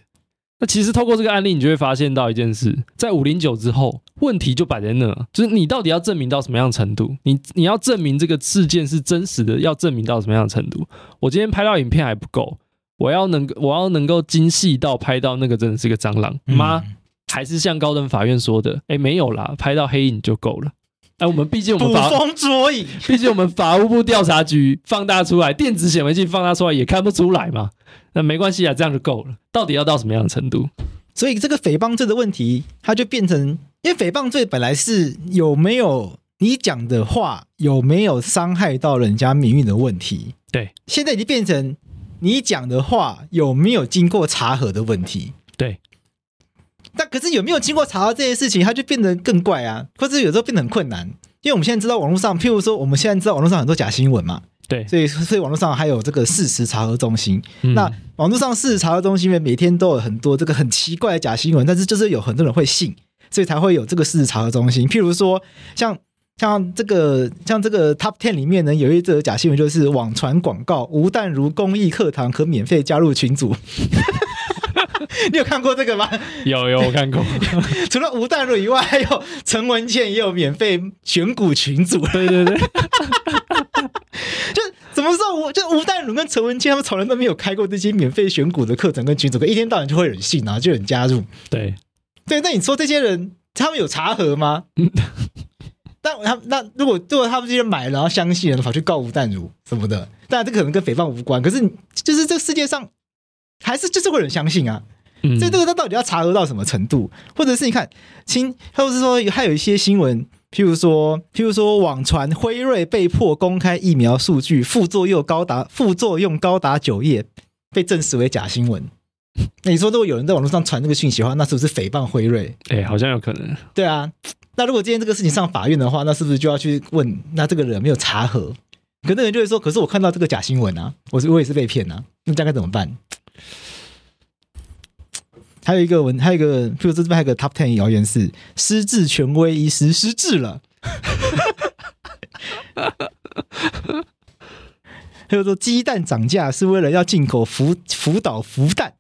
那其实透过这个案例，你就会发现到一件事，在五零九之后，问题就摆在那，就是你到底要证明到什么样的程度？你你要证明这个事件是真实的，要证明到什么样的程度？我今天拍到影片还不够。我要能，我要能够精细到拍到那个真的是个蟑螂吗？还是像高等法院说的，哎、欸，没有啦，拍到黑影就够了。哎，我们毕竟我们法，捕风捉影，毕竟我们法务部调查局放大出来，电子显微镜放大出来也看不出来嘛。那没关系啊，这样就够了。到底要到什么样的程度？所以这个诽谤罪的问题，它就变成，因为诽谤罪本来是有没有你讲的话有没有伤害到人家名誉的问题，对，现在已经变成。你讲的话有没有经过查核的问题？对，但可是有没有经过查到这件事情，它就变得更怪啊，或者有时候变得很困难。因为我们现在知道网络上，譬如说我们现在知道网络上很多假新闻嘛，对，所以所以网络上还有这个事实查核中心。嗯、那网络上事实查核中心每天都有很多这个很奇怪的假新闻，但是就是有很多人会信，所以才会有这个事实查核中心。譬如说像。像这个，像这个 Top Ten 里面呢，有一则假新闻，就是网传广告吴淡如公益课堂可免费加入群组。你有看过这个吗？有有，我看过。除了吴淡如以外，还有陈文茜也有免费选股群组。对对对。就怎么说？吴就吴淡如跟陈文茜他们从来都没有开过这些免费选股的课程跟群组，可一天到晚就会有人信，然后就有人加入。对对，那你说这些人他们有查核吗？但他那如果如果他们这些人买了，然后相信了，跑去告吴淡如什么的，当然这可能跟诽谤无关。可是就是这世界上还是就是会有人相信啊。嗯、所以这个他到底要查核到什么程度？或者是你看，亲或者是说还有一些新闻，譬如说譬如说网传辉瑞被迫公开疫苗数据，副作用高达副作用高达九页，被证实为假新闻。那你说如果有人在网络上传这个讯息的话，那是不是诽谤辉瑞？哎、欸，好像有可能。对啊。那如果今天这个事情上法院的话，那是不是就要去问？那这个人没有查核，可那人就会说：“可是我看到这个假新闻啊，我是我也是被骗啊，那这样该怎么办？”还有一个文，还有一个，譬如说这边还有一个 Top Ten 谣言是失智权威医师失智了，还有说鸡蛋涨价是为了要进口福福岛福蛋，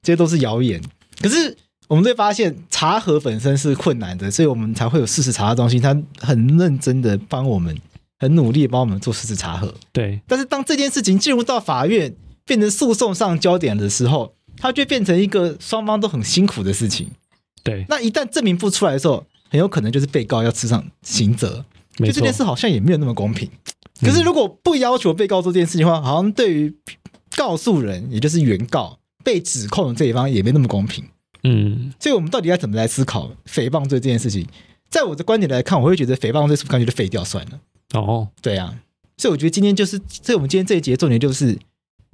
这些都是谣言。可是。我们会发现茶盒本身是困难的，所以我们才会有事实查核中心，他很认真的帮我们，很努力帮我们做事实查核。对，但是当这件事情进入到法院，变成诉讼上焦点的时候，它就变成一个双方都很辛苦的事情。对，那一旦证明不出来的时候，很有可能就是被告要吃上刑责。就这件事好像也没有那么公平。可是如果不要求被告做这件事情的话，好像对于告诉人，也就是原告被指控的这一方也没那么公平。嗯，所以我们到底要怎么来思考诽谤罪这件事情？在我的观点来看，我会觉得诽谤罪是不是干脆就废掉算了？哦，对啊，所以我觉得今天就是，所以我们今天这一节重点就是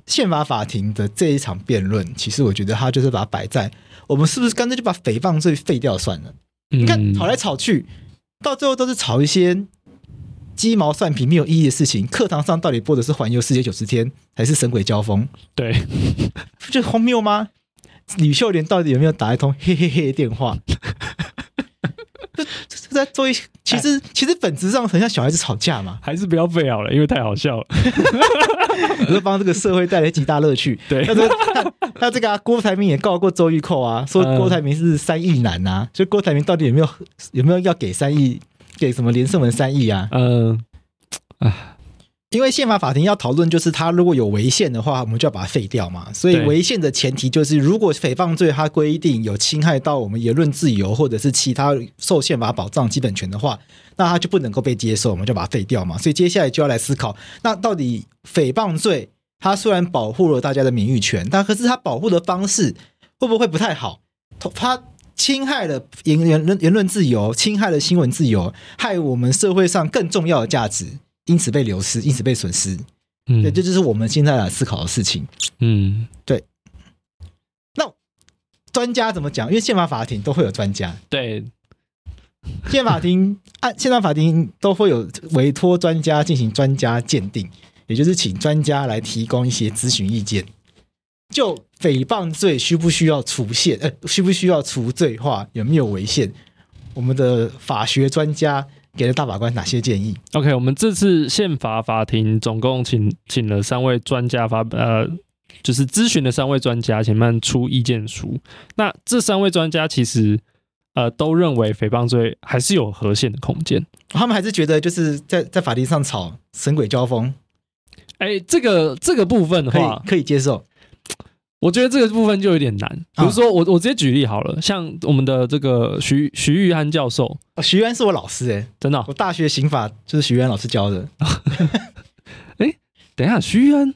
宪法法庭的这一场辩论。其实我觉得他就是把它摆在我们是不是干脆就把诽谤罪废掉算了？嗯、你看吵来吵去，到最后都是吵一些鸡毛蒜皮没有意义的事情。课堂上到底播的是环游世界九十天，还是神鬼交锋？对，不就荒谬吗？吕秀莲到底有没有打一通嘿嘿嘿的电话？就 在做一，其实其实本质上很像小孩子吵架嘛，还是不要背好了，因为太好笑了。我就帮这个社会带来极大乐趣。对，他说他这个、啊、郭台铭也告过周玉蔻啊，说郭台铭是三亿男啊，所以、郭台铭到底有没有有没有要给三亿，给什么连胜文三亿啊？嗯，啊。因为宪法法庭要讨论，就是他如果有违宪的话，我们就要把它废掉嘛。所以违宪的前提就是，如果诽谤罪它规定有侵害到我们言论自由或者是其他受宪法保障基本权的话，那它就不能够被接受，我们就把它废掉嘛。所以接下来就要来思考，那到底诽谤罪它虽然保护了大家的名誉权，但可是它保护的方式会不会不太好？它侵害了言言论言论自由，侵害了新闻自由，害我们社会上更重要的价值。因此被流失，因此被损失，嗯，对，这就是我们现在来思考的事情，嗯，对。那专家怎么讲？因为宪法法庭都会有专家，对，宪法庭按宪法法庭都会有委托专家进行专家鉴定。也就是请专家来提供一些咨询意见。就诽谤罪需不需要除限？呃，需不需要除罪化？有没有违宪？我们的法学专家给了大法官哪些建议？OK，我们这次宪法法庭总共请请了三位专家发呃，就是咨询的三位专家，请他们出意见书。那这三位专家其实呃都认为诽谤罪还是有和宪的空间，他们还是觉得就是在在法庭上吵神鬼交锋。哎，这个这个部分的话可以接受。我觉得这个部分就有点难，比如说我我直接举例好了，像我们的这个徐徐玉安教授，徐玉安是我老师哎，真的、哦，我大学刑法就是徐玉安老师教的。哎，等一下，徐玉安，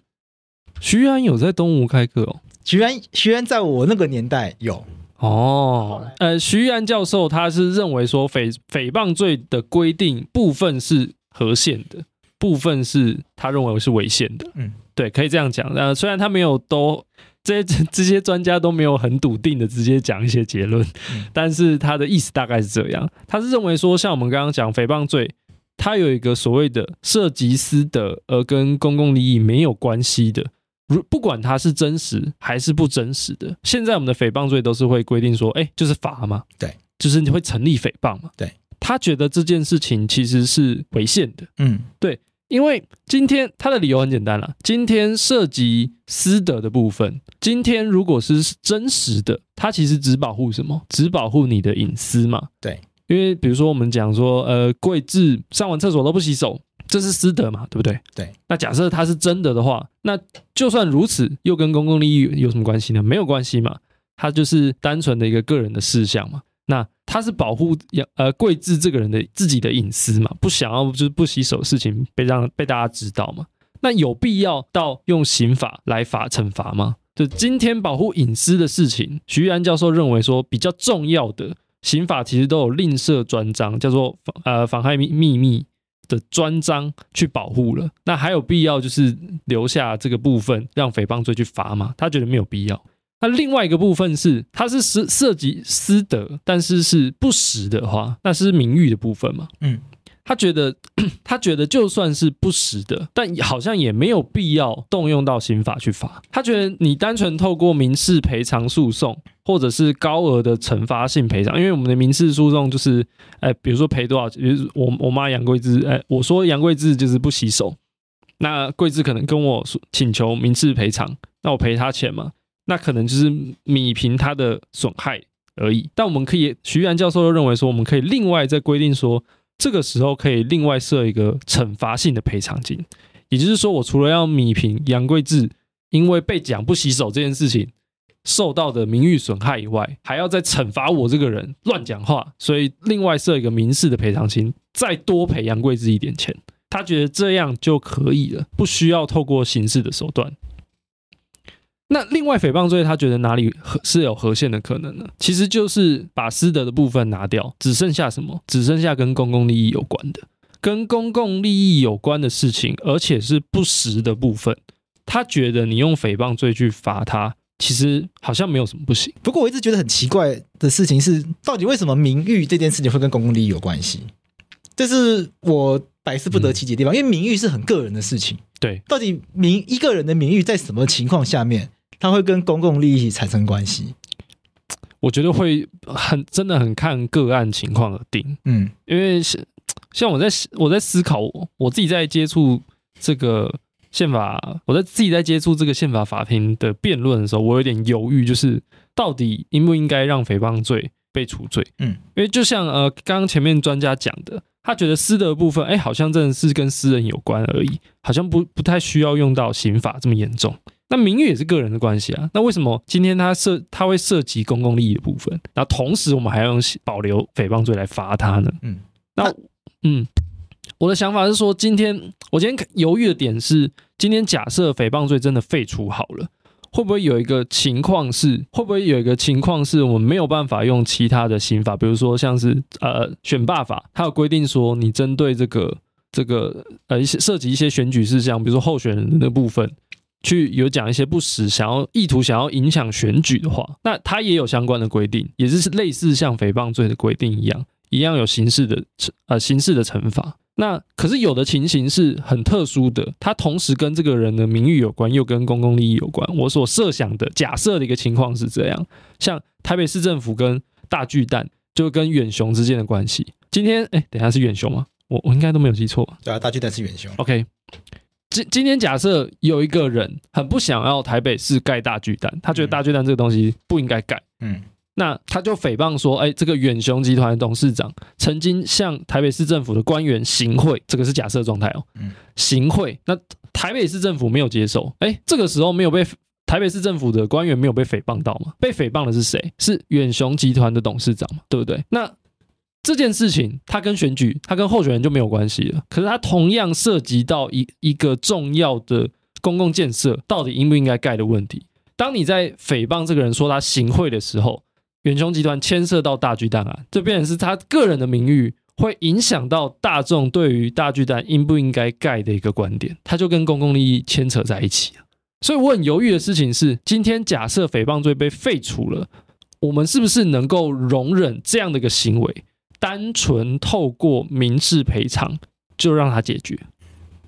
徐玉安有在东吴开课哦。徐玉安，徐玉安在我那个年代有哦。呃，徐玉安教授他是认为说诽诽谤罪的规定部分是合宪的，部分是他认为是违宪的。嗯，对，可以这样讲。呃，虽然他没有都。这些 这些专家都没有很笃定的直接讲一些结论，嗯，但是他的意思大概是这样，他是认为说，像我们刚刚讲诽谤罪，它有一个所谓的涉及私德而跟公共利益没有关系的，如不管它是真实还是不真实的，现在我们的诽谤罪都是会规定说，哎，就是罚嘛，对，就是你会成立诽谤嘛，对，他觉得这件事情其实是违宪的，嗯，对。因为今天他的理由很简单了，今天涉及私德的部分，今天如果是真实的，它其实只保护什么？只保护你的隐私嘛。对，因为比如说我们讲说，呃，贵志上完厕所都不洗手，这是私德嘛，对不对？对。那假设它是真的的话，那就算如此，又跟公共利益有什么关系呢？没有关系嘛，它就是单纯的一个个人的事项嘛。那他是保护呃贵志这个人的自己的隐私嘛，不想要就是不洗手事情被让被大家知道嘛。那有必要到用刑法来罚惩罚吗？就今天保护隐私的事情，徐玉安教授认为说比较重要的刑法其实都有另设专章，叫做呃妨害秘秘密的专章去保护了。那还有必要就是留下这个部分让诽谤罪去罚吗？他觉得没有必要。那另外一个部分是，它是涉涉及私德，但是是不实的话，那是名誉的部分嘛？嗯，他觉得，他觉得就算是不实的，但好像也没有必要动用到刑法去罚。他觉得你单纯透过民事赔偿诉讼，或者是高额的惩罚性赔偿，因为我们的民事诉讼就是，哎、呃，比如说赔多少，比如我我妈杨贵枝，哎、呃，我说杨贵枝就是不洗手，那贵枝可能跟我说请求民事赔偿，那我赔他钱嘛？那可能就是米平他的损害而已，但我们可以，徐然教授又认为说，我们可以另外再规定说，这个时候可以另外设一个惩罚性的赔偿金，也就是说，我除了要米平杨贵志因为被讲不洗手这件事情受到的名誉损害以外，还要再惩罚我这个人乱讲话，所以另外设一个民事的赔偿金，再多赔杨贵志一点钱，他觉得这样就可以了，不需要透过刑事的手段。那另外诽谤罪，他觉得哪里是有合宪的可能呢？其实就是把私德的部分拿掉，只剩下什么？只剩下跟公共利益有关的，跟公共利益有关的事情，而且是不实的部分。他觉得你用诽谤罪去罚他，其实好像没有什么不行。不过我一直觉得很奇怪的事情是，到底为什么名誉这件事情会跟公共利益有关系？这是我百思不得其解的地方。因为名誉是很个人的事情。对，到底名一个人的名誉在什么情况下面？它会跟公共利益产生关系，我觉得会很真的很看个案情况而定。嗯，因为像像我在我在思考我我自己在接触这个宪法，我在自己在接触这个宪法法庭的辩论的时候，我有点犹豫，就是到底应不应该让诽谤罪被除罪？嗯，因为就像呃刚刚前面专家讲的，他觉得私德部分，哎，好像真的是跟私人有关而已，好像不不太需要用到刑法这么严重。那名誉也是个人的关系啊，那为什么今天他涉他会涉及公共利益的部分？那同时我们还要用保留诽谤罪来罚他呢？嗯，那嗯，我的想法是说，今天我今天犹豫的点是，今天假设诽谤罪真的废除好了，会不会有一个情况是，会不会有一个情况是我们没有办法用其他的刑法，比如说像是呃选罢法，它有规定说你针对这个这个呃一些涉及一些选举事项，比如说候选人的那部分。去有讲一些不实，想要意图想要影响选举的话，那他也有相关的规定，也是类似像诽谤罪的规定一样，一样有刑事的惩呃刑事的惩罚。那可是有的情形是很特殊的，它同时跟这个人的名誉有关，又跟公共利益有关。我所设想的假设的一个情况是这样，像台北市政府跟大巨蛋就跟远雄之间的关系。今天哎，等一下是远雄吗？我我应该都没有记错。对啊，大巨蛋是远雄。OK，今今天假设有一个人很不想要台北市盖大巨蛋，他觉得大巨蛋这个东西不应该盖。嗯。那他就诽谤说，哎，这个远雄集团的董事长曾经向台北市政府的官员行贿，这个是假设状态哦。嗯，行贿。那台北市政府没有接受，哎，这个时候没有被台北市政府的官员没有被诽谤到吗？被诽谤的是谁？是远雄集团的董事长嘛？对不对？那这件事情，他跟选举，他跟候选人就没有关系了。可是他同样涉及到一一个重要的公共建设到底应不应该盖的问题。当你在诽谤这个人说他行贿的时候，远雄集团牵涉到大巨蛋啊，这变成是他个人的名誉，会影响到大众对于大巨蛋应不应该盖的一个观点，他就跟公共利益牵扯在一起了。所以我很犹豫的事情是，今天假设诽谤罪被废除了，我们是不是能够容忍这样的一个行为，单纯透过民事赔偿就让他解决？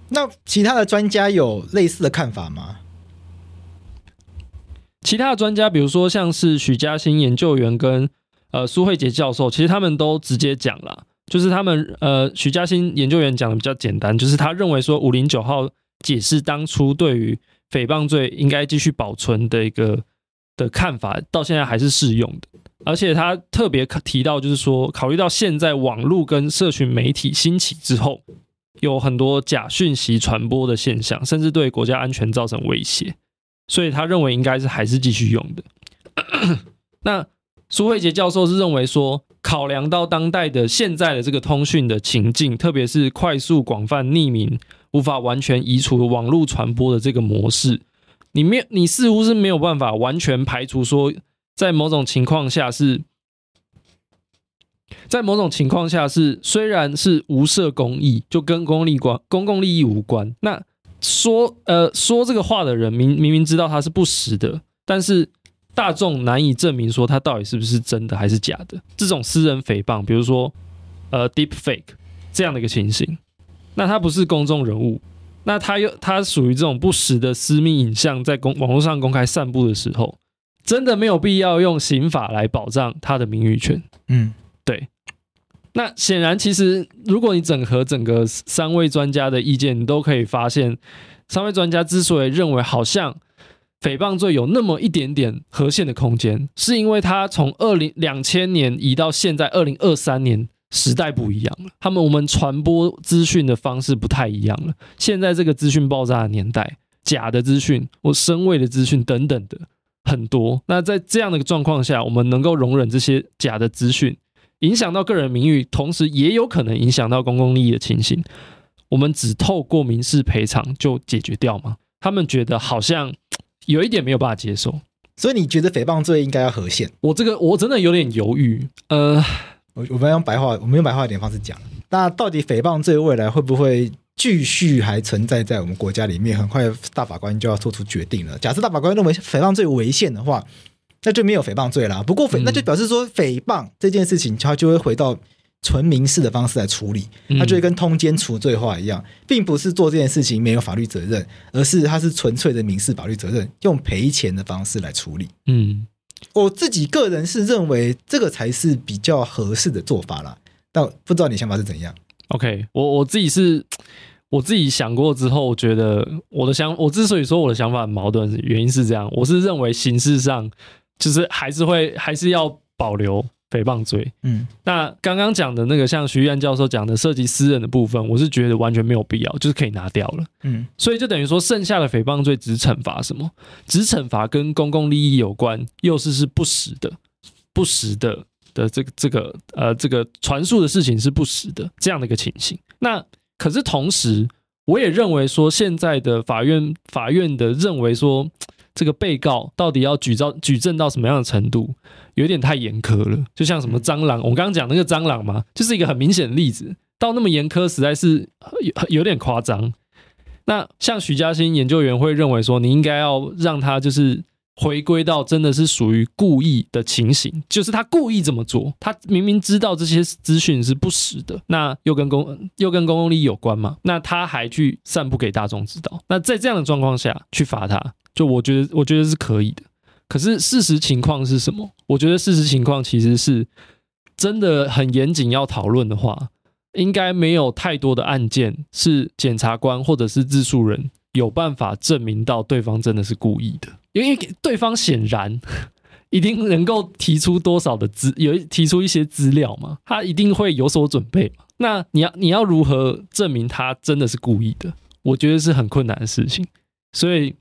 那其他的专家有类似的看法吗？其他的专家，比如说像是许嘉欣研究员跟呃苏慧杰教授，其实他们都直接讲了，就是他们呃许嘉欣研究员讲的比较简单，就是他认为说五零九号解释当初对于诽谤罪应该继续保存的一个的看法，到现在还是适用的。而且他特别提到，就是说考虑到现在网络跟社群媒体兴起之后，有很多假讯息传播的现象，甚至对国家安全造成威胁。所以他认为应该是还是继续用的。那苏慧杰教授是认为说，考量到当代的现在的这个通讯的情境，特别是快速、广泛、匿名、无法完全移除网络传播的这个模式，你没你似乎是没有办法完全排除说，在某种情况下是，在某种情况下是虽然是无涉公益，就跟公利关公共利益无关，那。说呃说这个话的人明明明知道他是不实的，但是大众难以证明说他到底是不是真的还是假的。这种私人诽谤，比如说呃 deep fake 这样的一个情形，那他不是公众人物，那他又他属于这种不实的私密影像在公网络上公开散布的时候，真的没有必要用刑法来保障他的名誉权。嗯，那显然，其实如果你整合整个三位专家的意见，你都可以发现，三位专家之所以认为好像诽谤罪有那么一点点合宪的空间，是因为他从二零两千年移到现在二零二三年，时代不一样了，他们我们传播资讯的方式不太一样了。现在这个资讯爆炸的年代，假的资讯或深伪的资讯等等的很多。那在这样的一个状况下，我们能够容忍这些假的资讯？影响到个人名誉，同时也有可能影响到公共利益的情形，我们只透过民事赔偿就解决掉吗？他们觉得好像有一点没有办法接受，所以你觉得诽谤罪应该要合宪？我这个我真的有点犹豫。呃，我我们用白话，我们用白话一点方式讲，那到底诽谤罪未来会不会继续还存在在我们国家里面？很快大法官就要做出决定了。假设大法官认为诽谤罪违宪的话。那就没有诽谤罪啦。不过诽，那就表示说诽谤这件事情，它就会回到纯民事的方式来处理，它就会跟通奸除罪化一样，并不是做这件事情没有法律责任，而是它是纯粹的民事法律责任，用赔钱的方式来处理。嗯，我自己个人是认为这个才是比较合适的做法啦。但不知道你想法是怎样？OK，我我自己是我自己想过之后，我觉得我的想，我之所以说我的想法很矛盾，原因是这样，我是认为形式上。就是还是会还是要保留诽谤罪，嗯，那刚刚讲的那个像徐玉安教授讲的涉及私人的部分，我是觉得完全没有必要，就是可以拿掉了，嗯，所以就等于说剩下的诽谤罪只惩罚什么？只惩罚跟公共利益有关，又是是不实的、不实的的这个这个呃这个传述的事情是不实的这样的一个情形。那可是同时，我也认为说现在的法院法院的认为说。这个被告到底要举证举证到什么样的程度，有点太严苛了。就像什么蟑螂，我刚刚讲那个蟑螂嘛，就是一个很明显的例子。到那么严苛，实在是有有点夸张。那像许嘉欣研究员会认为说，你应该要让他就是回归到真的是属于故意的情形，就是他故意这么做，他明明知道这些资讯是不实的，那又跟公又跟公共利益有关嘛？那他还去散布给大众知道，那在这样的状况下去罚他，就我觉得我觉得是可以的。可是事实情况是什么？我觉得事实情况其实是真的很严谨，要讨论的话，应该没有太多的案件是检察官或者是自诉人有办法证明到对方真的是故意的。因为对方显然 一定能够提出多少的资，有提出一些资料嘛，他一定会有所准备嘛。那你要你要如何证明他真的是故意的？我觉得是很困难的事情，所以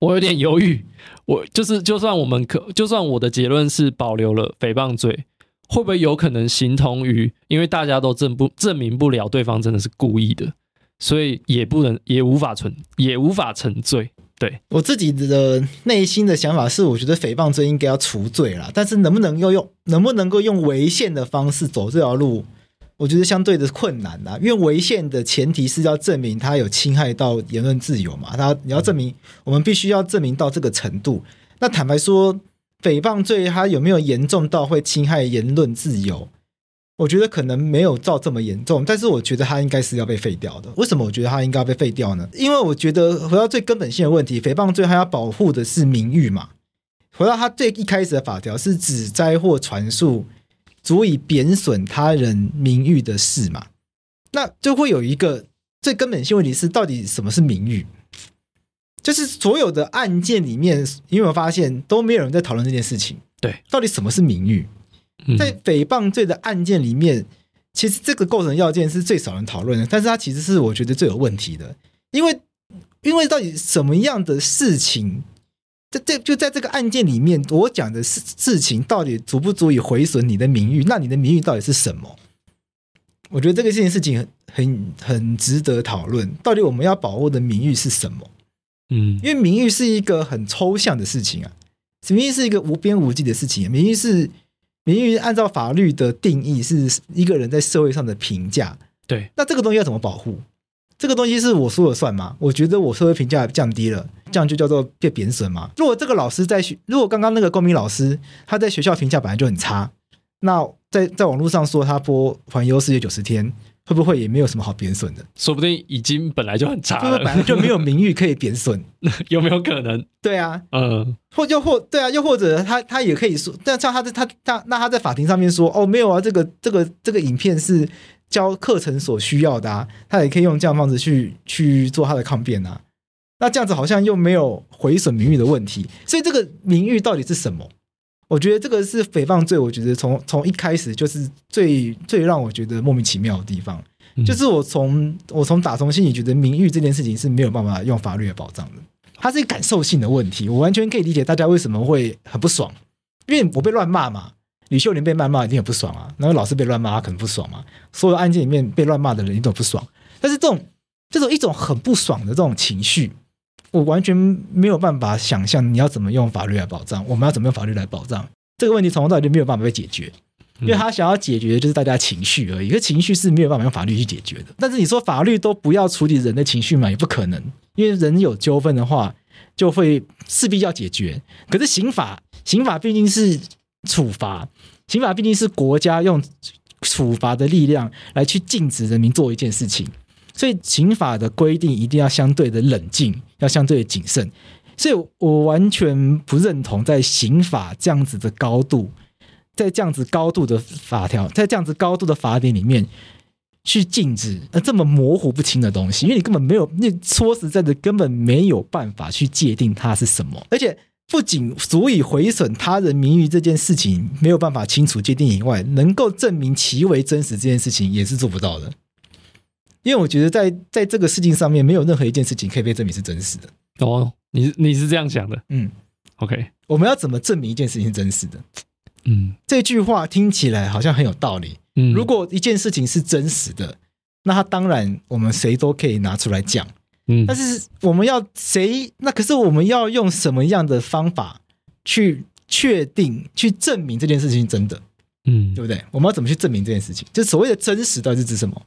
我有点犹豫。我就是，就算我们可，就算我的结论是保留了诽谤罪，会不会有可能形同于，因为大家都证不证明不了对方真的是故意的，所以也不能，也无法存，也无法成罪。对，我自己的内心的想法是，我觉得诽谤罪应该要除罪啦，但是能不能够用，能不能够用违宪的方式走这条路，我觉得相对的困难啦。因为违宪的前提是要证明他有侵害到言论自由嘛，他你要证明，我们必须要证明到这个程度。那坦白说，诽谤罪它有没有严重到会侵害言论自由？我觉得可能没有造这么严重，但是我觉得它应该是要被废掉的。为什么我觉得它应该要被废掉呢？因为我觉得回到最根本性的问题，诽谤罪它要保护的是名誉嘛。回到它最一开始的法条是指摘或传述足以贬损他人名誉的事嘛，那就会有一个最根本性问题是，到底什么是名誉？就是所有的案件里面，你有没有发现都没有人在讨论这件事情？对，到底什么是名誉？在诽谤罪的案件里面，其实这个构成要件是最少人讨论的，但是它其实是我觉得最有问题的，因为因为到底什么样的事情，在这就在这个案件里面，我讲的事事情到底足不足以毁损你的名誉？那你的名誉到底是什么？我觉得这个这件事情很很很值得讨论，到底我们要保护的名誉是什么？嗯，因为名誉是一个很抽象的事情啊，名誉是一个无边无际的事情，名誉是。名誉按照法律的定义是一个人在社会上的评价，对。那这个东西要怎么保护？这个东西是我说了算吗？我觉得我社会评价降低了，这样就叫做被贬损吗？如果这个老师在学，如果刚刚那个公民老师他在学校评价本来就很差，那在在网络上说他播环游世界九十天。会不会也没有什么好贬损的？说不定已经本来就很差了，本来就没有名誉可以贬损，有没有可能？对啊，嗯，或又或对啊，又或者他他也可以说，但像他在他他那他在法庭上面说，哦，没有啊，这个这个这个影片是教课程所需要的啊，他也可以用这样方式去去做他的抗辩啊。那这样子好像又没有毁损名誉的问题，所以这个名誉到底是什么？我觉得这个是诽谤罪，我觉得从从一开始就是最最让我觉得莫名其妙的地方，就是我从我从打从心里觉得名誉这件事情是没有办法用法律来保障的，它是一个感受性的问题，我完全可以理解大家为什么会很不爽，因为我被乱骂嘛，李秀莲被谩骂一定很不爽啊，然后老师被乱骂他可能不爽嘛，所有案件里面被乱骂的人一定都不爽，但是这种这种一种很不爽的这种情绪。我完全没有办法想象你要怎么用法律来保障，我们要怎么用法律来保障这个问题，从头到尾就没有办法被解决，因为他想要解决的就是大家情绪而已，可是情绪是没有办法用法律去解决的。但是你说法律都不要处理人的情绪嘛，也不可能，因为人有纠纷的话，就会势必要解决。可是刑法，刑法毕竟是处罚，刑法毕竟是国家用处罚的力量来去禁止人民做一件事情。所以刑法的规定一定要相对的冷静，要相对谨慎。所以我完全不认同在刑法这样子的高度，在这样子高度的法条，在这样子高度的法典里面去禁止呃这么模糊不清的东西，因为你根本没有，你说实在的，根本没有办法去界定它是什么。而且不仅足以毁损他人名誉这件事情没有办法清楚界定以外，能够证明其为真实这件事情也是做不到的。因为我觉得在在这个事情上面，没有任何一件事情可以被证明是真实的。哦，你你是这样想的？嗯，OK。我们要怎么证明一件事情是真实的？嗯，这句话听起来好像很有道理。嗯，如果一件事情是真实的，那它当然我们谁都可以拿出来讲。嗯，但是我们要谁？那可是我们要用什么样的方法去确定、去证明这件事情是真的？嗯，对不对？我们要怎么去证明这件事情？就所谓的真实到底是指什么？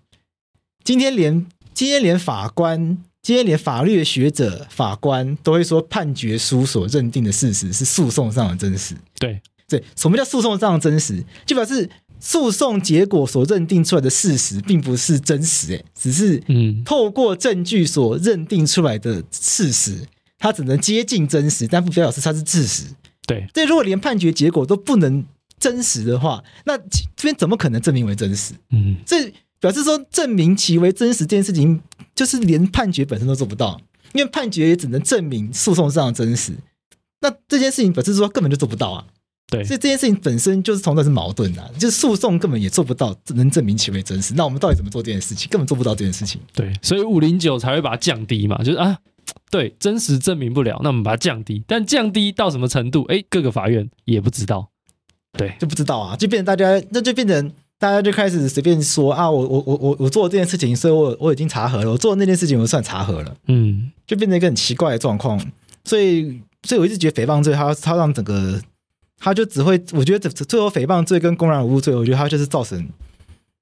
今天连今天连法官今天连法律的学者、法官都会说，判决书所认定的事实是诉讼上的真实。对对，什么叫诉讼上的真实？就表示诉讼结果所认定出来的事实并不是真实，哎，只是嗯，透过证据所认定出来的事实，它只能接近真实，但不表示它是事实。对，这如果连判决结果都不能真实的话，那这边怎么可能证明为真实？嗯，这表示说证明其为真实这件事情。就是连判决本身都做不到，因为判决也只能证明诉讼上的真实。那这件事情本身说根本就做不到啊。对，所以这件事情本身就是从那是矛盾的，就是诉讼根本也做不到能证明其为真实。那我们到底怎么做这件事情？根本做不到这件事情。对，所以五零九才会把它降低嘛，就是啊，对，真实证明不了，那我们把它降低。但降低到什么程度？哎，各个法院也不知道，对，就不知道啊，就变成大家，那就变成。大家就开始随便说啊，我我我我我做了这件事情，所以我我已经查核了，我做的那件事情我算查核了，嗯，就变成一个很奇怪的状况。所以，所以我一直觉得诽谤罪，它它让整个，它就只会，我觉得最后诽谤罪跟公然侮辱罪，我觉得它就是造成，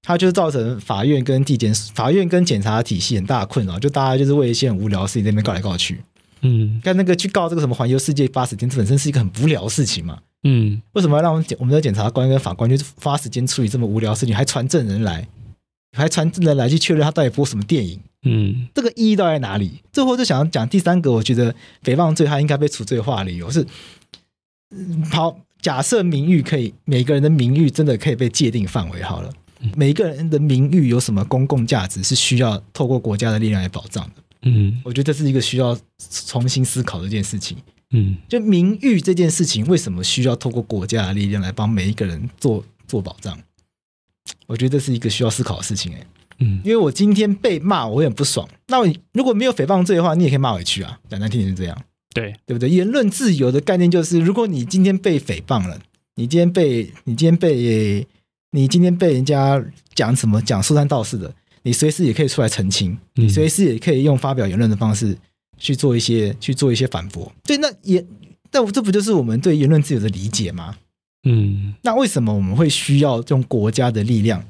它就是造成法院跟地检法院跟检察体系很大的困扰，就大家就是为一些很无聊的事情在那边告来告去，嗯，看那个去告这个什么环游世界八十天，这本身是一个很无聊的事情嘛。嗯，为什么要让我们检我们的检察官跟法官就是花时间处理这么无聊的事情，还传证人来，还传证人来去确认他到底播什么电影？嗯，这个意义到底在哪里？最后就想要讲第三个，我觉得诽谤罪他应该被除罪化的理由是，好，假设名誉可以，每个人的名誉真的可以被界定范围好了，每一个人的名誉有什么公共价值是需要透过国家的力量来保障的？嗯，我觉得这是一个需要重新思考的一件事情。嗯，就名誉这件事情，为什么需要透过国家的力量来帮每一个人做做保障？我觉得这是一个需要思考的事情，哎，嗯，因为我今天被骂，我很不爽。那我如果没有诽谤罪的话，你也可以骂回去啊，讲难听点是这样，对对不对？言论自由的概念就是，如果你今天被诽谤了，你今天被你今天被你今天被人家讲什么讲说三道四的，你随时也可以出来澄清，你随时也可以用发表言论的方式。去做一些去做一些反驳，对，那也，但这不就是我们对言论自由的理解吗？嗯，那为什么我们会需要用国家的力量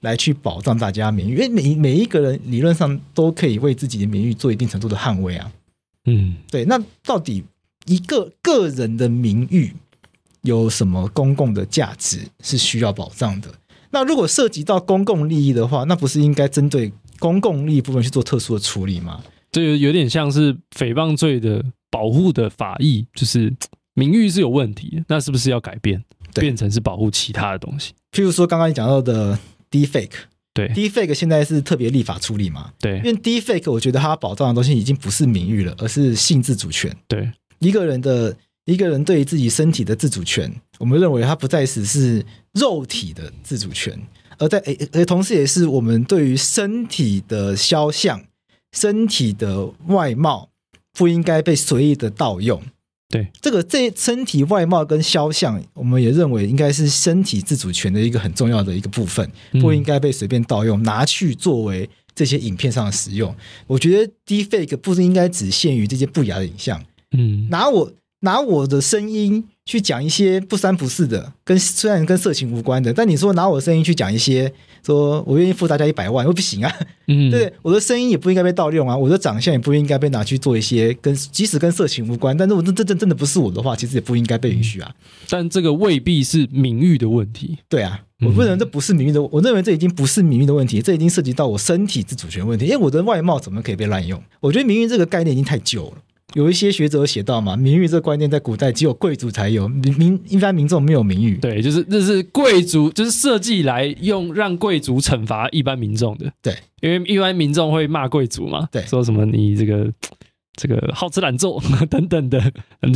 来去保障大家名誉？因为每每一个人理论上都可以为自己的名誉做一定程度的捍卫啊。嗯，对，那到底一个个人的名誉有什么公共的价值是需要保障的？那如果涉及到公共利益的话，那不是应该针对公共利益部分去做特殊的处理吗？这个有点像是诽谤罪的保护的法益，就是名誉是有问题的，那是不是要改变，变成是保护其他的东西？譬如说刚刚你讲到的 Deepfake，对，Deepfake 现在是特别立法处理嘛？对，因为 Deepfake 我觉得它保障的东西已经不是名誉了，而是性自主权。对，一个人的一个人对于自己身体的自主权，我们认为它不再只是肉体的自主权，而在诶而同时也是我们对于身体的肖像。身体的外貌不应该被随意的盗用。对，这个这身体外貌跟肖像，我们也认为应该是身体自主权的一个很重要的一个部分，不应该被随便盗用，拿去作为这些影片上的使用。我觉得 Deepfake 不是应该只限于这些不雅的影像。嗯，拿我拿我的声音去讲一些不三不四的，跟虽然跟色情无关的，但你说拿我的声音去讲一些。说我愿意付大家一百万，又不行啊！嗯，对，我的声音也不应该被盗用啊，我的长相也不应该被拿去做一些跟即使跟色情无关，但是我这这真真的不是我的话，其实也不应该被允许啊。但这个未必是名誉的问题。对啊，我不能这不是名誉的，我认为这已经不是名誉的问题，这已经涉及到我身体自主权问题，因为我的外貌怎么可以被滥用？我觉得名誉这个概念已经太旧了。有一些学者写到嘛，名誉这个观念在古代只有贵族才有，民一般民众没有名誉。对，就是这是贵族，就是设计来用让贵族惩罚一般民众的。对，因为一般民众会骂贵族嘛，对，说什么你这个这个好吃懒做 等等的，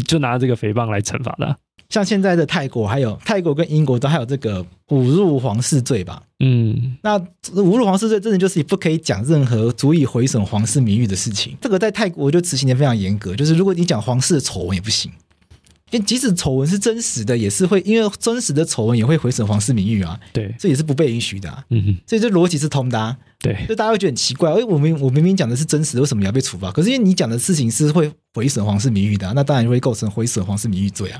就拿这个诽谤来惩罚他。像现在的泰国，还有泰国跟英国都还有这个侮辱皇室罪吧？嗯，那侮辱皇室罪真的就是不可以讲任何足以毁损皇室名誉的事情。这个在泰国就执行的非常严格，就是如果你讲皇室的丑闻也不行，因为即使丑闻是真实的，也是会因为真实的丑闻也会毁损皇室名誉啊。对，这也是不被允许的、啊。嗯哼，所以这逻辑是通的、啊。对，就大家会觉得很奇怪，哎，我明我明明讲的是真实的，为什么要被处罚？可是因为你讲的事情是会毁损皇室名誉的、啊，那当然会构成毁损皇室名誉罪啊。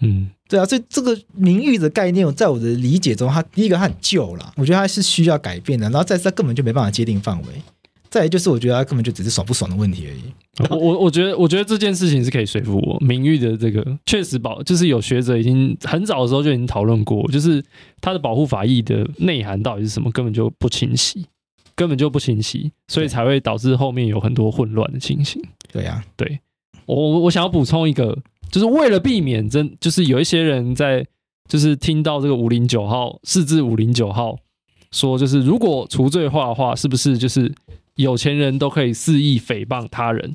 嗯，对啊，所以这个名誉的概念，在我的理解中，它第一个它很旧了，我觉得它是需要改变的。然后再是，它根本就没办法界定范围。再来就是我觉得它根本就只是爽不爽的问题而已。我我我觉得我觉得这件事情是可以说服我，名誉的这个确实保，就是有学者已经很早的时候就已经讨论过，就是它的保护法益的内涵到底是什么，根本就不清晰，根本就不清晰，所以才会导致后面有很多混乱的情形。对呀、啊，对我我想要补充一个，就是为了避免真就是有一些人在就是听到这个五零九号四至五零九号说，就是如果除罪化的话，是不是就是？有钱人都可以肆意诽谤他人，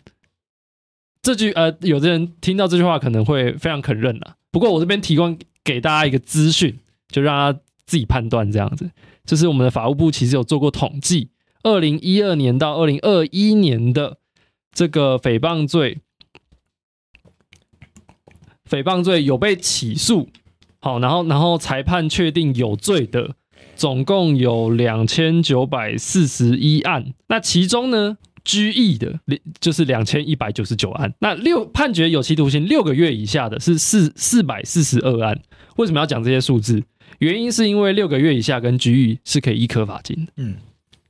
这句呃，有的人听到这句话可能会非常肯认了。不过我这边提供给大家一个资讯，就让他自己判断这样子。就是我们的法务部其实有做过统计，二零一二年到二零二一年的这个诽谤罪，诽谤罪有被起诉，好，然后然后裁判确定有罪的。总共有两千九百四十一案，那其中呢，拘役的就是两千一百九十九案，那六判决有期徒刑六个月以下的是四四百四十二案。为什么要讲这些数字？原因是因为六个月以下跟拘役是可以一科罚金的。嗯，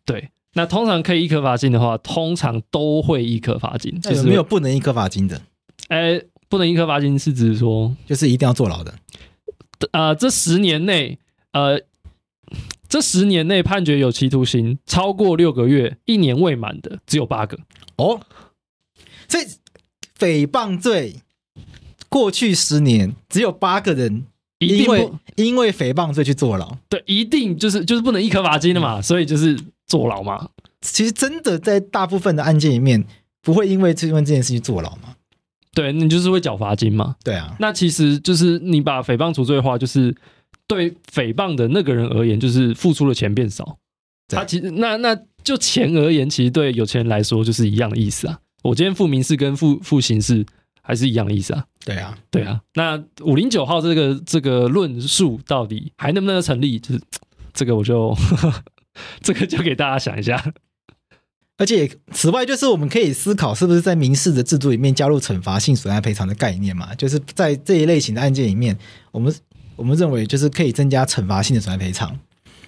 对。那通常可以易科罚金的话，通常都会易科罚金。就是没有不能易科罚金的？哎，不能一颗罚金是指说，就是一定要坐牢的。呃，这十年内，呃。这十年内判决有期徒刑超过六个月、一年未满的只有八个哦。所以诽谤罪过去十年只有八个人因为因为诽谤罪去坐牢。对，一定就是就是不能一颗罚金的嘛，所以就是坐牢嘛。其实真的在大部分的案件里面，不会因为因为这件事情坐牢嘛？对，你就是会缴罚金嘛。对啊，那其实就是你把诽谤除罪的话，就是。对诽谤的那个人而言，就是付出的钱变少。他其实那那就钱而言，其实对有钱人来说就是一样的意思啊。我今天付民事跟付付刑事还是一样的意思啊。对啊，对啊。那五零九号这个这个论述到底还能不能成立？就是这个我就 这个就给大家想一下。而且此外，就是我们可以思考是不是在民事的制度里面加入惩罚性损害赔偿的概念嘛？就是在这一类型的案件里面，我们。我们认为就是可以增加惩罚性的损害赔偿，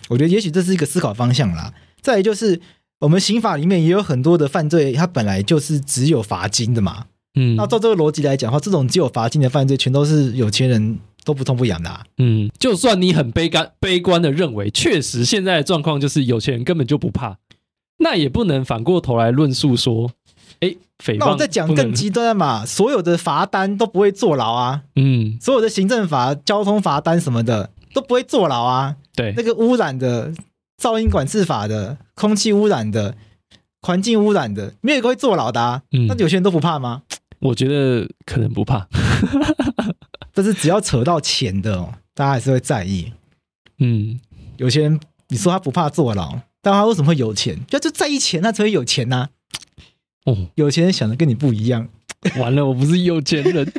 我觉得也许这是一个思考方向啦。再来就是我们刑法里面也有很多的犯罪，它本来就是只有罚金的嘛。嗯，那照这个逻辑来讲的话，这种只有罚金的犯罪，全都是有钱人都不痛不痒的啊。嗯，就算你很悲观悲观的认为，确实现在的状况就是有钱人根本就不怕，那也不能反过头来论述说。哎，那我再讲更极端的嘛，所有的罚单都不会坐牢啊，嗯，所有的行政罚、交通罚单什么的都不会坐牢啊，对，那个污染的、噪音管制法的、空气污染的、环境污染的，没有一个会坐牢的啊，嗯，那有些人都不怕吗？我觉得可能不怕，但是只要扯到钱的哦，大家还是会在意，嗯，有些人你说他不怕坐牢，但他为什么会有钱？就就在意钱，他才会有钱呐、啊。哦，有钱人想的跟你不一样，完了，我不是有钱人，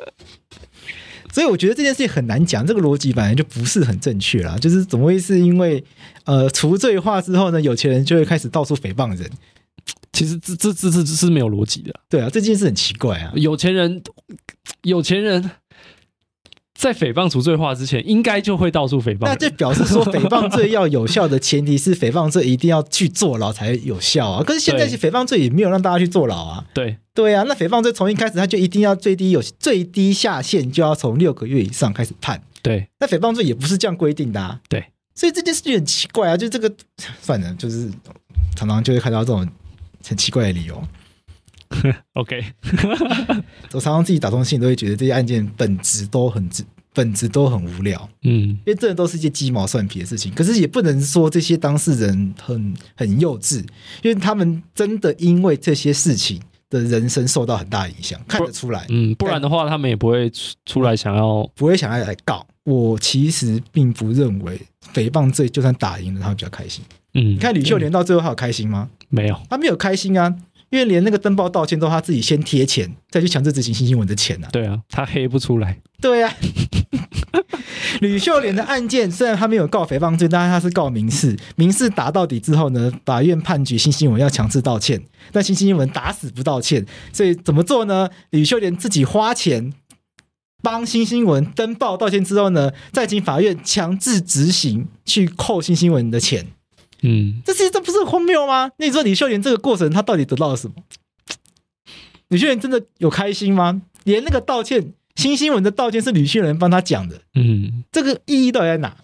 所以我觉得这件事情很难讲，这个逻辑本来就不是很正确啦。就是怎么会是因为呃除罪化之后呢，有钱人就会开始到处诽谤人？其实这这这这这是没有逻辑的，对啊，这件事很奇怪啊。有钱人，有钱人。在诽谤除罪化之前，应该就会到处诽谤。那这表示说，诽谤罪要有效的前提是诽谤罪一定要去坐牢才有效啊。可是现在是诽谤罪也没有让大家去坐牢啊。对对啊，那诽谤罪从一开始他就一定要最低有最低下限就要从六个月以上开始判。对，那诽谤罪也不是这样规定的啊。对，所以这件事情很奇怪啊。就这个，算了，就是常常就会看到这种很奇怪的理由。OK，我常常自己打通信都会觉得这些案件本质都很本质都很无聊，嗯，因为这都是一些鸡毛蒜皮的事情。可是也不能说这些当事人很很幼稚，因为他们真的因为这些事情的人生受到很大影响，看得出来。嗯，不然的话他们也不会出来想要，不会想要来告。我其实并不认为诽谤罪就算打赢了，他会比较开心。嗯，你看吕秀莲到最后还有开心吗？没有，他没有开心啊。因为连那个登报道歉都他自己先贴钱，再去强制执行新新闻的钱啊。对啊，他黑不出来。对啊，吕秀莲的案件虽然他没有告诽谤罪，但是他是告民事。民事打到底之后呢，法院判决新新闻要强制道歉，但新新闻打死不道歉。所以怎么做呢？吕秀莲自己花钱帮新新闻登报道歉之后呢，再请法院强制执行去扣新新闻的钱。嗯，这其实这不是很荒谬吗？那你说李秀莲这个过程，她到底得到了什么？李秀莲真的有开心吗？连那个道歉，新新闻的道歉是李秀莲帮他讲的，嗯，这个意义到底在哪？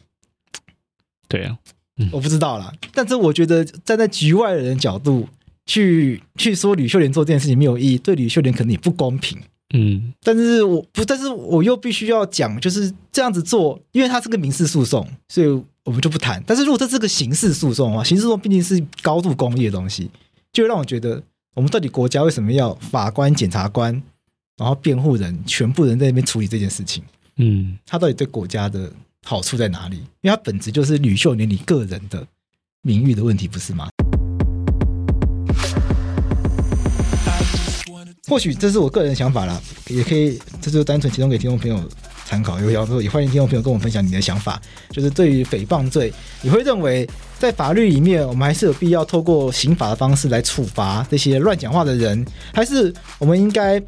对啊，嗯、我不知道啦。但是我觉得站在局外人的角度去去说吕秀莲做这件事情没有意义，对李秀莲可能也不公平。嗯，但是我不，但是我又必须要讲，就是这样子做，因为它是个民事诉讼，所以我们就不谈。但是如果这是个刑事诉讼的话，刑事诉讼毕竟是高度公益的东西，就会让我觉得，我们到底国家为什么要法官、检察官，然后辩护人全部人在那边处理这件事情？嗯，他到底对国家的好处在哪里？因为它本质就是吕秀莲你个人的名誉的问题，不是吗？或许这是我个人的想法啦，也可以，这就单纯提供给听众朋友参考。有要说，也欢迎听众朋友跟我分享你的想法。就是对于诽谤罪，你会认为在法律里面，我们还是有必要透过刑法的方式来处罚这些乱讲话的人，还是我们应该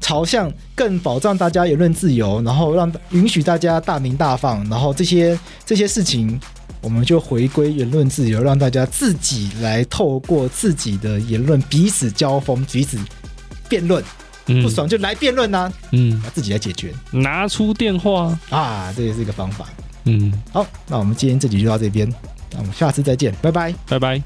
朝向更保障大家言论自由，然后让允许大家大鸣大放，然后这些这些事情，我们就回归言论自由，让大家自己来透过自己的言论彼此交锋，彼此。辩论不爽就来辩论呐，嗯，自己来解决，拿出电话。啊，这也是一个方法。嗯，好，那我们今天这集就到这边，那我们下次再见，拜拜，拜拜。